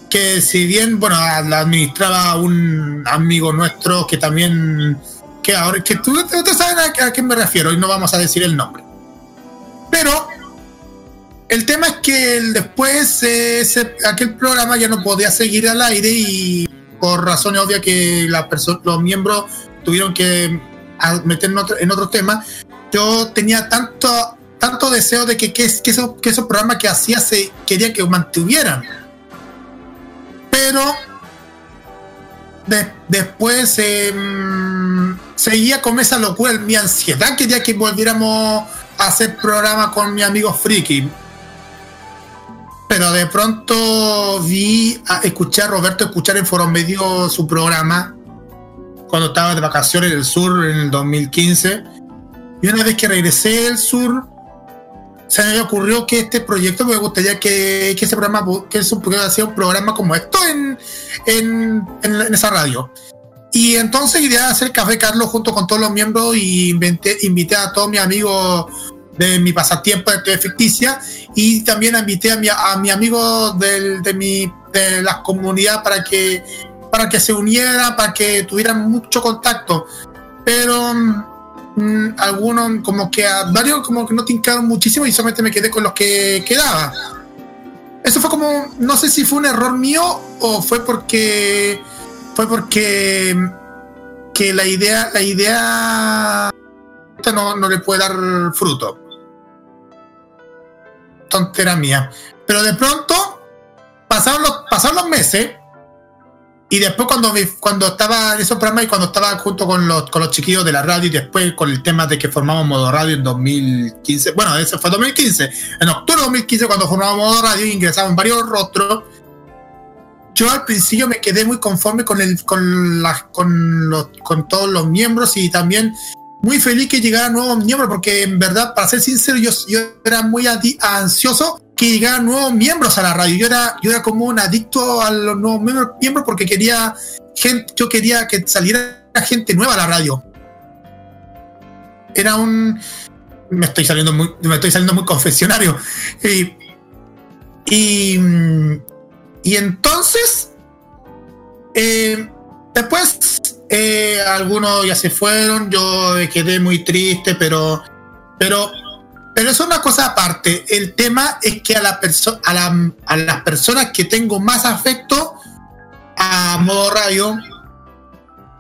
que si bien bueno la administraba un amigo nuestro que también que ahora que tú ustedes saben a, a qué me refiero y no vamos a decir el nombre. Pero el tema es que después aquel programa ya no podía seguir al aire y por razones obvias que la los miembros tuvieron que a- meter en otro, en otro tema, yo tenía tanto, tanto deseo de que, que, que, esos, que esos programas que hacía se quería que mantuvieran. Pero de- después eh, seguía con esa locura, mi ansiedad quería que volviéramos a hacer programa con mi amigo Friki. pero de pronto vi, a, escuché a Roberto escuchar en Foro Medio su programa cuando estaba de vacaciones en el sur en el 2015. Y una vez que regresé del sur, se me ocurrió que este proyecto me gustaría que, que ese programa, que es un, que un programa como esto en, en, en, en esa radio. Y entonces idea de hacer Café Carlos junto con todos los miembros y inventé, invité a todos mis amigos de mi pasatiempo de ficticia y también invité a mi, a mi amigo del, de, mi, de la comunidad para que, para que se unieran, para que tuvieran mucho contacto. Pero mm, algunos como que a varios como que no tincaron muchísimo y solamente me quedé con los que quedaba. Eso fue como, no sé si fue un error mío o fue porque fue porque que la idea, la idea no, no le puede dar fruto. Tontera mía. Pero de pronto pasaron los, pasaron los meses y después cuando, cuando estaba en esos programas y cuando estaba junto con los, con los chiquillos de la radio y después con el tema de que formamos Modo Radio en 2015, bueno, eso fue 2015, en octubre de 2015 cuando formamos Modo Radio ingresaban varios rostros, yo al principio me quedé muy conforme con, el, con, las con, los, con todos los miembros y también muy feliz que llegaran nuevos miembros porque en verdad, para ser sincero, yo, yo era muy ansioso que llegaran nuevos miembros a la radio. Yo era, yo era como un adicto a los nuevos miembros, porque quería gente, yo quería que saliera gente nueva a la radio. Era un me estoy saliendo muy, me estoy saliendo muy confesionario. Y, y, entonces, eh, después, eh, algunos ya se fueron, yo quedé muy triste, pero, pero, pero es una cosa aparte. El tema es que a las personas que tengo más afecto a modo radio,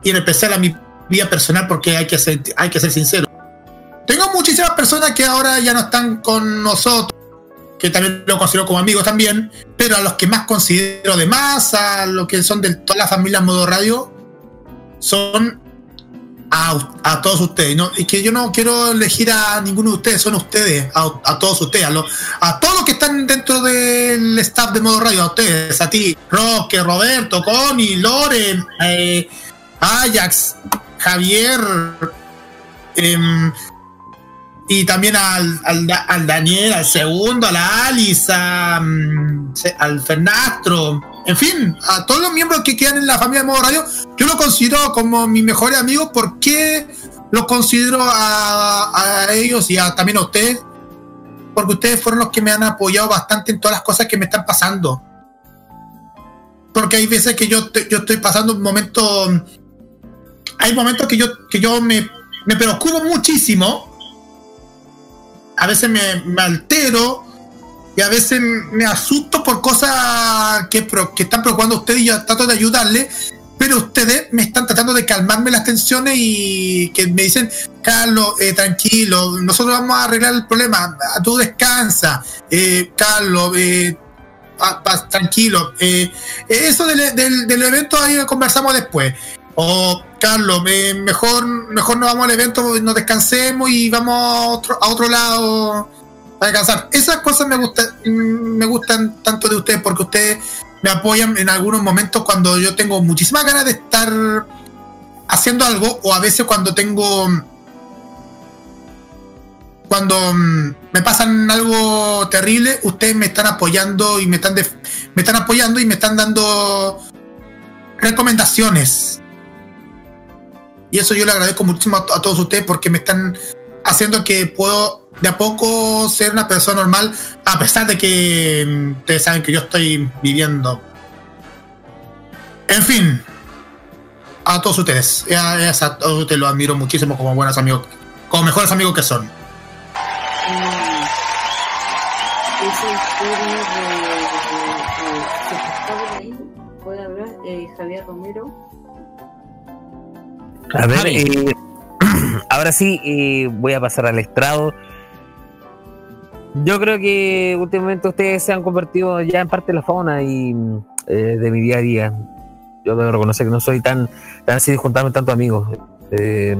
y en especial a mi vida personal, porque hay que ser, hay que ser sincero. Tengo muchísimas personas que ahora ya no están con nosotros, que también lo considero como amigos también, pero a los que más considero de más, a los que son de toda la familia Modo Radio, son a, a todos ustedes. ¿no? Y que yo no quiero elegir a ninguno de ustedes, son ustedes, a, a todos ustedes, a, los- a todos los que están dentro del staff de Modo Radio, a ustedes, a ti, Roque, Roberto, Connie, Loren, eh, Ajax, Javier, em, y también al, al, al Daniel, al segundo, a la Alice, a, mm, se- al Fernastro, en fin, a todos los miembros que quedan en la familia de Modo Radio, yo lo considero como mis mejores amigos. Porque los considero a, ellos y a- también a ustedes, porque ustedes fueron los que me han apoyado bastante en todas las cosas que me están pasando. Porque hay veces que yo, yo estoy pasando un momento, hay momentos que yo, que yo me, me preocupo muchísimo. A veces me, me altero y a veces me asusto por cosas que, están preocupando ustedes y yo trato de ayudarle, pero ustedes me están tratando de calmarme las tensiones y que me dicen, Carlos, eh, tranquilo, nosotros vamos a arreglar el problema, tú descansa, eh, Carlos, eh, pa- pa- tranquilo, eh, eso del, evento ahí conversamos después. O Carlos, eh, mejor, mejor nos vamos al evento, nos descansemos y vamos a otro, a otro lado a descansar. Esas cosas me gustan, mm, me gustan tanto de ustedes porque ustedes me apoyan en algunos momentos cuando yo tengo muchísimas ganas de estar haciendo algo o a veces cuando tengo cuando mm, me pasan algo terrible, ustedes me están apoyando y me están me están apoyando y me están dando recomendaciones. Y eso yo le agradezco muchísimo a todos ustedes porque me están haciendo que puedo de a poco ser una persona normal, a pesar de que mm, ustedes saben que yo estoy viviendo. En fin, a todos ustedes, a, a todos ustedes los admiro muchísimo como buenos amigos, como mejores amigos que son. Esa historia de, de- de- se está por ahí, puede hablar eh, Javier Romero. A ver, eh, ahora sí eh, voy a pasar al estrado. Yo creo que últimamente ustedes se han convertido ya en parte de la fauna y eh, de mi día a día. Yo debo reconocer que no soy tan, tan así de juntarme tanto amigos eh,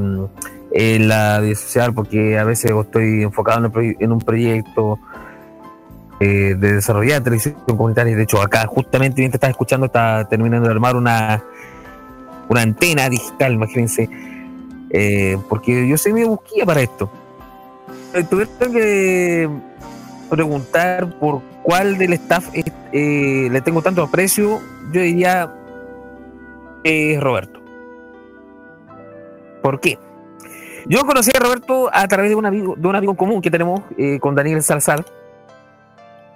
en la vida social porque a veces estoy enfocado en un proyecto eh, de desarrollar televisión comunitaria. De hecho, acá justamente mientras estás escuchando, está terminando de armar una, una antena digital, imagínense. Eh, porque yo soy medio busquilla para esto. Tuvieron que preguntar por cuál del staff eh, le tengo tanto aprecio. Yo diría es Roberto. ¿Por qué? Yo conocí a Roberto a través de un amigo, de un amigo común que tenemos eh, con Daniel Salazar,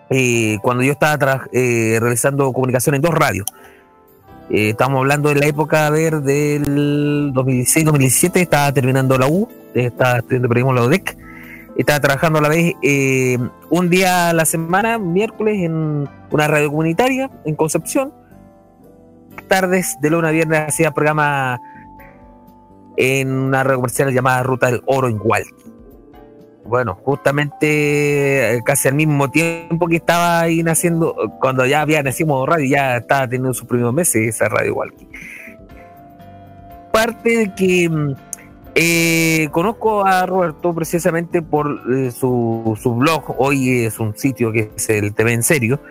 eh, cuando yo estaba eh, realizando comunicación en dos radios. Eh, estamos hablando de la época a del 2016-2017, estaba terminando la U, estaba estudiando periodismo la UDEC, estaba trabajando a la vez eh, un día a la semana, miércoles, en una radio comunitaria en Concepción. Tardes de lunes a viernes hacía programa en una red comercial llamada Ruta del Oro en Hualqui. Bueno, justamente eh, casi al mismo tiempo que estaba ahí naciendo, cuando ya había nacido Radio, ya estaba teniendo sus primeros meses esa radio Hualqui. Parte de que mm, eh, conozco a Roberto precisamente por eh, su, su blog, hoy es un sitio que es el TV en serio,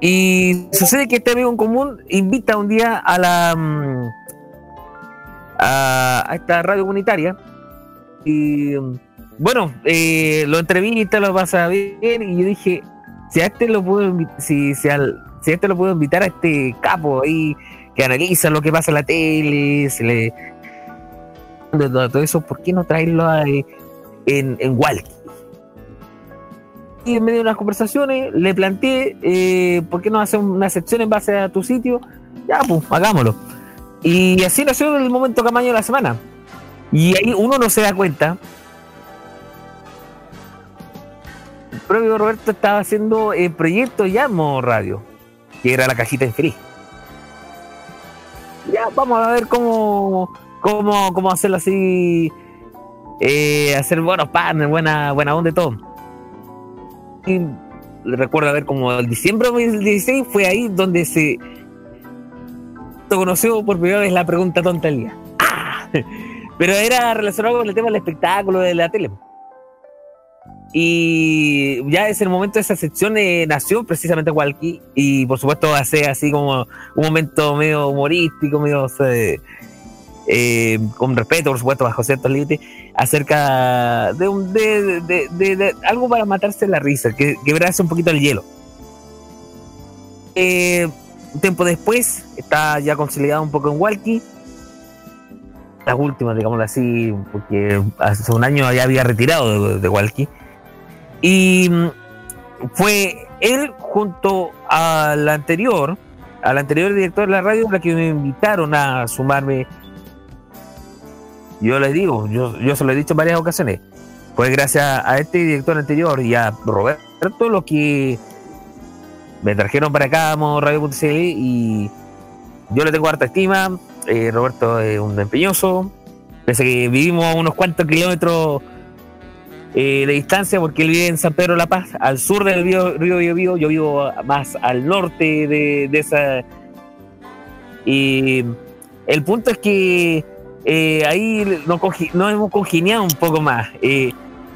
y sucede que este amigo en común invita un día a la mm, a, a esta radio comunitaria y bueno, eh, lo entrevista, lo pasa bien y yo dije, si a este lo puedo si, si, a este lo puedo invitar a este capo ahí que analiza lo que pasa en la tele, se le todo, eso, ¿por qué no traerlo a, eh, en, en? Y en medio de unas conversaciones le planteé, eh, ¿por qué no hacer una sección en base a tu sitio? Ya, pues, hagámoslo. Y así nació el momento camaño de la semana. Y ahí uno no se da cuenta. El propio Roberto estaba haciendo el proyecto ya radio, que era la cajita infeliz. Ya, vamos a ver cómo, cómo, cómo hacerlo así, eh, hacer buenos partners, buena, buena onda y todo. Y recuerdo ver como el diciembre de 2016 fue ahí donde se conoció por primera vez la pregunta tonta del día. ¡Ah! Pero era relacionado con el tema del espectáculo de la tele. Y ya es el momento de esa sección eh, nació precisamente Walkie y por supuesto hace así como un momento medio humorístico, medio eh, eh, con respeto por supuesto bajo ciertos límites acerca de, un, de, de- de- algo para matarse la risa, que quebrarse un poquito el hielo. Eh, un tiempo después está ya consolidado un poco en Walkie las últimas, digámoslo así, porque hace un año ya había retirado de, de Walkie. Y mm, fue él junto al anterior, al anterior director de la radio, la que me invitaron a sumarme. Yo les digo, yo, yo se lo he dicho en varias ocasiones. Fue gracias a este director anterior y a Roberto lo que me trajeron para acá a Radio.cl y yo le tengo harta estima. Eh, Roberto es un empeñoso. Pese que vivimos a unos cuantos kilómetros eh, de distancia, porque él vive en San Pedro de La Paz, al sur del río, río Biobío, yo vivo más al norte de, esa. Y el punto es que eh, ahí nos, hemos congeniado un poco más. Eh,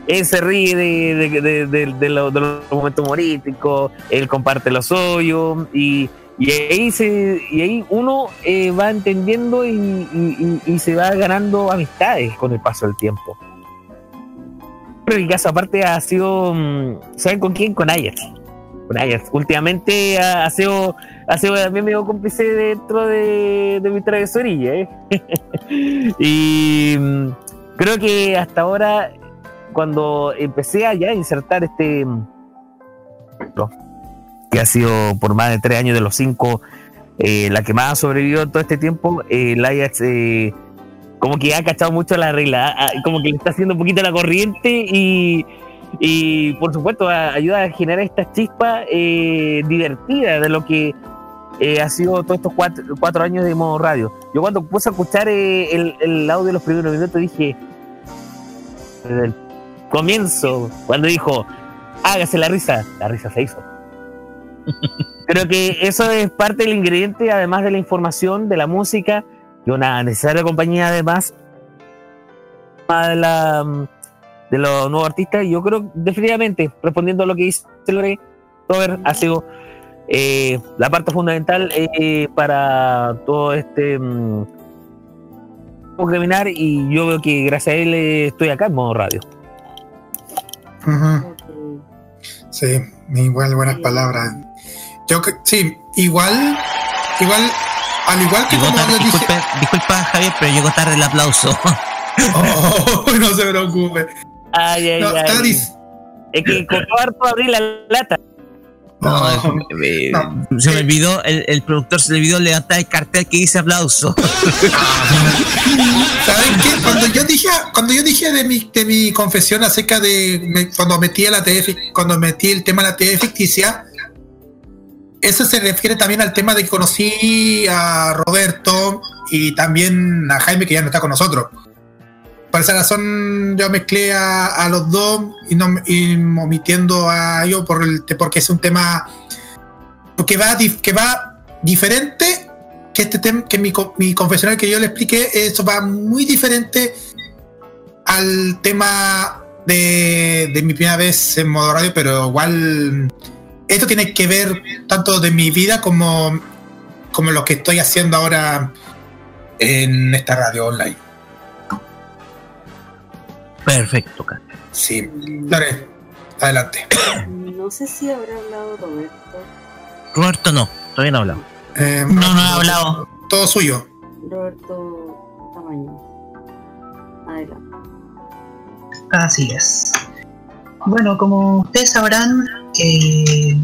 él se ríe de, de lo- los momentos humorísticos, él comparte los hoyos y, y ahí, se, y ahí uno eh, va entendiendo y, se va ganando amistades con el paso del tiempo. Pero el caso aparte ha sido, mm, ¿saben con quién? Con Ajax. Con Ajax. Últimamente ha, sido, ha sido también medio cómplice dentro de, de mi travesurilla. ¿eh? y mm, creo que hasta ahora, cuando empecé a ya insertar este... mm, que ha sido por más de tres años de los cinco, eh, la que más ha sobrevivido en todo este tiempo, eh, el Ajax eh, como que ha cachado mucho la regla, como que le está haciendo un poquito la corriente y, y por supuesto ayuda a generar estas chispas eh, divertidas de lo que ha sido todos estos cuatro, cuatro años de modo radio. Yo cuando puse a escuchar el, el audio de los primeros minutos dije, desde el comienzo, cuando dijo, hágase la risa, la risa se hizo. Creo que eso es parte del ingrediente, además de la información, de la música, y una necesaria compañía además de la, de los nuevos artistas. Yo creo, definitivamente, respondiendo a lo que dice Lore, Robert, ha sido eh, la parte fundamental eh, para todo este mm, caminar y yo veo que gracias a él eh, estoy acá en modo radio. Sí, igual buenas palabras. Yo que- sí, igual, igual, al igual que como tarde, dije, disculpa Javier, pero llegó tarde el aplauso. Oh, no se preocupe. Ay, ay, No, ay. Es que con harto abrir la lata. No, eh, se me olvidó, el, el productor se le olvidó levantar el cartel que dice aplauso. ¿Saben qué? Cuando yo dije, cuando yo dije de mi, de mi confesión acerca de me- cuando metí la TV, fic- cuando metí el tema de la TV ficticia, eso se refiere también al tema de que conocí a Roberto y también a Jaime que ya no está con nosotros. Por esa razón yo mezclé a, los dos y, no, y omitiendo a ellos por el, porque es un tema que va, que va diferente que este tema, que mi, mi confesional que yo le expliqué, eso va muy diferente al tema de, de mi primera vez en modo radio, pero igual esto tiene que ver tanto de mi vida como, como lo que estoy haciendo ahora en esta radio online. Perfecto, Carlos. Sí, Lore, adelante. No sé si habrá hablado Roberto. Roberto no, todavía no ha hablado. Eh, no, no ha hablado. Todo suyo. Roberto Tamaño. Adelante. Así es. Bueno, como ustedes sabrán, eh,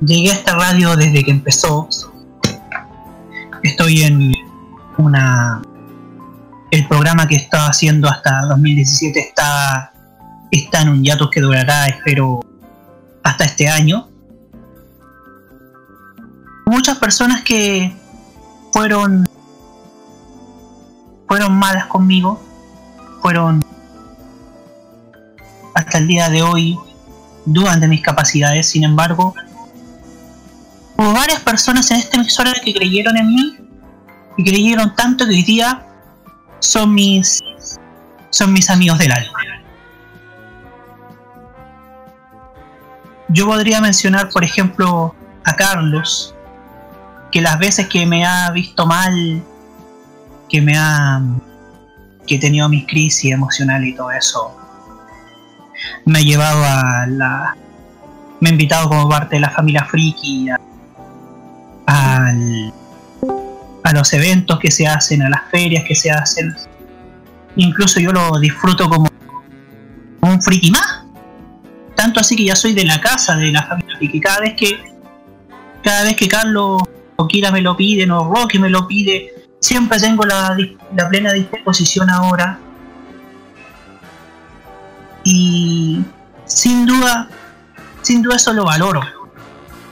llegué a esta radio desde que empezó. Estoy en una. El programa que estaba haciendo hasta 2017 está, está en un hiatus que durará, espero, hasta este año. Muchas personas que fueron fueron malas conmigo, fueron hasta el día de hoy dudan de mis capacidades, sin embargo, hubo varias personas en esta emisora que creyeron en mí y creyeron tanto que hoy día son mis son mis amigos del alma. Yo podría mencionar, por ejemplo, a Carlos, que las veces que me ha visto mal, que me ha que he tenido mis crisis emocionales y todo eso, me ha llevado a la. Me ha invitado como parte de la familia friki a, a los eventos que se hacen, a las ferias que se hacen. Incluso yo lo disfruto como un friki más. Tanto así que ya soy de la casa de la familia friki. Cada vez que cada vez que Carlos o Kira me lo piden o Rocky me lo pide, siempre tengo la, la plena disposición ahora y sin duda, sin duda eso lo valoro.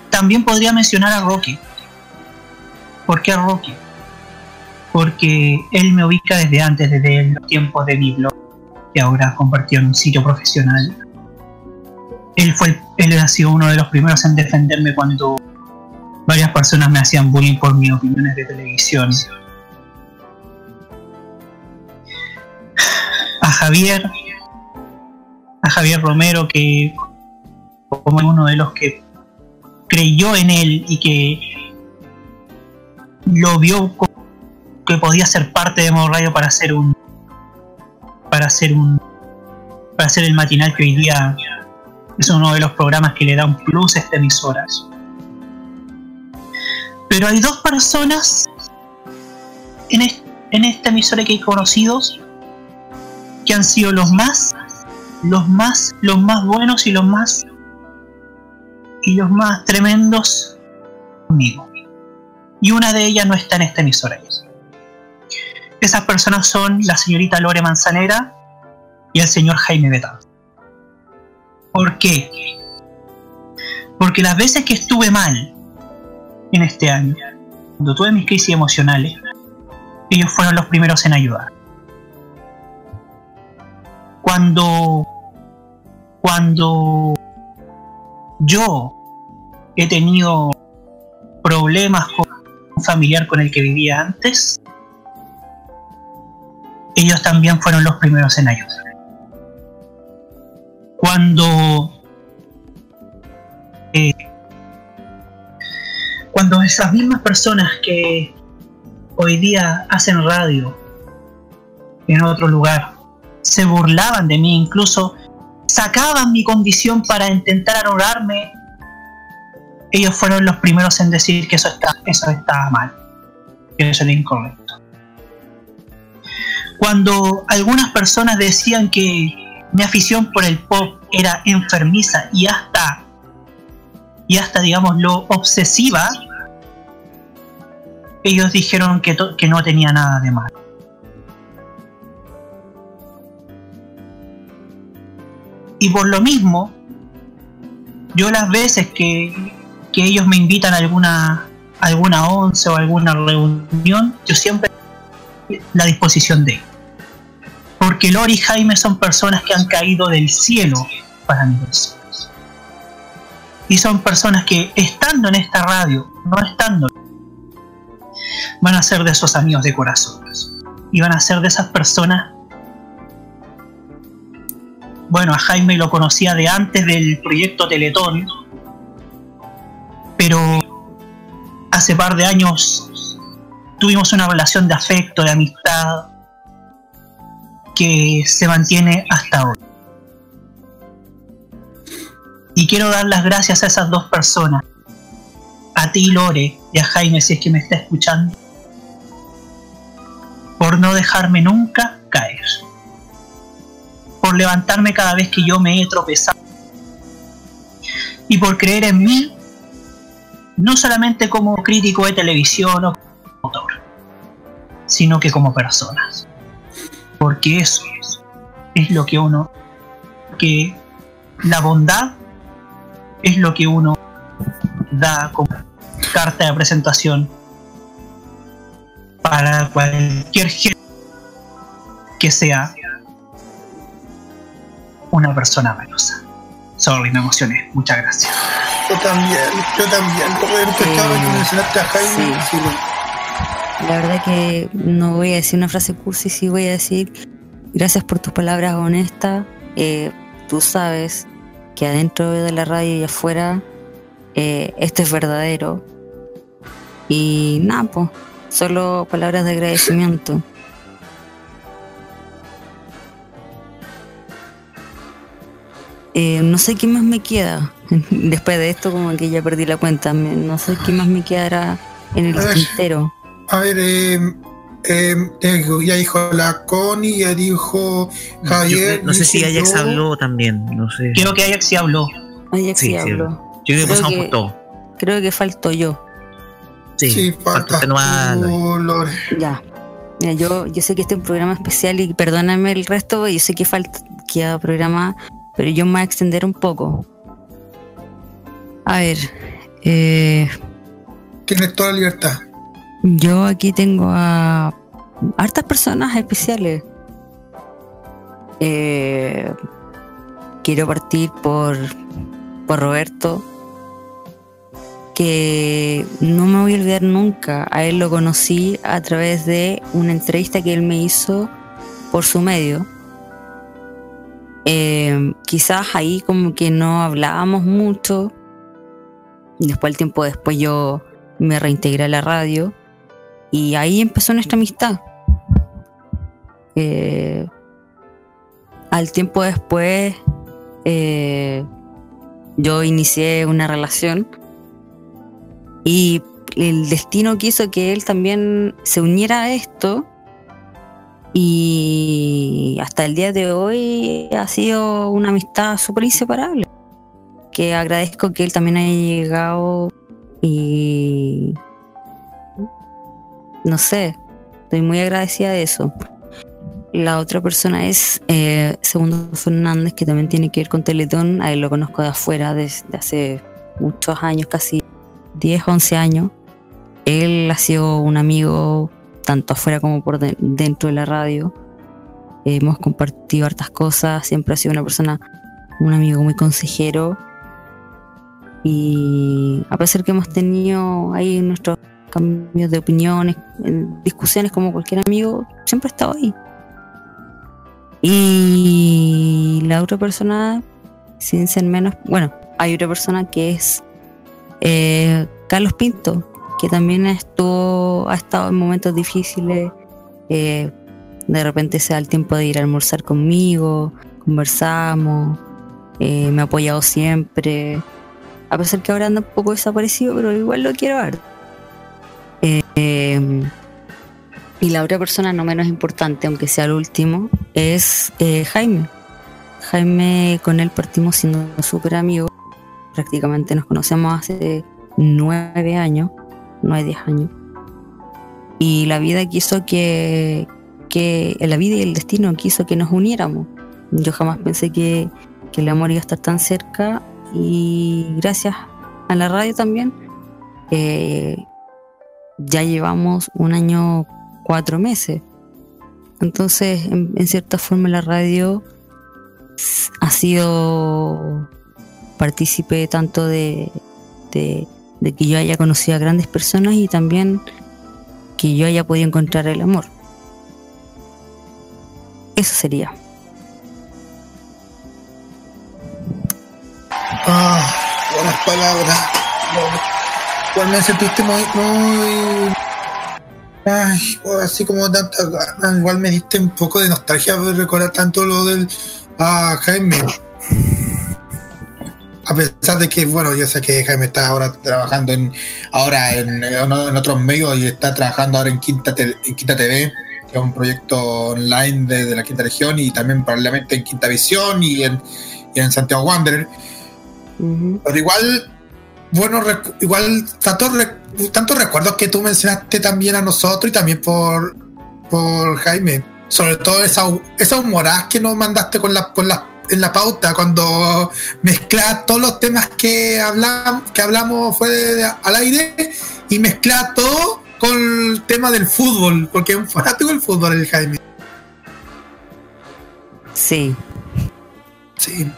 También podría mencionar a Rocky. ¿Por qué a Rocky? Porque él me ubica desde antes, desde los tiempos de mi blog, que ahora convertido en un sitio profesional. Él fue, él ha sido uno de los primeros en defenderme cuando varias personas me hacían bullying por mis opiniones de televisión. A Javier, a Javier Romero, que como uno de los que creyó en él y que lo vio como que podía ser parte de Modo Radio para hacer un para hacer un para hacer el matinal que hoy día es uno de los programas que le da un plus a esta emisora. Pero hay dos personas en, en esta emisora que he conocido que han sido los más los más los más buenos y los más y los más tremendos conmigo y una de ellas no está en esta emisora. Esas personas son la señorita Lore Manzanera y el señor Jaime Betán ¿por qué? porque las veces que estuve mal en este año cuando tuve mis crisis emocionales ellos fueron los primeros en ayudar cuando, cuando yo he tenido problemas con un familiar con el que vivía antes, ellos también fueron los primeros en ayudar. Cuando, eh, cuando esas mismas personas que hoy día hacen radio en otro lugar, se burlaban de mí, incluso sacaban mi condición para intentar anularme, ellos fueron los primeros en decir que eso, está, eso estaba mal, que eso era incorrecto. Cuando algunas personas decían que mi afición por el pop era enfermiza y hasta, y hasta digamos, lo obsesiva, ellos dijeron que, que no tenía nada de malo. Y por lo mismo, yo las veces que, que ellos me invitan a alguna, alguna once o alguna reunión, yo siempre la disposición de. Porque Lori y Jaime son personas que han caído del cielo para mis personas. Y son personas que estando en esta radio, no estando, van a ser de esos amigos de corazón. Y van a ser de esas personas bueno, a Jaime lo conocía de antes del proyecto Teletón, pero hace par de años tuvimos una relación de afecto, de amistad, que se mantiene hasta hoy. Y quiero dar las gracias a esas dos personas, a ti Lore y a Jaime si es que me está escuchando, por no dejarme nunca caer por levantarme cada vez que yo me he tropezado y por creer en mí, no solamente como crítico de televisión o autor, sino que como personas. Porque eso es lo que uno, que la bondad es lo que uno da como carta de presentación para cualquier gente que sea una persona venosa. Sorry, me emocioné. Muchas gracias. Yo también, yo también, Roberto, Eh, que mencionaste a Jaime, sí. sí, La verdad que no voy a decir una frase cursi, sí voy a decir gracias por tus palabras honestas. Eh, tú sabes que adentro de la radio y afuera eh, esto es verdadero. Y nada, pues, solo palabras de agradecimiento. Eh, no sé qué más me queda. Después de esto, como que ya perdí la cuenta. No sé qué más me quedará en el A ver. tintero. A ver, eh, eh, ya dijo- la Connie, ya dijo Javier. no sé si Ajax habló también, no sé. Creo que Ajax sí habló. Ajax sí, habló. Yo creo que pasamos por todo. Creo que falto yo. Sí, Sí, falta falta. Ya. Mira, yo, yo sé que este es un programa especial y perdóname el resto, yo sé que falta queda programa, pero yo me voy a extender un poco. A ver, eh, Tienes toda la libertad. yo aquí tengo a hartas personas especiales. Eh, quiero partir por, por Roberto, que no me voy a olvidar nunca. A él lo conocí a través de una entrevista que él me hizo por su medio. Eh, quizás ahí como que no hablábamos mucho. Después, el tiempo después, yo me reintegré a la radio. Y ahí empezó nuestra amistad. Eh, al tiempo después, eh, yo inicié una relación y el destino quiso que él también se uniera a esto y hasta el día de hoy ha sido una amistad súper inseparable que agradezco que él también haya llegado y no sé, estoy muy agradecida de eso. La otra persona es eh, Segundo Fernández, que también tiene que ver con Teletón. A él lo conozco de afuera desde hace muchos años, casi 10, 11 años. Él ha sido un amigo tanto afuera como por de- dentro de la radio. Hemos compartido hartas cosas, siempre ha sido una persona, un amigo muy consejero. Y a pesar que hemos tenido ahí nuestros cambios de opiniones, discusiones como cualquier amigo, siempre ha estado ahí. Y la otra persona, sin ser menos, bueno, hay otra persona que es eh, Carlos Pinto, que también estuvo, ha estado en momentos difíciles. eh, de repente se da el tiempo de ir a almorzar conmigo, conversamos, eh, me ha apoyado siempre. A pesar que ahora anda un poco desaparecido, pero igual lo quiero ver. Eh, y la otra persona no menos importante, aunque sea el último, es Jaime. Jaime, con él partimos siendo súper amigos. Prácticamente nos conocemos hace nueve años, nueve, diez años. Y la vida quiso que, que, la vida y el destino quiso que nos uniéramos. Yo jamás pensé que, que el amor iba a estar tan cerca y gracias a la radio también, eh, ya llevamos un año, cuatro meses. Entonces, en, en cierta forma, la radio ha sido partícipe tanto de, de que yo haya conocido a grandes personas y también que yo haya podido encontrar el amor. Eso sería. Ah, buenas palabras. Igual me sentiste muy, muy. Ay, así como tanta gana. Igual me diste un poco de nostalgia de recordar tanto lo del. Ah, Jaime. A pesar de que, bueno, yo sé que Jaime está ahora trabajando en ahora en, en otros medios y está trabajando ahora en Quinta, Te- en Quinta TV, que es un proyecto online de, de la Quinta Región y también probablemente en Quinta Visión y en, y en Santiago Wanderer. Pero igual, bueno, igual tantos re- tantos recuerdos que tú mencionaste también a nosotros y también por, por Jaime. Sobre todo esa, esa humorada que nos mandaste con la, con la, en la pauta cuando mezclas todos los temas que hablamos, que hablamos fue de- de- al aire y mezclas todo con el tema del fútbol, porque es un fanático del fútbol el Jaime. Sí. Sí.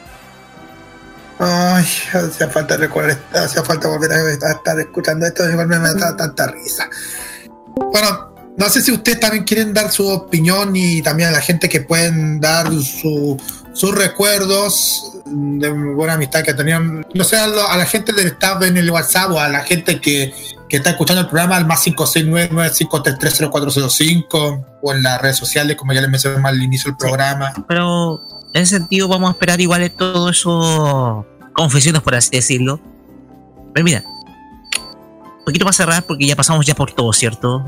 Ay, hacía falta recordar, hacía falta volver a a estar escuchando esto, igual me da tanta risa. Bueno, no sé si ustedes también quieren dar su opinión y también a la gente que pueden dar su, sus recuerdos de buena amistad que tenían, no sé, a, lo- a la gente del staff en el WhatsApp o a la gente que, que está escuchando el programa al más 569-533-0405 o en las redes sociales, como ya les mencioné al inicio del programa. Pero en ese sentido vamos a esperar igual de todo eso confesiones por así decirlo. Pero mira, un poquito para cerrar porque ya pasamos ya por todo, ¿cierto?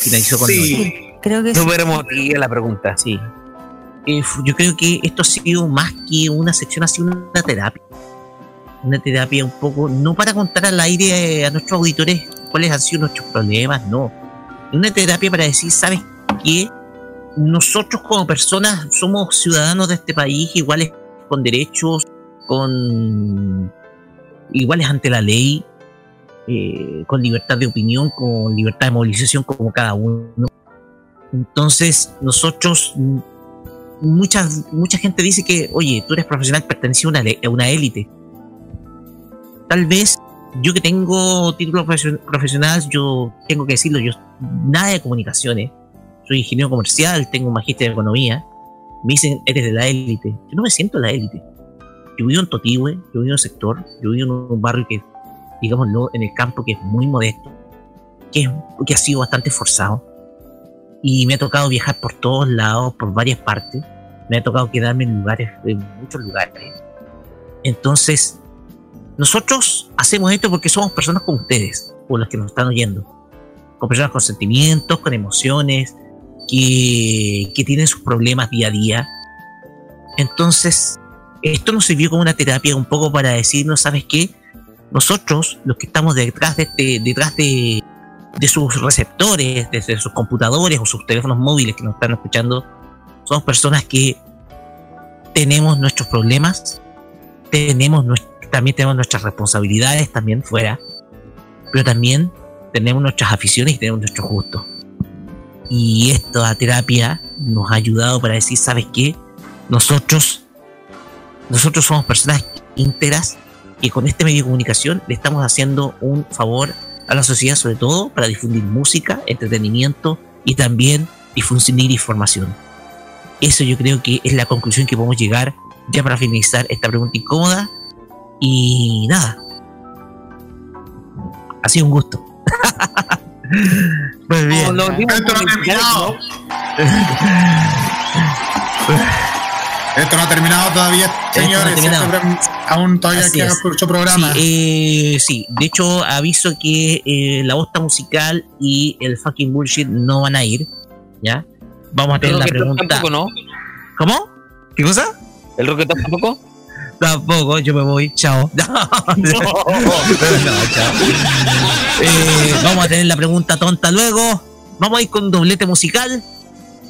Finalizó con Sí. Creo que Súper emotiva la pregunta. Sí. Eh, yo creo que esto ha sido más que una sección, ha sido una terapia. Una terapia un poco, no para contar al aire eh, a nuestros auditores cuáles han sido nuestros problemas, no. Una terapia para decir, ¿sabes qué? Nosotros como personas somos ciudadanos de este país iguales con derechos, con iguales ante la ley, eh, con libertad de opinión, con libertad de movilización como cada uno. Entonces, nosotros, mm, mucha, gente dice que, oye, tú eres profesional, perteneces a una, a una élite. Tal vez yo que tengo título profesio- profesional, yo tengo que decirlo, yo nada de comunicaciones, soy ingeniero comercial, tengo un magíster de economía, me dicen, eres de la élite. Yo no me siento la élite. Yo vivo en Totigüe, yo vivo en un sector, yo vivo en un barrio que, digámoslo, en el campo que es muy modesto, que, es- que ha sido bastante forzado y me ha tocado viajar por todos lados, por varias partes. Me ha tocado quedarme en lugares, en muchos lugares. Entonces, nosotros hacemos esto porque somos personas como ustedes, o los que nos están oyendo. Con personas con sentimientos, con emociones, que, que tienen sus problemas día a día. Entonces, esto nos sirvió como una terapia un poco para decirnos, ¿sabes qué? Nosotros, los que estamos detrás de este, detrás de, de sus receptores, desde sus computadores o sus teléfonos móviles que nos están escuchando, somos personas que tenemos nuestros problemas, tenemos también tenemos nuestras responsabilidades también fuera, pero también tenemos nuestras aficiones y tenemos nuestros gustos. Y esta terapia nos ha ayudado para decir, ¿sabes qué? Nosotros, nosotros somos personas íntegras que con este medio de comunicación le estamos haciendo un favor a la sociedad, sobre todo para difundir música, entretenimiento y también difundir información. Eso yo creo que es la conclusión que podemos llegar ya para finalizar esta pregunta incómoda. Y nada. Ha sido un gusto. Muy bien. Esto no. Esto no ha terminado todavía, no señores. terminado. Aún todavía Así queda mucho programa. Sí, eh, sí, de hecho aviso que eh, la bosta musical y el fucking bullshit no van a ir, ¿ya? Vamos a tener la pregunta. tampoco, ¿no? ¿Cómo? ¿Qué cosa? ¿El roquetón tampoco? Tampoco, yo me voy, chao. No, no, chao. Eh, vamos a tener la pregunta tonta luego. Vamos a ir con doblete musical.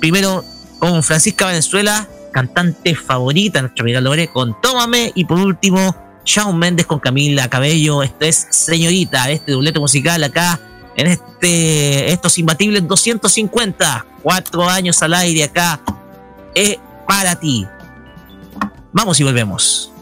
Primero con Francisca Venezuela, cantante favorita, nuestra amiga Lore, con Tómame. Y por último, Shawn Méndez con Camila Cabello. Esto es Señorita, este doblete musical acá en este estos imbatibles 250. Cuatro años al aire acá. Es para ti. Vamos y volvemos.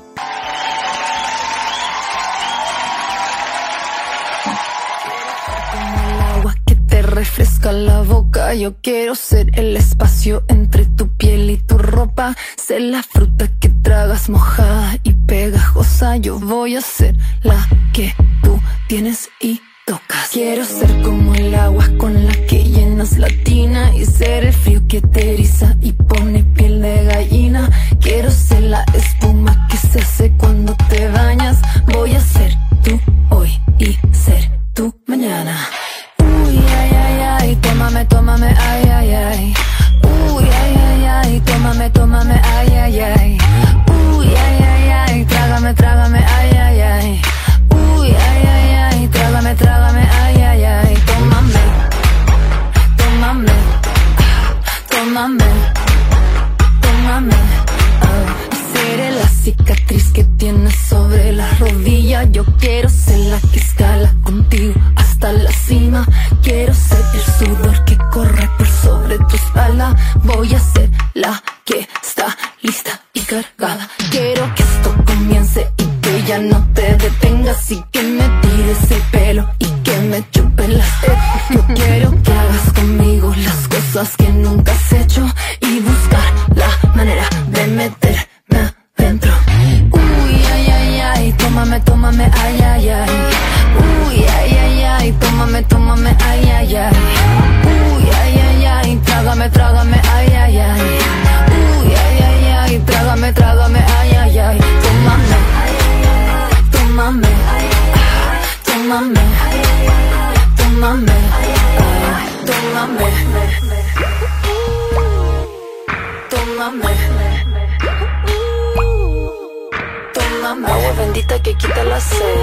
Refresca la boca. Yo quiero ser el espacio entre tu piel y tu ropa. Ser la fruta que tragas mojada y pegajosa. Yo voy a ser la que tú tienes y tocas. Quiero ser como el agua con la que llenas la tina y ser el frío que te eriza y pone piel de gallina. Quiero ser la espuma que se hace cuando te bañas. Voy a ser tú hoy y ser tú mañana. Uy, ay, ay, ay, tómame, tómame, ay, ay, ay. Uy, ay, ay, ay, tómame, tómame, ay, ay, ay. Uy, ay, ay, ay, trágame, trágame, ay, ay, ay. Uy, ay, ay, ay, trágame, trágame, ay, ay, ay. Tómame, tómame, tómame, tómame. Ah, la cicatriz que tienes sobre la rodilla. Yo quiero ser la que escala contigo hasta la cima. Quiero ser el sudor que corre por sobre tu espalda. Voy a ser la que está lista y cargada. Quiero que esto comience y que ya no te detengas y que me tires el pelo y que me chupe la sed. Yo quiero que hagas conmigo las cosas que nunca has hecho y buscar la manera de meterme adentro. Uy, ay, ay, ay, tómame, tómame, ay, ay, ay. Uy, ay, ay, ay, tómame, tómame, ay, ay, ay. Uy, ay, ay, ay, trágame, trágame, ay, ay, ay. Uy, ay, ay, ay, trágame, trágame, ay, ay, ay. Tómame, tómame, tómame, tómame, tómame, tómame. Tómame, agua bendita que quita la sed,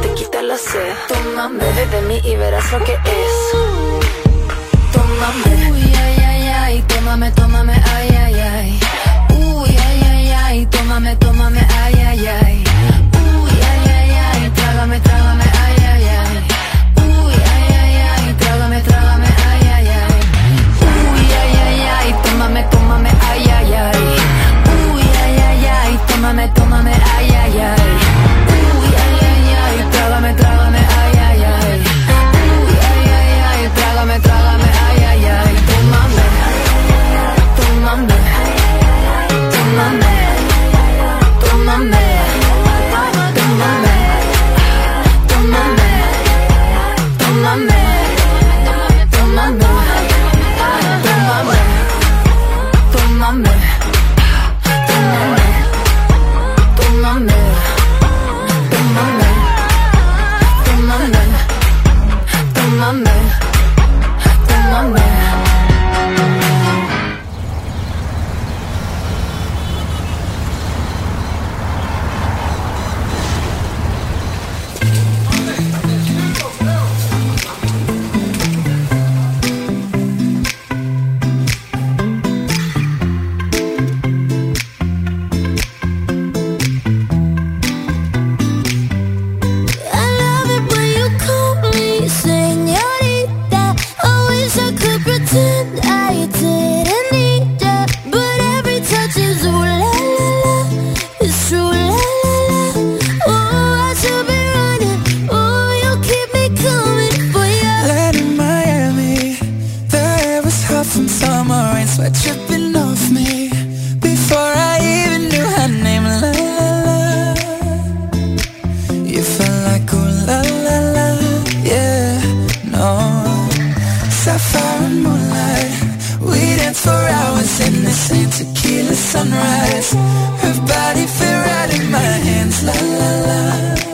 te quita la sed. Tómame, bebe de mí y verás lo que es. Tómame, uy, ay, ay, ay, tómame, tómame, ay, ay, ay. Uy, ay, ay, ay, tómame, tómame, ay, ay, ay. Uy, ay, ay, ay, trágame, trágame, ay, ay, ay. Uy, ay, ay, ay, trágame, trágame, ay, ay, ay. Uy, ay, ay, ay, tómame, tómame, ay, ay, ay. Uy, ay, ay, ay, tómame, tómame, ay. tonight same tequila sunrise. Her body fit right in my hands, la la la.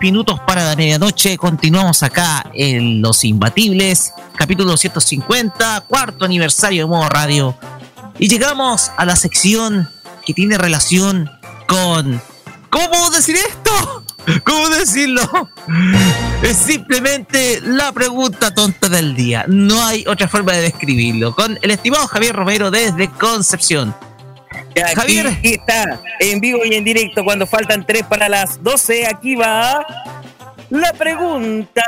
Minutos para la medianoche, continuamos acá en Los Imbatibles, capítulo 150, cuarto aniversario de Modo Radio. Y llegamos a la sección que tiene relación con... ¿Cómo puedo decir esto? ¿Cómo decirlo? Es simplemente la pregunta tonta del día. No hay otra forma de describirlo. Con el estimado Javier Romero desde Concepción. Aquí Javier. está, en vivo y en directo, cuando faltan tres para las 12, aquí va la pregunta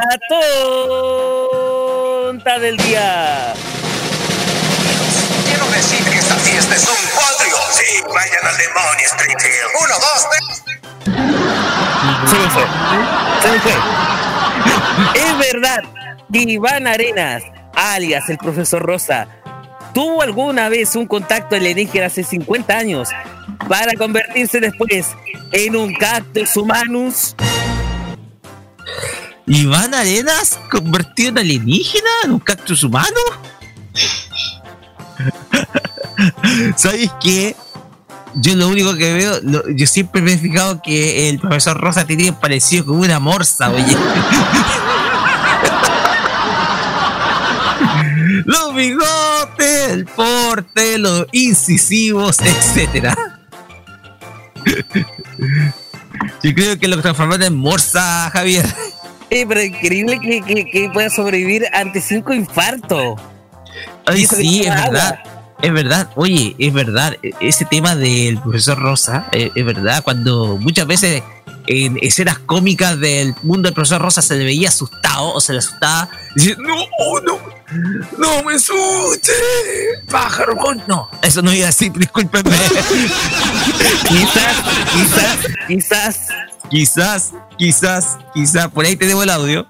tonta del día. Quiero decir que esta fiesta es un podrio. Sí, vayan al demonio, Springfield. Uno, dos, tres. Se me fue. Se me fue. Es verdad que Iván Arenas, alias el profesor Rosa, tuvo alguna vez un contacto alienígena hace 50 años para convertirse después en un cactus humanus. Iván Arenas convertido en alienígena, en un cactus humano. ¿Sabes qué? Yo lo único que veo, yo siempre me he fijado que el profesor Rosa tiene parecido con una morsa, oye. los bigotes, el porte, los incisivos, etcétera. Yo creo que lo transformaron en morsa, Javier. Eh, pero increíble que, que, que pueda sobrevivir ante cinco infartos. Ay, sí, es agua. verdad. Es verdad, oye, es verdad. e- Ese tema del profesor Rosa, eh, es verdad, cuando muchas veces en escenas cómicas del mundo del profesor Rosa se le veía asustado o se le asustaba, dice, no, no, no me asuste, pájaro, con-". no, eso no iba a decir, discúlpenme. quizás, quizás, quizás. Quizás, quizás, quizás, por ahí tenemos el audio.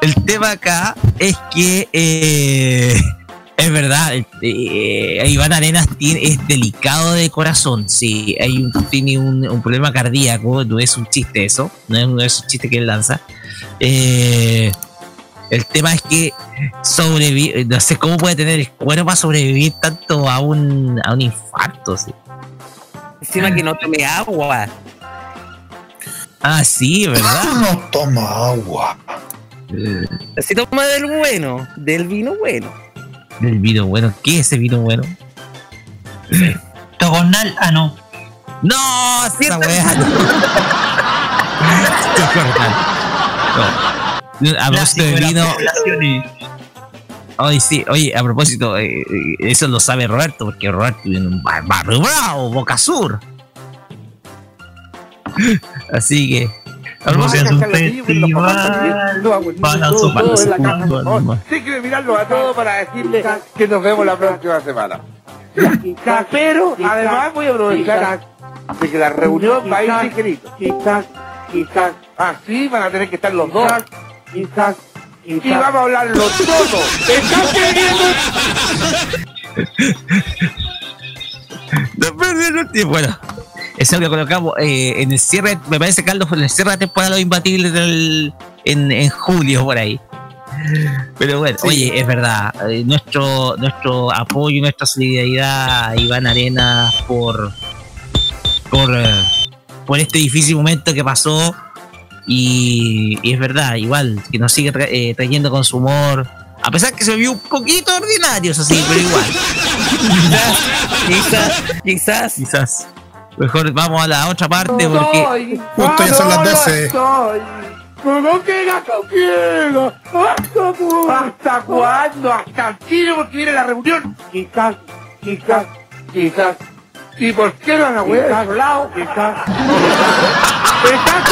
El tema acá es que eh, es verdad, eh, Iván Arenas tiene, es delicado de corazón, sí, hay un, tiene un, un problema cardíaco, no es un chiste eso, no es, no es un chiste que él lanza. Eh, el tema es que sobrevive, no sé cómo puede tener el cuerpo para sobrevivir tanto a un, a un infarto. sí. Encima que no tome agua. Ah, sí, ¿verdad? No toma agua. Si toma del bueno, del vino bueno. Del vino bueno. ¿Qué es ese vino bueno? Togonal, ah no. No, esa weá. No. A propósito de vino. Oye, sí, oye, a propósito, eh, eh, eso lo sabe Roberto, porque Roberto vive en un bar- barrio bravo, Boca Sur. Así que. A propósito- Para su- para su- Sí que mirarlos a todos para decirles que nos vemos la próxima semana. Pero además voy a aprovechar de que la reunión va a ir ligerito. Quizás, quizás, así van a tener que estar los dos. Quizás, y vamos a hablar los dos. ¿Estás No perdieron el tiempo. Bueno, eso lo colocamos eh, en el cierre. Me parece, Carlos, en el cierre de temporada Los Imbatibles del- en, en julio, por ahí. Pero bueno, oye, es verdad. eh, nuestro, nuestro apoyo nuestra solidaridad a Iván Arena por, por, eh, por este difícil momento que pasó. Y, y es verdad, igual, que nos sigue tra- eh, trayendo con su humor. A pesar que se vio un poquito ordinario, eso sí, pero igual. quizás, quizás. Quizás. Mejor vamos a la otra parte porque. Justo ya son las 12. No queda conmigo. ¿Hasta cuándo? ¿Hasta cuándo? ¿Hasta el tiro porque viene la reunión? Quizás, quizás, quizás. ¿Y por qué no han huevo a otro lado? Quizás. ¿Estás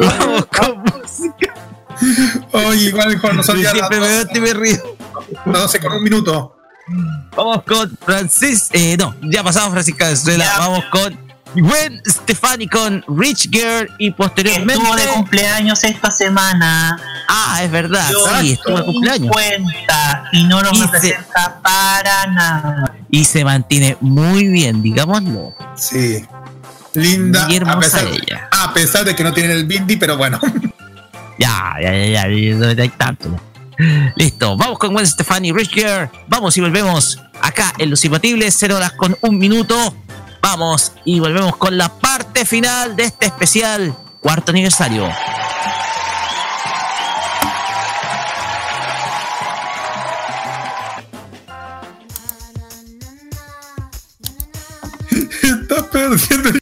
Vamos con música. Oye, igual con nosotros ya Siempre me veo y me río. las 12 con un minuto. Vamos con Francis. Eh, no, ya pasamos Francisca Venezuela. Vamos con Gwen Stefani con Rich Girl y posteriormente. Estuvo de cumpleaños esta semana. Ah, es verdad. Yo sí, estuvo de cumpleaños. cuenta y no nos Y se- representa para nada. Y se mantiene muy bien, digámoslo. Sí. Linda. Muy hermosa a, pesar, ella. a pesar de que no tienen el bindi, pero bueno. Ya, ya, ya, ya, ya, no hay tanto. Listo, vamos con Gwen Stefani, Rich Girl. Vamos y volvemos acá en Los Imbatibles, 0 horas con un minuto. Vamos y volvemos con la parte final de este especial cuarto aniversario. Estás perdiendo. If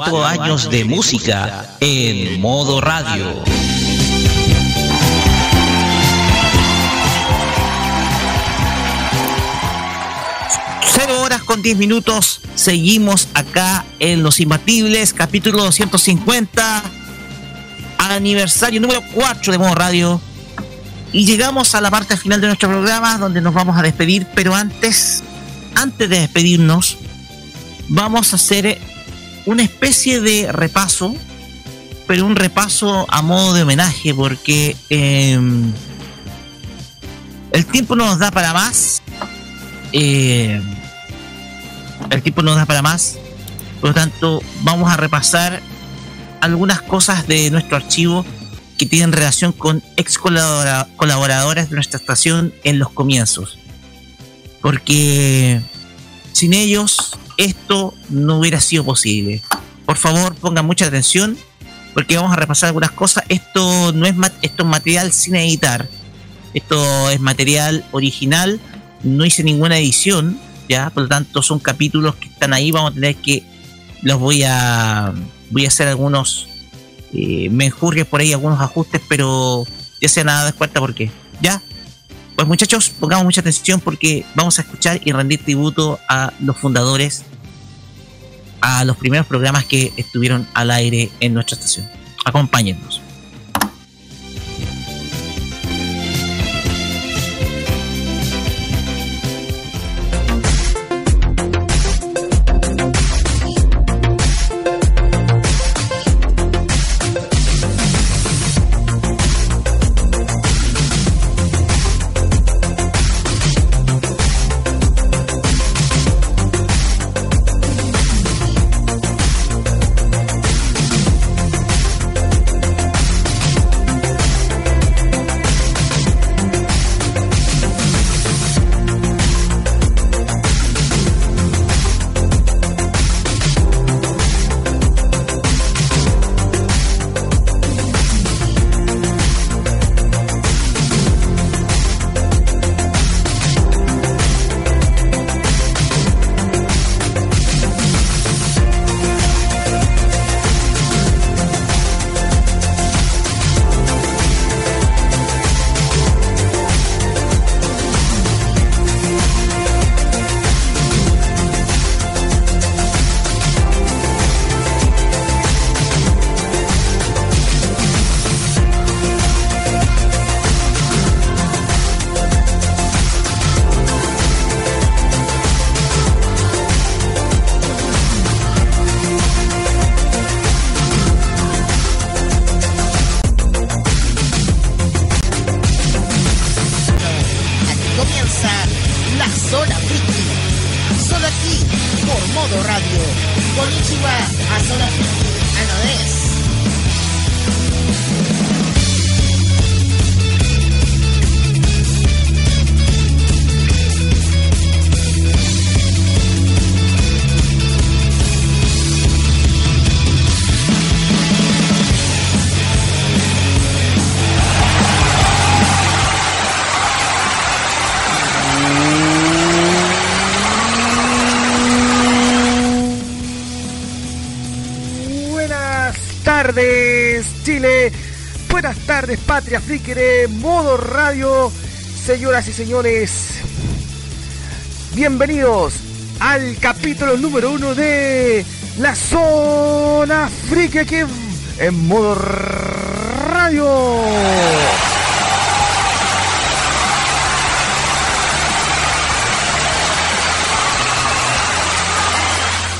Cuatro años de música en modo radio. Cero horas con 10 minutos. Seguimos acá en Los Imbatibles, capítulo 250, aniversario número 4 de modo radio. Y llegamos a la parte final de nuestro programa donde nos vamos a despedir, pero antes, antes de despedirnos, vamos a hacer una especie de repaso, pero un repaso a modo de homenaje, porque eh, el tiempo no nos da para más. Eh, el tiempo no nos da para más. Por lo tanto, vamos a repasar algunas cosas de nuestro archivo que tienen relación con ex colabora- colaboradores de nuestra estación en los comienzos. Porque sin ellos esto no hubiera sido posible. Por favor, pongan mucha atención porque vamos a repasar algunas cosas. Esto no es esto es material sin editar. Esto es material original. No hice ninguna edición, ya, por lo tanto son capítulos que están ahí. Vamos a tener que los voy a voy a hacer algunos eh, menjurjes por ahí, algunos ajustes, pero ya sea nada de cuenta porque ya. Pues muchachos, pongamos mucha atención porque vamos a escuchar y rendir tributo a los fundadores, a los primeros programas que estuvieron al aire en nuestra estación. Acompáñennos. Señoras y señores, bienvenidos al capítulo número uno de La Zona Friki aquí en modo radio.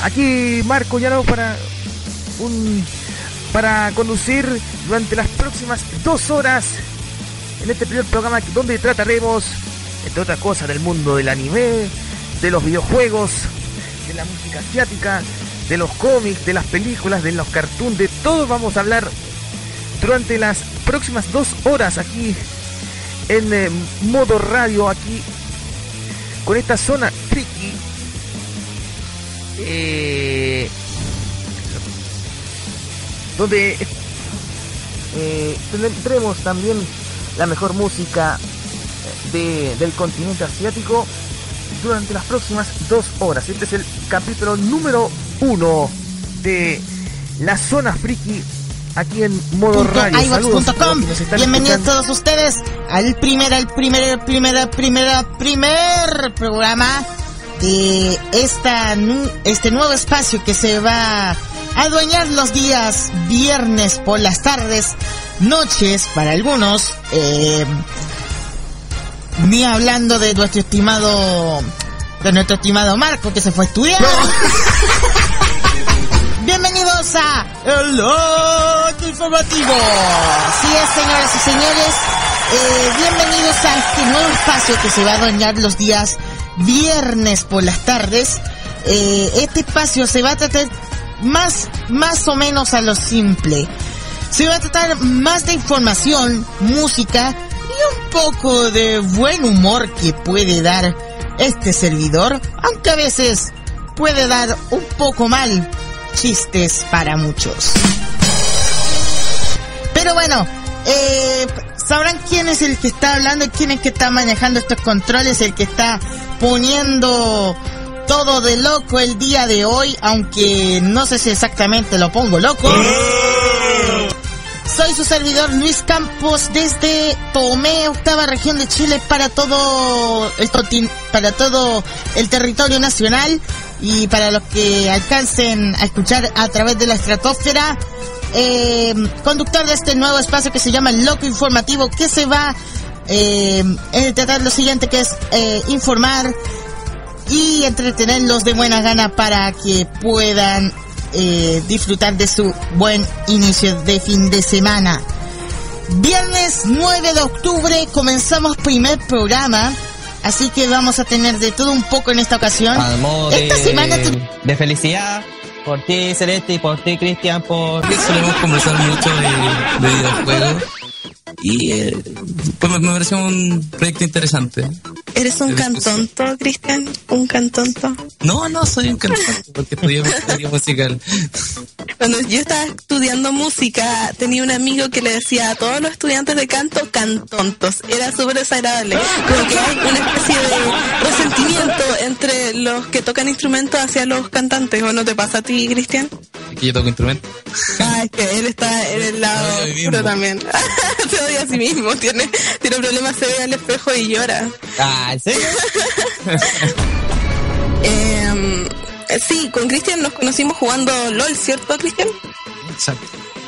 Aquí Marco Llano para un para conducir durante las próximas dos horas en este primer programa donde trataremos, entre otras cosas, del mundo del anime, de los videojuegos, de la música asiática, de los cómics, de las películas, de los cartoons, de todo vamos a hablar durante las próximas dos horas aquí en eh, modo radio, aquí con esta zona friki. Eh, donde eh, tendremos también la mejor música de- del continente asiático durante las próximas dos horas. Este es el capítulo número uno de la zona friki aquí en modo radio. Saludos Bienvenidos escuchando. todos ustedes al primer, al primer, al primer, al primer, al primer programa de esta, este nuevo espacio que se va a adueñar los días viernes por las tardes, noches para algunos, eh, ni hablando de nuestro estimado, de nuestro estimado Marco que se fue a estudiar. Bienvenidos a El Loco Informativo. Así es, señoras y señores. eh, bienvenidos a este nuevo espacio que se va a adueñar los días viernes por las tardes. Eh, este espacio se va a tratar más, más o menos a lo simple. Se va a tratar más de información, música y un poco de buen humor que puede dar este servidor, aunque a veces puede dar un poco mal chistes para muchos. Pero bueno, eh, sabrán quién es el que está hablando y quién es el que está manejando estos controles, el que está poniendo todo de loco el día de hoy, aunque no sé si exactamente lo pongo loco. Soy su servidor Luis Campos desde Tomé, octava región de Chile para todo el para todo el territorio nacional y para los que alcancen a escuchar a través de la estratosfera. eh, conductor de este nuevo espacio que se llama Loco Informativo, que se va eh, tratar lo siguiente, que es eh, informar y entretenerlos de buena gana para que puedan eh, disfrutar de su buen inicio de fin de semana. Viernes 9 de octubre comenzamos primer programa, así que vamos a tener de todo un poco en esta ocasión. Modo Esta de, semana de felicidad por ti, Celeste, y por ti, Cristian, por... Solemos conversar mucho de, de videojuegos y eh, pues me, me pareció un proyecto interesante. ¿Eres un cantonto, Cristian? ¿Un cantonto? No, no soy un cantante porque estudié musical. Cuando yo estaba estudiando música, tenía un amigo que le decía a todos los estudiantes de canto cantontos. Era súper desagradable. Como que hay una especie de resentimiento entre los que tocan instrumentos hacia los cantantes. ¿O no te pasa a ti, Cristian? Que yo toco instrumento. Ah, es que él está en el lado oscuro también. Se odia a sí mismo. Tiene, tiene problemas, se ve al espejo y llora. Ah, ¿en serio? Em, sí, con Cristian nos conocimos jugando LOL, ¿cierto, Cristian? Exacto.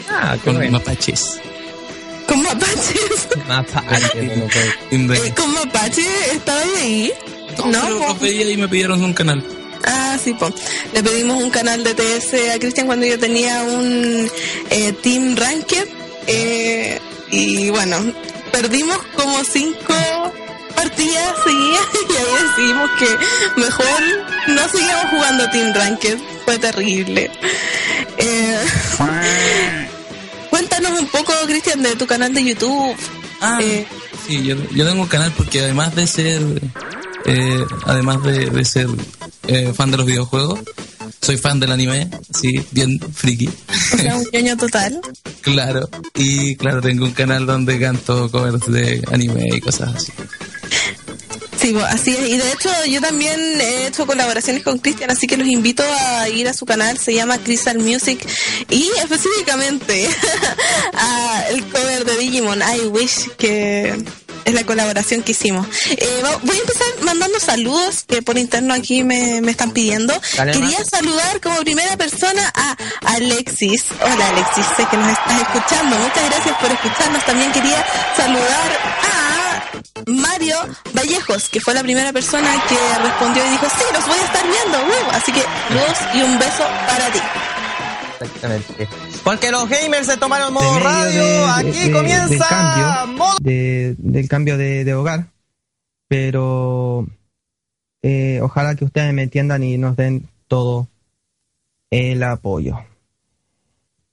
Ah, con mapaches. Con mapaches. Mapaches. Eh, con mapache estaba ahí. No, pero los veía y me pidieron un canal. Ah, sí, po. Le pedimos un canal de TS a Cristian cuando yo tenía un eh, Team Ranked. eh, y bueno, perdimos como cinco partidas seguidas y ahí decidimos que mejor no seguíamos jugando Team Ranked. Fue terrible. Eh, cuéntanos un poco, Cristian, de tu canal de YouTube. Ah, Eh, sí, yo, yo tengo un canal porque además de ser, eh, además de, de ser eh, fan de los videojuegos, soy fan del anime, sí, bien friki, o sea, un ñoño total. claro. Y claro, tengo un canal donde canto covers de anime y cosas así. Sí, bo, así es. Y de hecho yo también he hecho colaboraciones con Cristian, así que los invito a ir a su canal, se llama Crystal Music. Y específicamente a el cover de Digimon, I Wish, que es la colaboración que hicimos. Eh, voy a empezar mandando saludos que por interno aquí me, me están pidiendo. Dale, Quería saludar como primera persona a Alexis. Hola Alexis, sé que nos estás escuchando. Muchas gracias por escucharnos. También quería saludar a Mario Vallejos, que fue la primera persona que respondió y dijo, sí, los voy a estar viendo. uh". Así que saludos y un beso para ti. Exactamente. Porque los gamers se tomaron modo radio, de- aquí de- comienza del cambio, modo... de- del cambio de, de hogar. Pero eh, ojalá que ustedes me entiendan y nos den todo el apoyo.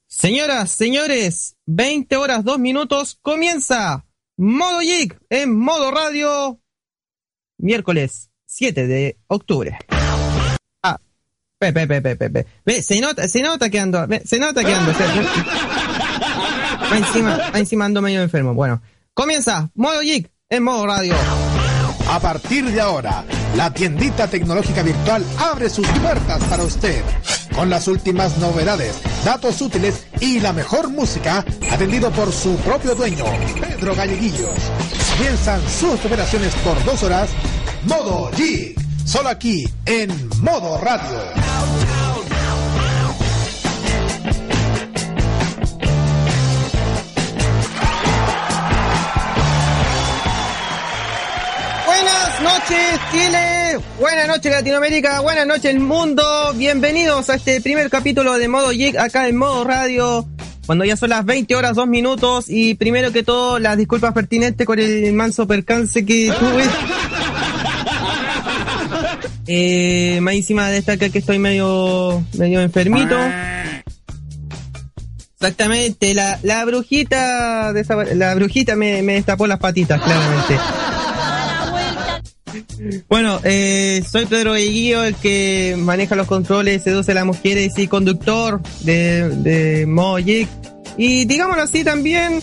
Señoras, señores, 20 horas 2 minutos, comienza Modo Geek en modo radio, miércoles 7 de octubre. Pe, pe, pe, pe. Ve, se nota, se nota que ando, ve, se nota que ando. se- va encima, va encima ando medio enfermo. Bueno, comienza Modo Geek en modo radio. A partir de ahora, la tiendita tecnológica virtual abre sus puertas para usted, con las últimas novedades datos útiles y la mejor música, atendido por su propio dueño, Pedro Galleguillos. Comienzan sus operaciones por dos horas. Modo G, solo aquí en Modo Radio. Buenas noches Chile, buenas noches Latinoamérica, buenas noches el mundo, bienvenidos a este primer capítulo de Modo Geek acá en Modo Radio, cuando ya son las 20 horas 2 minutos y primero que todo las disculpas pertinentes con el manso percance que tuve. Eh, más encima destaca que estoy medio, medio enfermito. Exactamente, la, la brujita, desa- la brujita me, me destapó las patitas, claramente. Bueno, eh, soy Pedro Eguío, el que maneja los controles, seduce a las mujeres y conductor de, de Geek. Y digámoslo así también,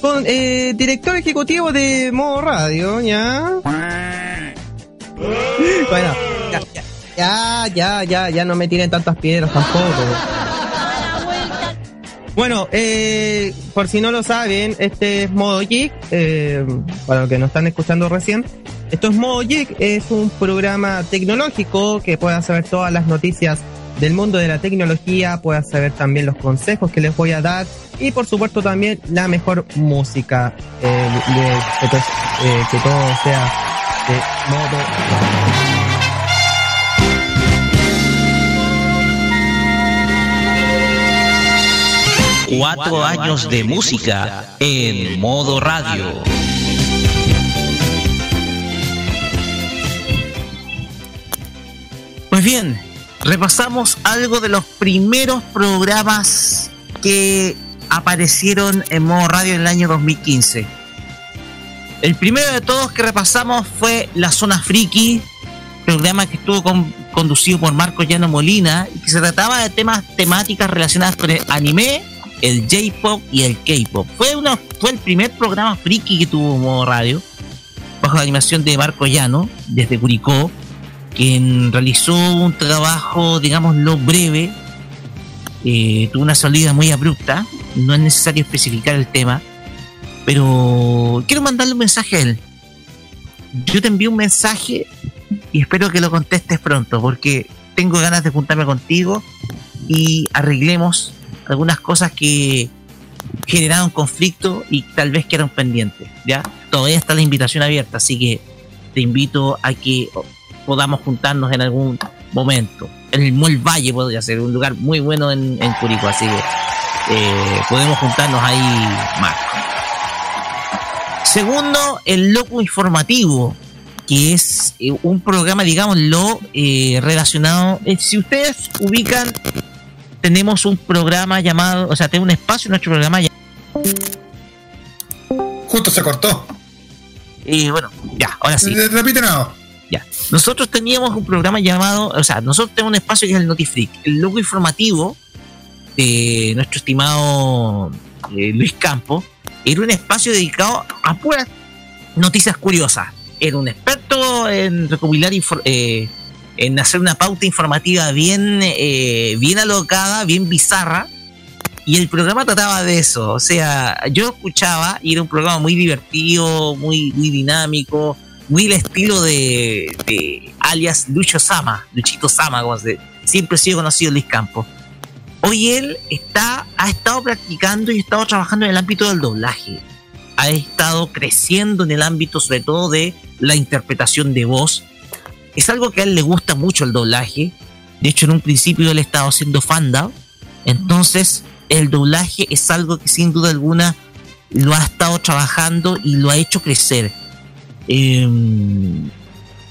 con, eh, director ejecutivo de Modo Radio, ¿ya? Bueno, ya, ya, ya, ya, no me tiren tantas piedras tampoco. Bueno, eh, por si no lo saben, este es Modo Geek, eh, para los que nos están escuchando recién. Esto es Modo Geek, es un programa tecnológico que pueda saber todas las noticias del mundo de la tecnología, pueda saber también los consejos que les voy a dar y por supuesto también la mejor música, eh, de- de- que todo sea de modo Cuatro años de música en modo radio. Pues bien, repasamos algo de los primeros programas que aparecieron en modo radio en el año 2015. El primero de todos que repasamos fue La Zona Friki, programa que estuvo con- conducido por Marco Llano Molina y que se trataba de temas temáticas relacionadas con el anime, el J-pop y el K-pop. Fue, fue el primer programa friki que tuvo modo radio, bajo la animación de Marco Llano, desde Curicó, quien realizó un trabajo, digámoslo, breve, eh, tuvo una salida muy abrupta, no es necesario especificar el tema, pero quiero mandarle un mensaje a él. Yo te envío un mensaje y espero que lo contestes pronto, porque tengo ganas de juntarme contigo y arreglemos algunas cosas que generaron conflicto y tal vez quedaron pendientes. ¿ya? Todavía está la invitación abierta, así que te invito a que podamos juntarnos en algún momento. En el Mall Valle podría ser un lugar muy bueno en, en Curicó, así que eh, podemos juntarnos ahí más. Segundo, el Loco Informativo, que es eh, un programa, digámoslo, eh, relacionado. eh, si ustedes ubican, tenemos un programa llamado, o sea, tenemos un espacio en nuestro programa llamado. Justo se cortó. Y bueno, ya, ahora sí. Repite nada. Ya. Nosotros teníamos un programa llamado, o sea, nosotros tenemos un espacio que es el Notifreak, el logo informativo de nuestro estimado eh, Luis Campo. Era un espacio dedicado a puras noticias curiosas. Era un experto en recopilar, eh, en hacer una pauta informativa bien, eh, bien alocada, bien bizarra. Y el programa trataba de eso. O sea, yo escuchaba y era un programa muy divertido, muy, muy dinámico, muy el estilo de, alias Lucho Sama, Luchito Sama, como se, siempre ha sido conocido Luis Campos. Hoy él está, ha estado practicando y ha estado trabajando en el ámbito del doblaje. Ha estado creciendo en el ámbito sobre todo de la interpretación de voz. Es algo que a él le gusta mucho el doblaje. De hecho, en un principio él estaba haciendo fandom. Entonces, el doblaje es algo que sin duda alguna lo ha estado trabajando y lo ha hecho crecer. Eh,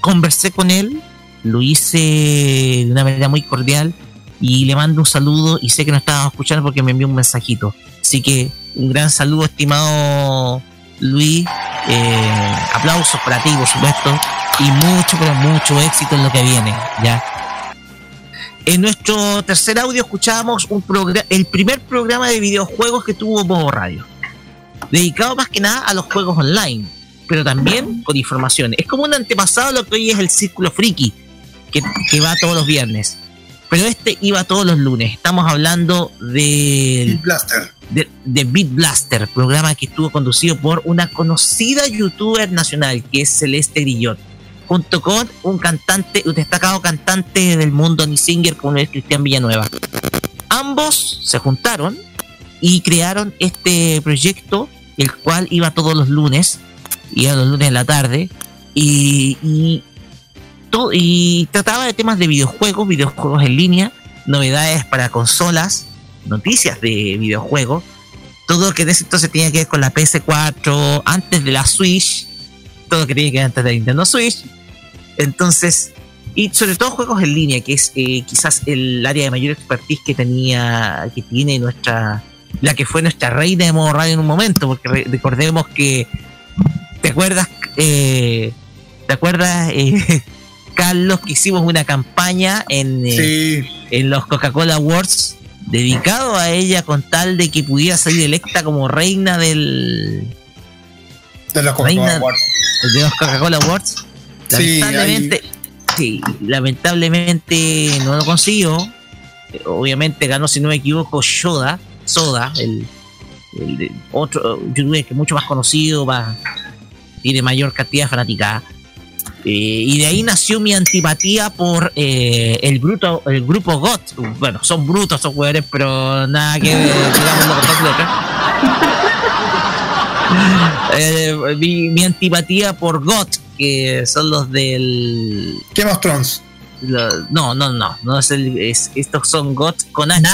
conversé con él, lo hice de una manera muy cordial y le mando un saludo y sé que no estaba escuchando porque me envió un mensajito. Así que un gran saludo, estimado Luis. Eh, aplausos para ti, por supuesto. Y mucho, pero mucho éxito en lo que viene. ¿ya? En nuestro tercer audio escuchábamos un el primer programa de videojuegos que tuvo Modo Radio. Dedicado más que nada a los juegos online, pero también con información. Es como un antepasado a lo que hoy es el Círculo Friki, que, que va todos los viernes. Pero este iba todos los lunes. Estamos hablando de Blaster. de, de Beat Blaster, programa que estuvo conducido por una conocida youtuber nacional que es Celeste Grillot, junto con un cantante, un destacado cantante del mundo Ni Singer como es Cristian Villanueva. Ambos se juntaron y crearon este proyecto, el cual iba todos los lunes, iba los lunes en la tarde, y, y, to- y trataba de temas de videojuegos, videojuegos en línea, novedades para consolas, noticias de videojuegos, todo lo que de ese entonces tenía que ver con la PS4, antes de la Switch, todo lo que tenía que ver antes de Nintendo Switch. Entonces, y sobre todo juegos en línea, que es eh, quizás el área de mayor expertise que tenía, que tiene nuestra, la que fue nuestra reina de modo radio en un momento, porque re- recordemos que, ¿te acuerdas? Eh, ¿Te acuerdas, eh, Carlos, que hicimos una campaña en, eh, en los Coca-Cola Awards dedicado a ella con tal de que pudiera salir electa como reina del De los Coca-Cola Awards. de los Coca-Cola Awards. Lamentablemente, sí, lamentablemente no lo consiguió. Obviamente ganó, si no me equivoco, Soda, Soda, el, otro youtuber que es mucho más conocido, más, tiene mayor cantidad de fanaticada. Eh, y de ahí nació mi antipatía por eh, el bruto, el grupo GOT. Bueno, son brutos esos jugadores, pero nada que letras. Eh, mi, mi antipatía por GOT, que son los del. Game of Thrones. no, no, no, no es el, es- estos son GOT con H.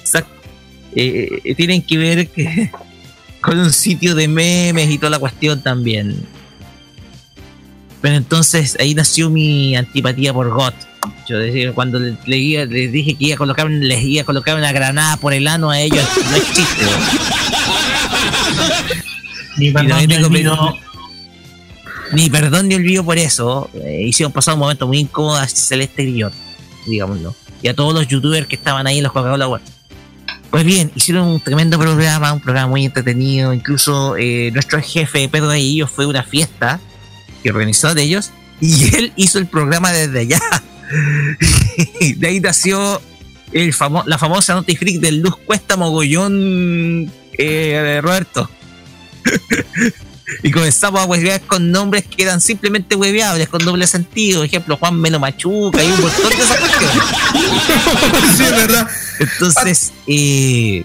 Exacto. Eh, eh, tienen que ver que, con un sitio de memes y toda la cuestión también. Pero entonces ahí nació mi antipatía por GOT. Yo decía, cuando le- le iba- les dije que iba a colocar, les iba a colocar una granada por el ano a ellos, no es chiste. Ni perdón, ni olvido. mi- ni perdón ni olvido por eso. Eh, hicieron pasar un momento muy incómodo a Celeste Grillot, digámoslo. Y a todos los youtubers que estaban ahí en los Coca-Cola Awards. Pues bien, hicieron un tremendo programa, un programa muy entretenido. Incluso eh, nuestro jefe Pedro de fue una fiesta que organizó de ellos y él hizo el programa desde allá. de ahí nació el famo- la famosa Noti Freak del Luz Cuesta Mogollón eh, Roberto. y comenzamos a huevear con nombres que eran simplemente hueveables, con doble sentido. Ejemplo, Juan Melo Machuca y un montón de esas cuestiones. sí, es verdad. Entonces, eh,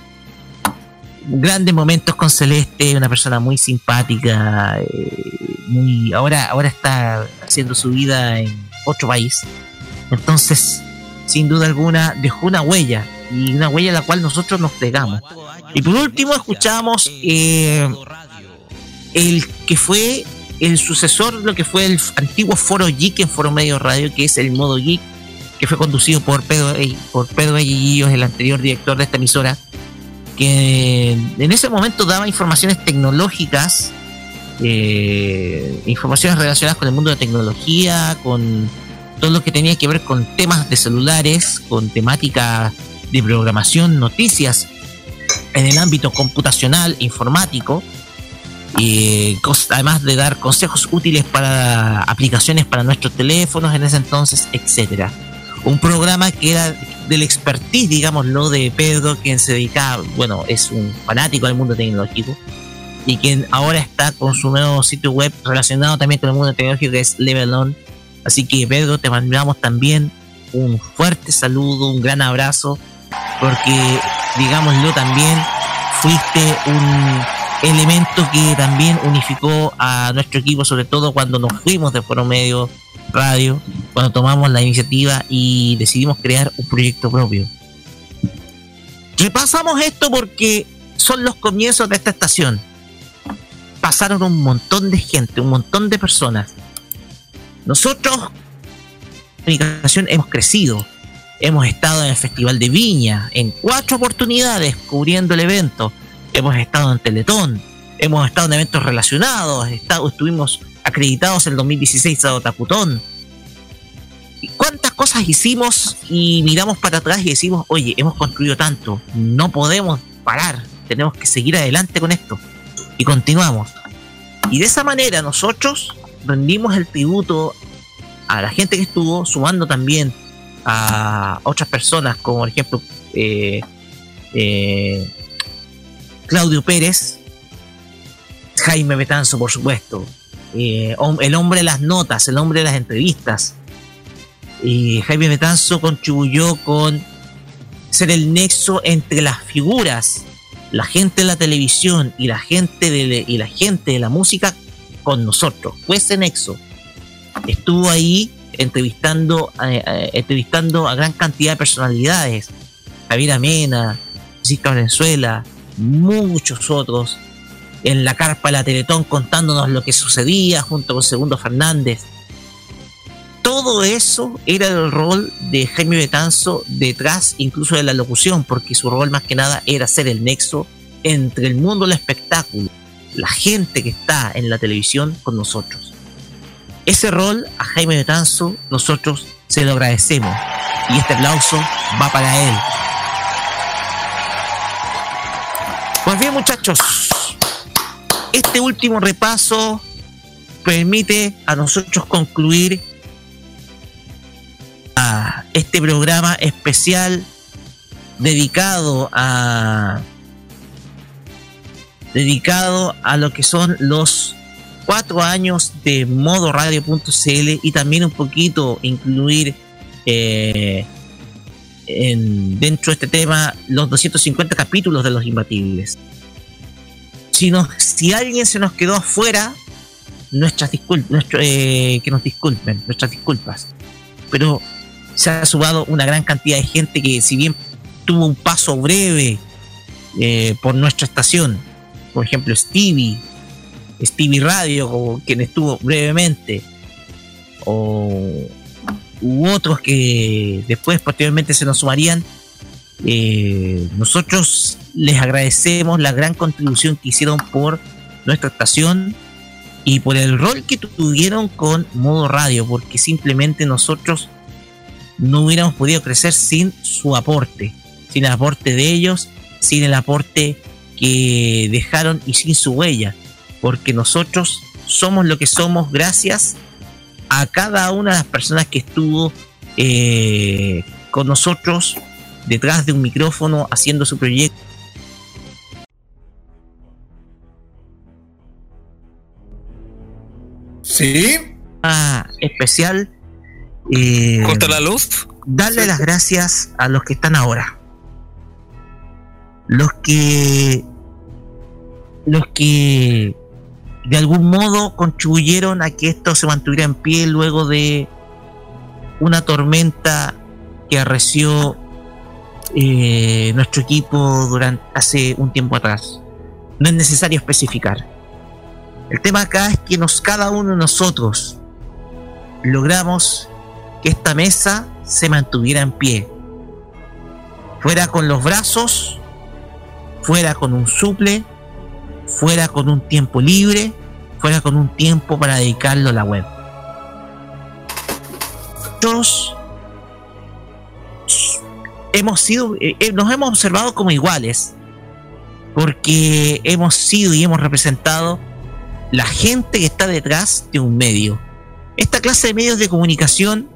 grandes momentos con Celeste, una persona muy simpática, eh, muy ahora ahora está haciendo su vida en otro país. Entonces, sin duda alguna, dejó una huella y una huella a la cual nosotros nos pegamos. Y por último, escuchamos eh, el que fue el sucesor, lo que fue el antiguo Foro Geek en Foro Medio Radio, que es el Modo Geek, que fue conducido por Pedro, eh, por Pedro Aguilillos, el anterior director de esta emisora, que en ese momento daba informaciones tecnológicas, eh, informaciones relacionadas con el mundo de tecnología, con todo lo que tenía que ver con temas de celulares, con temática de programación, noticias en el ámbito computacional, informático, y además de dar consejos útiles para aplicaciones para nuestros teléfonos en ese entonces, etcétera. Un programa que era del expertise, digámoslo, de Pedro, quien se dedicaba, bueno, es un fanático del mundo tecnológico y quien ahora está con su nuevo sitio web relacionado también con el mundo tecnológico que es Level On. Así que Pedro, te mandamos también un fuerte saludo, un gran abrazo, porque digámoslo también, fuiste un elemento que también unificó a nuestro equipo, sobre todo cuando nos fuimos de Foro Medio Radio, cuando tomamos la iniciativa y decidimos crear un proyecto propio. Repasamos esto porque son los comienzos de esta estación. Pasaron un montón de gente, un montón de personas. Nosotros, comunicación, hemos crecido. Hemos estado en el Festival de Viña en cuatro oportunidades cubriendo el evento. Hemos estado en Teletón. Hemos estado en eventos relacionados. estado- estuvimos acreditados en el 2016 a Otacutón. ¿Y ¿Cuántas cosas hicimos y miramos para atrás y decimos, oye, hemos construido tanto, no podemos parar, tenemos que seguir adelante con esto? Y continuamos. Y de esa manera nosotros rendimos el tributo a la gente que estuvo, sumando también a otras personas, como por ejemplo eh, eh, Claudio Pérez, Jaime Betanzo, por supuesto, eh, el hombre de las notas, el hombre de las entrevistas. Y Jaime Betanzo contribuyó con ser el nexo entre las figuras, la gente de la televisión y la gente de, y la gente de la música con nosotros. Fue ese nexo. Estuvo ahí entrevistando, eh, eh, entrevistando a gran cantidad de personalidades. Javier Amena, Francisca Valenzuela, muchos otros. En la carpa de la Teletón contándonos lo que sucedía junto con Segundo Fernández. Todo eso era el rol de Jaime Betanzo detrás incluso de la locución, porque su rol más que nada era ser el nexo entre el mundo del espectáculo, la gente que está en la televisión con nosotros. Ese rol a Jaime Betanzo nosotros se lo agradecemos y este aplauso va para él. Pues bien muchachos, este último repaso permite a nosotros concluir a este programa especial dedicado a dedicado a lo que son los cuatro años de modoradio.cl y también un poquito incluir eh, en, dentro de este tema los 250 capítulos de los imbatibles. Si, nos, si alguien se nos quedó afuera, nuestras disculpas, nuestro, eh, que nos disculpen, nuestras disculpas. Pero se ha sumado una gran cantidad de gente que si bien tuvo un paso breve eh, por nuestra estación, por ejemplo Stevie, Stevie Radio, quien estuvo brevemente, o u otros que después posteriormente se nos sumarían, eh, nosotros les agradecemos la gran contribución que hicieron por nuestra estación y por el rol que tuvieron con modo radio, porque simplemente nosotros no hubiéramos podido crecer sin su aporte, sin el aporte de ellos, sin el aporte que dejaron y sin su huella, porque nosotros somos lo que somos gracias a cada una de las personas que estuvo eh, con nosotros detrás de un micrófono haciendo su proyecto. Sí. Ah, especial. Eh, ¿Contra la luz? Darle las gracias a los que están ahora. Los que. Los que de algún modo contribuyeron a que esto se mantuviera en pie luego de una tormenta que arreció eh, nuestro equipo durante hace un tiempo atrás. No es necesario especificar. El tema acá es que nos, cada uno de nosotros logramos que esta mesa se mantuviera en pie. Fuera con los brazos, fuera con un suple, fuera con un tiempo libre, fuera con un tiempo para dedicarlo a la web. Nosotros hemos sido, eh, eh, nos hemos observado como iguales, porque hemos sido y hemos representado la gente que está detrás de un medio. Esta clase de medios de comunicación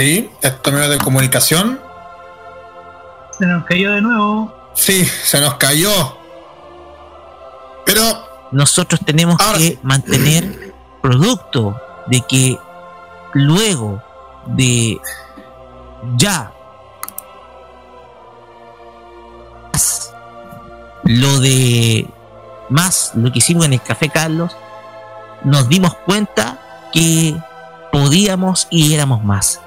Sí, estos medios de comunicación. Se nos cayó de nuevo. Sí, se nos cayó. Pero nosotros tenemos que mantener producto de que luego de ya lo de más lo que hicimos en el Café Carlos, nos dimos cuenta que podíamos y éramos más.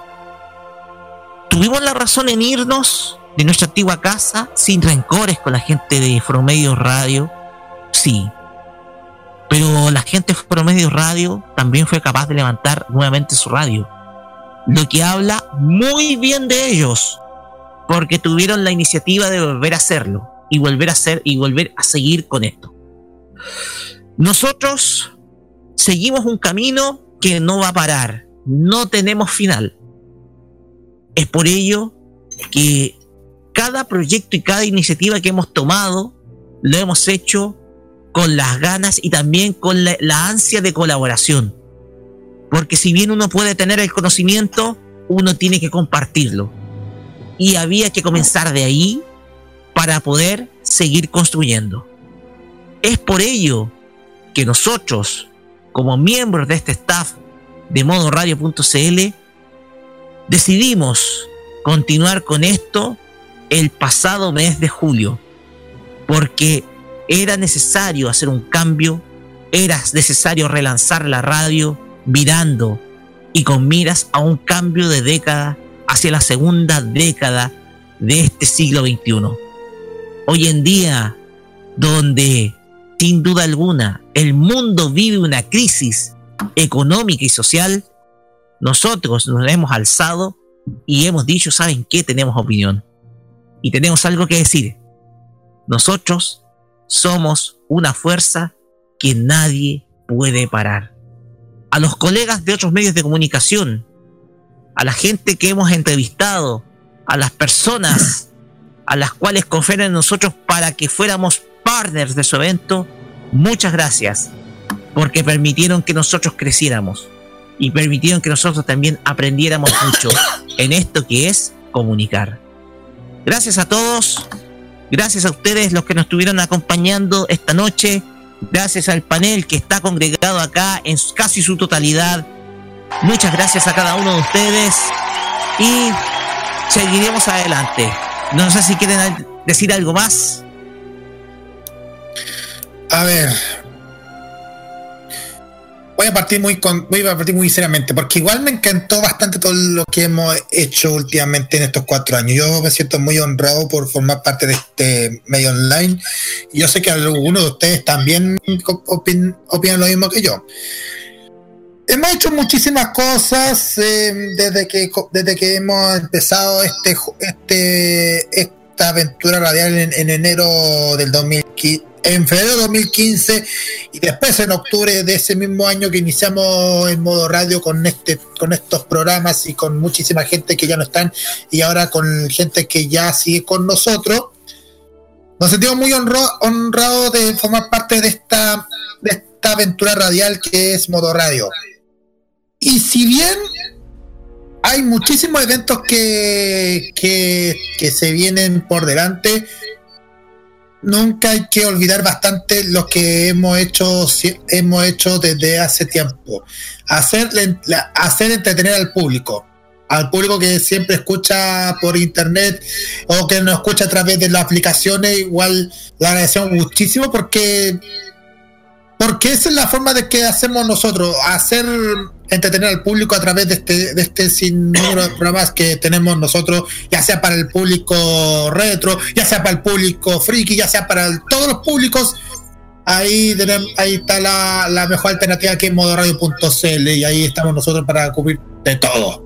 Tuvimos la razón en irnos de nuestra antigua casa sin rencores con la gente de Promedio Radio, sí. Pero la gente de Promedio Radio también fue capaz de levantar nuevamente su radio. Lo que habla muy bien de ellos, porque tuvieron la iniciativa de volver a hacerlo y volver a hacer y volver a seguir con esto. Nosotros seguimos un camino que no va a parar, no tenemos final. Es por ello que cada proyecto y cada iniciativa que hemos tomado lo hemos hecho con las ganas y también con la, la ansia de colaboración. Porque si bien uno puede tener el conocimiento, uno tiene que compartirlo. Y había que comenzar de ahí para poder seguir construyendo. Es por ello que nosotros, como miembros de este staff de modoradio.cl, decidimos continuar con esto el pasado mes de julio, porque era necesario hacer un cambio, era necesario relanzar la radio mirando y con miras a un cambio de década hacia la segunda década de este siglo XXI. Hoy en día, donde sin duda alguna el mundo vive una crisis económica y social, nosotros nos hemos alzado y hemos dicho, ¿saben qué? Tenemos opinión. Y tenemos algo que decir. Nosotros somos una fuerza que nadie puede parar. A los colegas de otros medios de comunicación, a la gente que hemos entrevistado, a las personas a las cuales confiaron en nosotros para que fuéramos partners de su evento, muchas gracias, porque permitieron que nosotros creciéramos y permitieron que nosotros también aprendiéramos mucho en esto que es comunicar. Gracias a todos, gracias a ustedes los que nos estuvieron acompañando esta noche, gracias al panel que está congregado acá en casi su totalidad. Muchas gracias a cada uno de ustedes y seguiremos adelante. No sé si quieren decir algo más. A ver. Voy a partir muy con, voy a partir muy seriamente, porque igual me encantó bastante todo lo que hemos hecho últimamente en estos cuatro años. Yo me siento muy honrado por formar parte de este medio online. Yo sé que algunos de ustedes también opin- opinan lo mismo que yo. Hemos hecho muchísimas cosas eh, desde que desde que hemos empezado este este esta aventura radial en, en enero del 2015 en febrero de 2015 y después en octubre de ese mismo año que iniciamos en modo radio con este con estos programas y con muchísima gente que ya no están y ahora con gente que ya sigue con nosotros nos sentimos muy honrados de formar parte de esta de esta aventura radial que es modo radio. Y si bien hay muchísimos eventos que, que, se vienen por delante, nunca hay que olvidar bastante lo que hemos hecho, hemos hecho desde hace tiempo. Hacer, hacer entretener al público. Al público que siempre escucha por internet o que nos escucha a través de las aplicaciones, igual le agradecemos muchísimo porque porque esa es la forma de que hacemos nosotros, hacer entretener al público a través de este, de este sinnúmero de programas que tenemos nosotros, ya sea para el público retro, ya sea para el público friki, ya sea para todos los públicos. Ahí, tenemos, ahí está la, la mejor alternativa que es modoradio.cl y ahí estamos nosotros para cubrir de todo.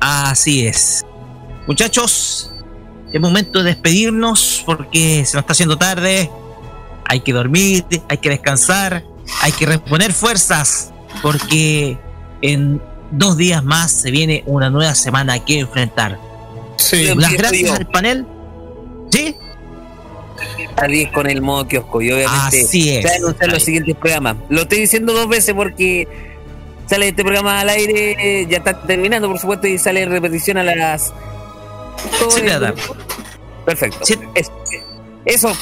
Así es. Muchachos, es momento de despedirnos porque se nos está haciendo tarde. Hay que dormir, hay que descansar, hay que reponer fuerzas porque en dos días más se viene una nueva semana que enfrentar. Sí, Las gracias al panel. ¿Sí? 10 con el modo kiosco y obviamente Así es. se van a anunciar los siguientes programas. Lo estoy diciendo dos veces porque sale este programa al aire, ya está terminando por supuesto y sale en repetición a las... Sí, nada. Perfecto. Es- Eso.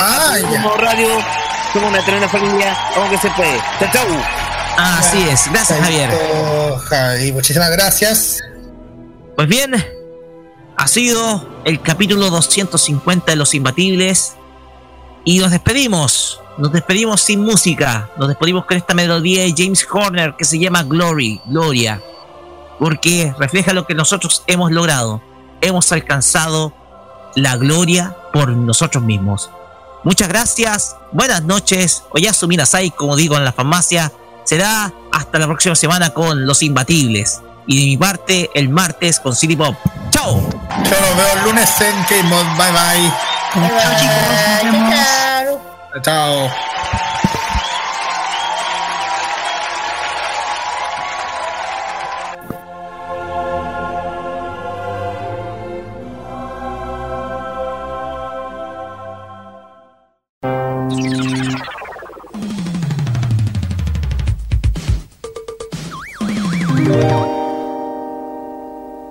Ah, Como radio, somos una tremenda familia, vamos que se puede. Chau, chau. Así es. Gracias, Javier. Javi, muchísimas gracias. Pues bien, ha sido el capítulo 250 de Los Imbatibles y nos despedimos. Nos despedimos sin música. Nos despedimos con esta melodía de James Horner que se llama Glory, Gloria, porque refleja lo que nosotros hemos logrado. Hemos alcanzado la gloria por nosotros mismos. Muchas gracias, buenas noches. Oyasu Minasai, como digo en la farmacia, será hasta la próxima semana con Los Imbatibles. Y de mi parte, el martes con City Pop. ¡Chao! Yo nos veo el lunes en Game On. Bye bye. Chao. Chao.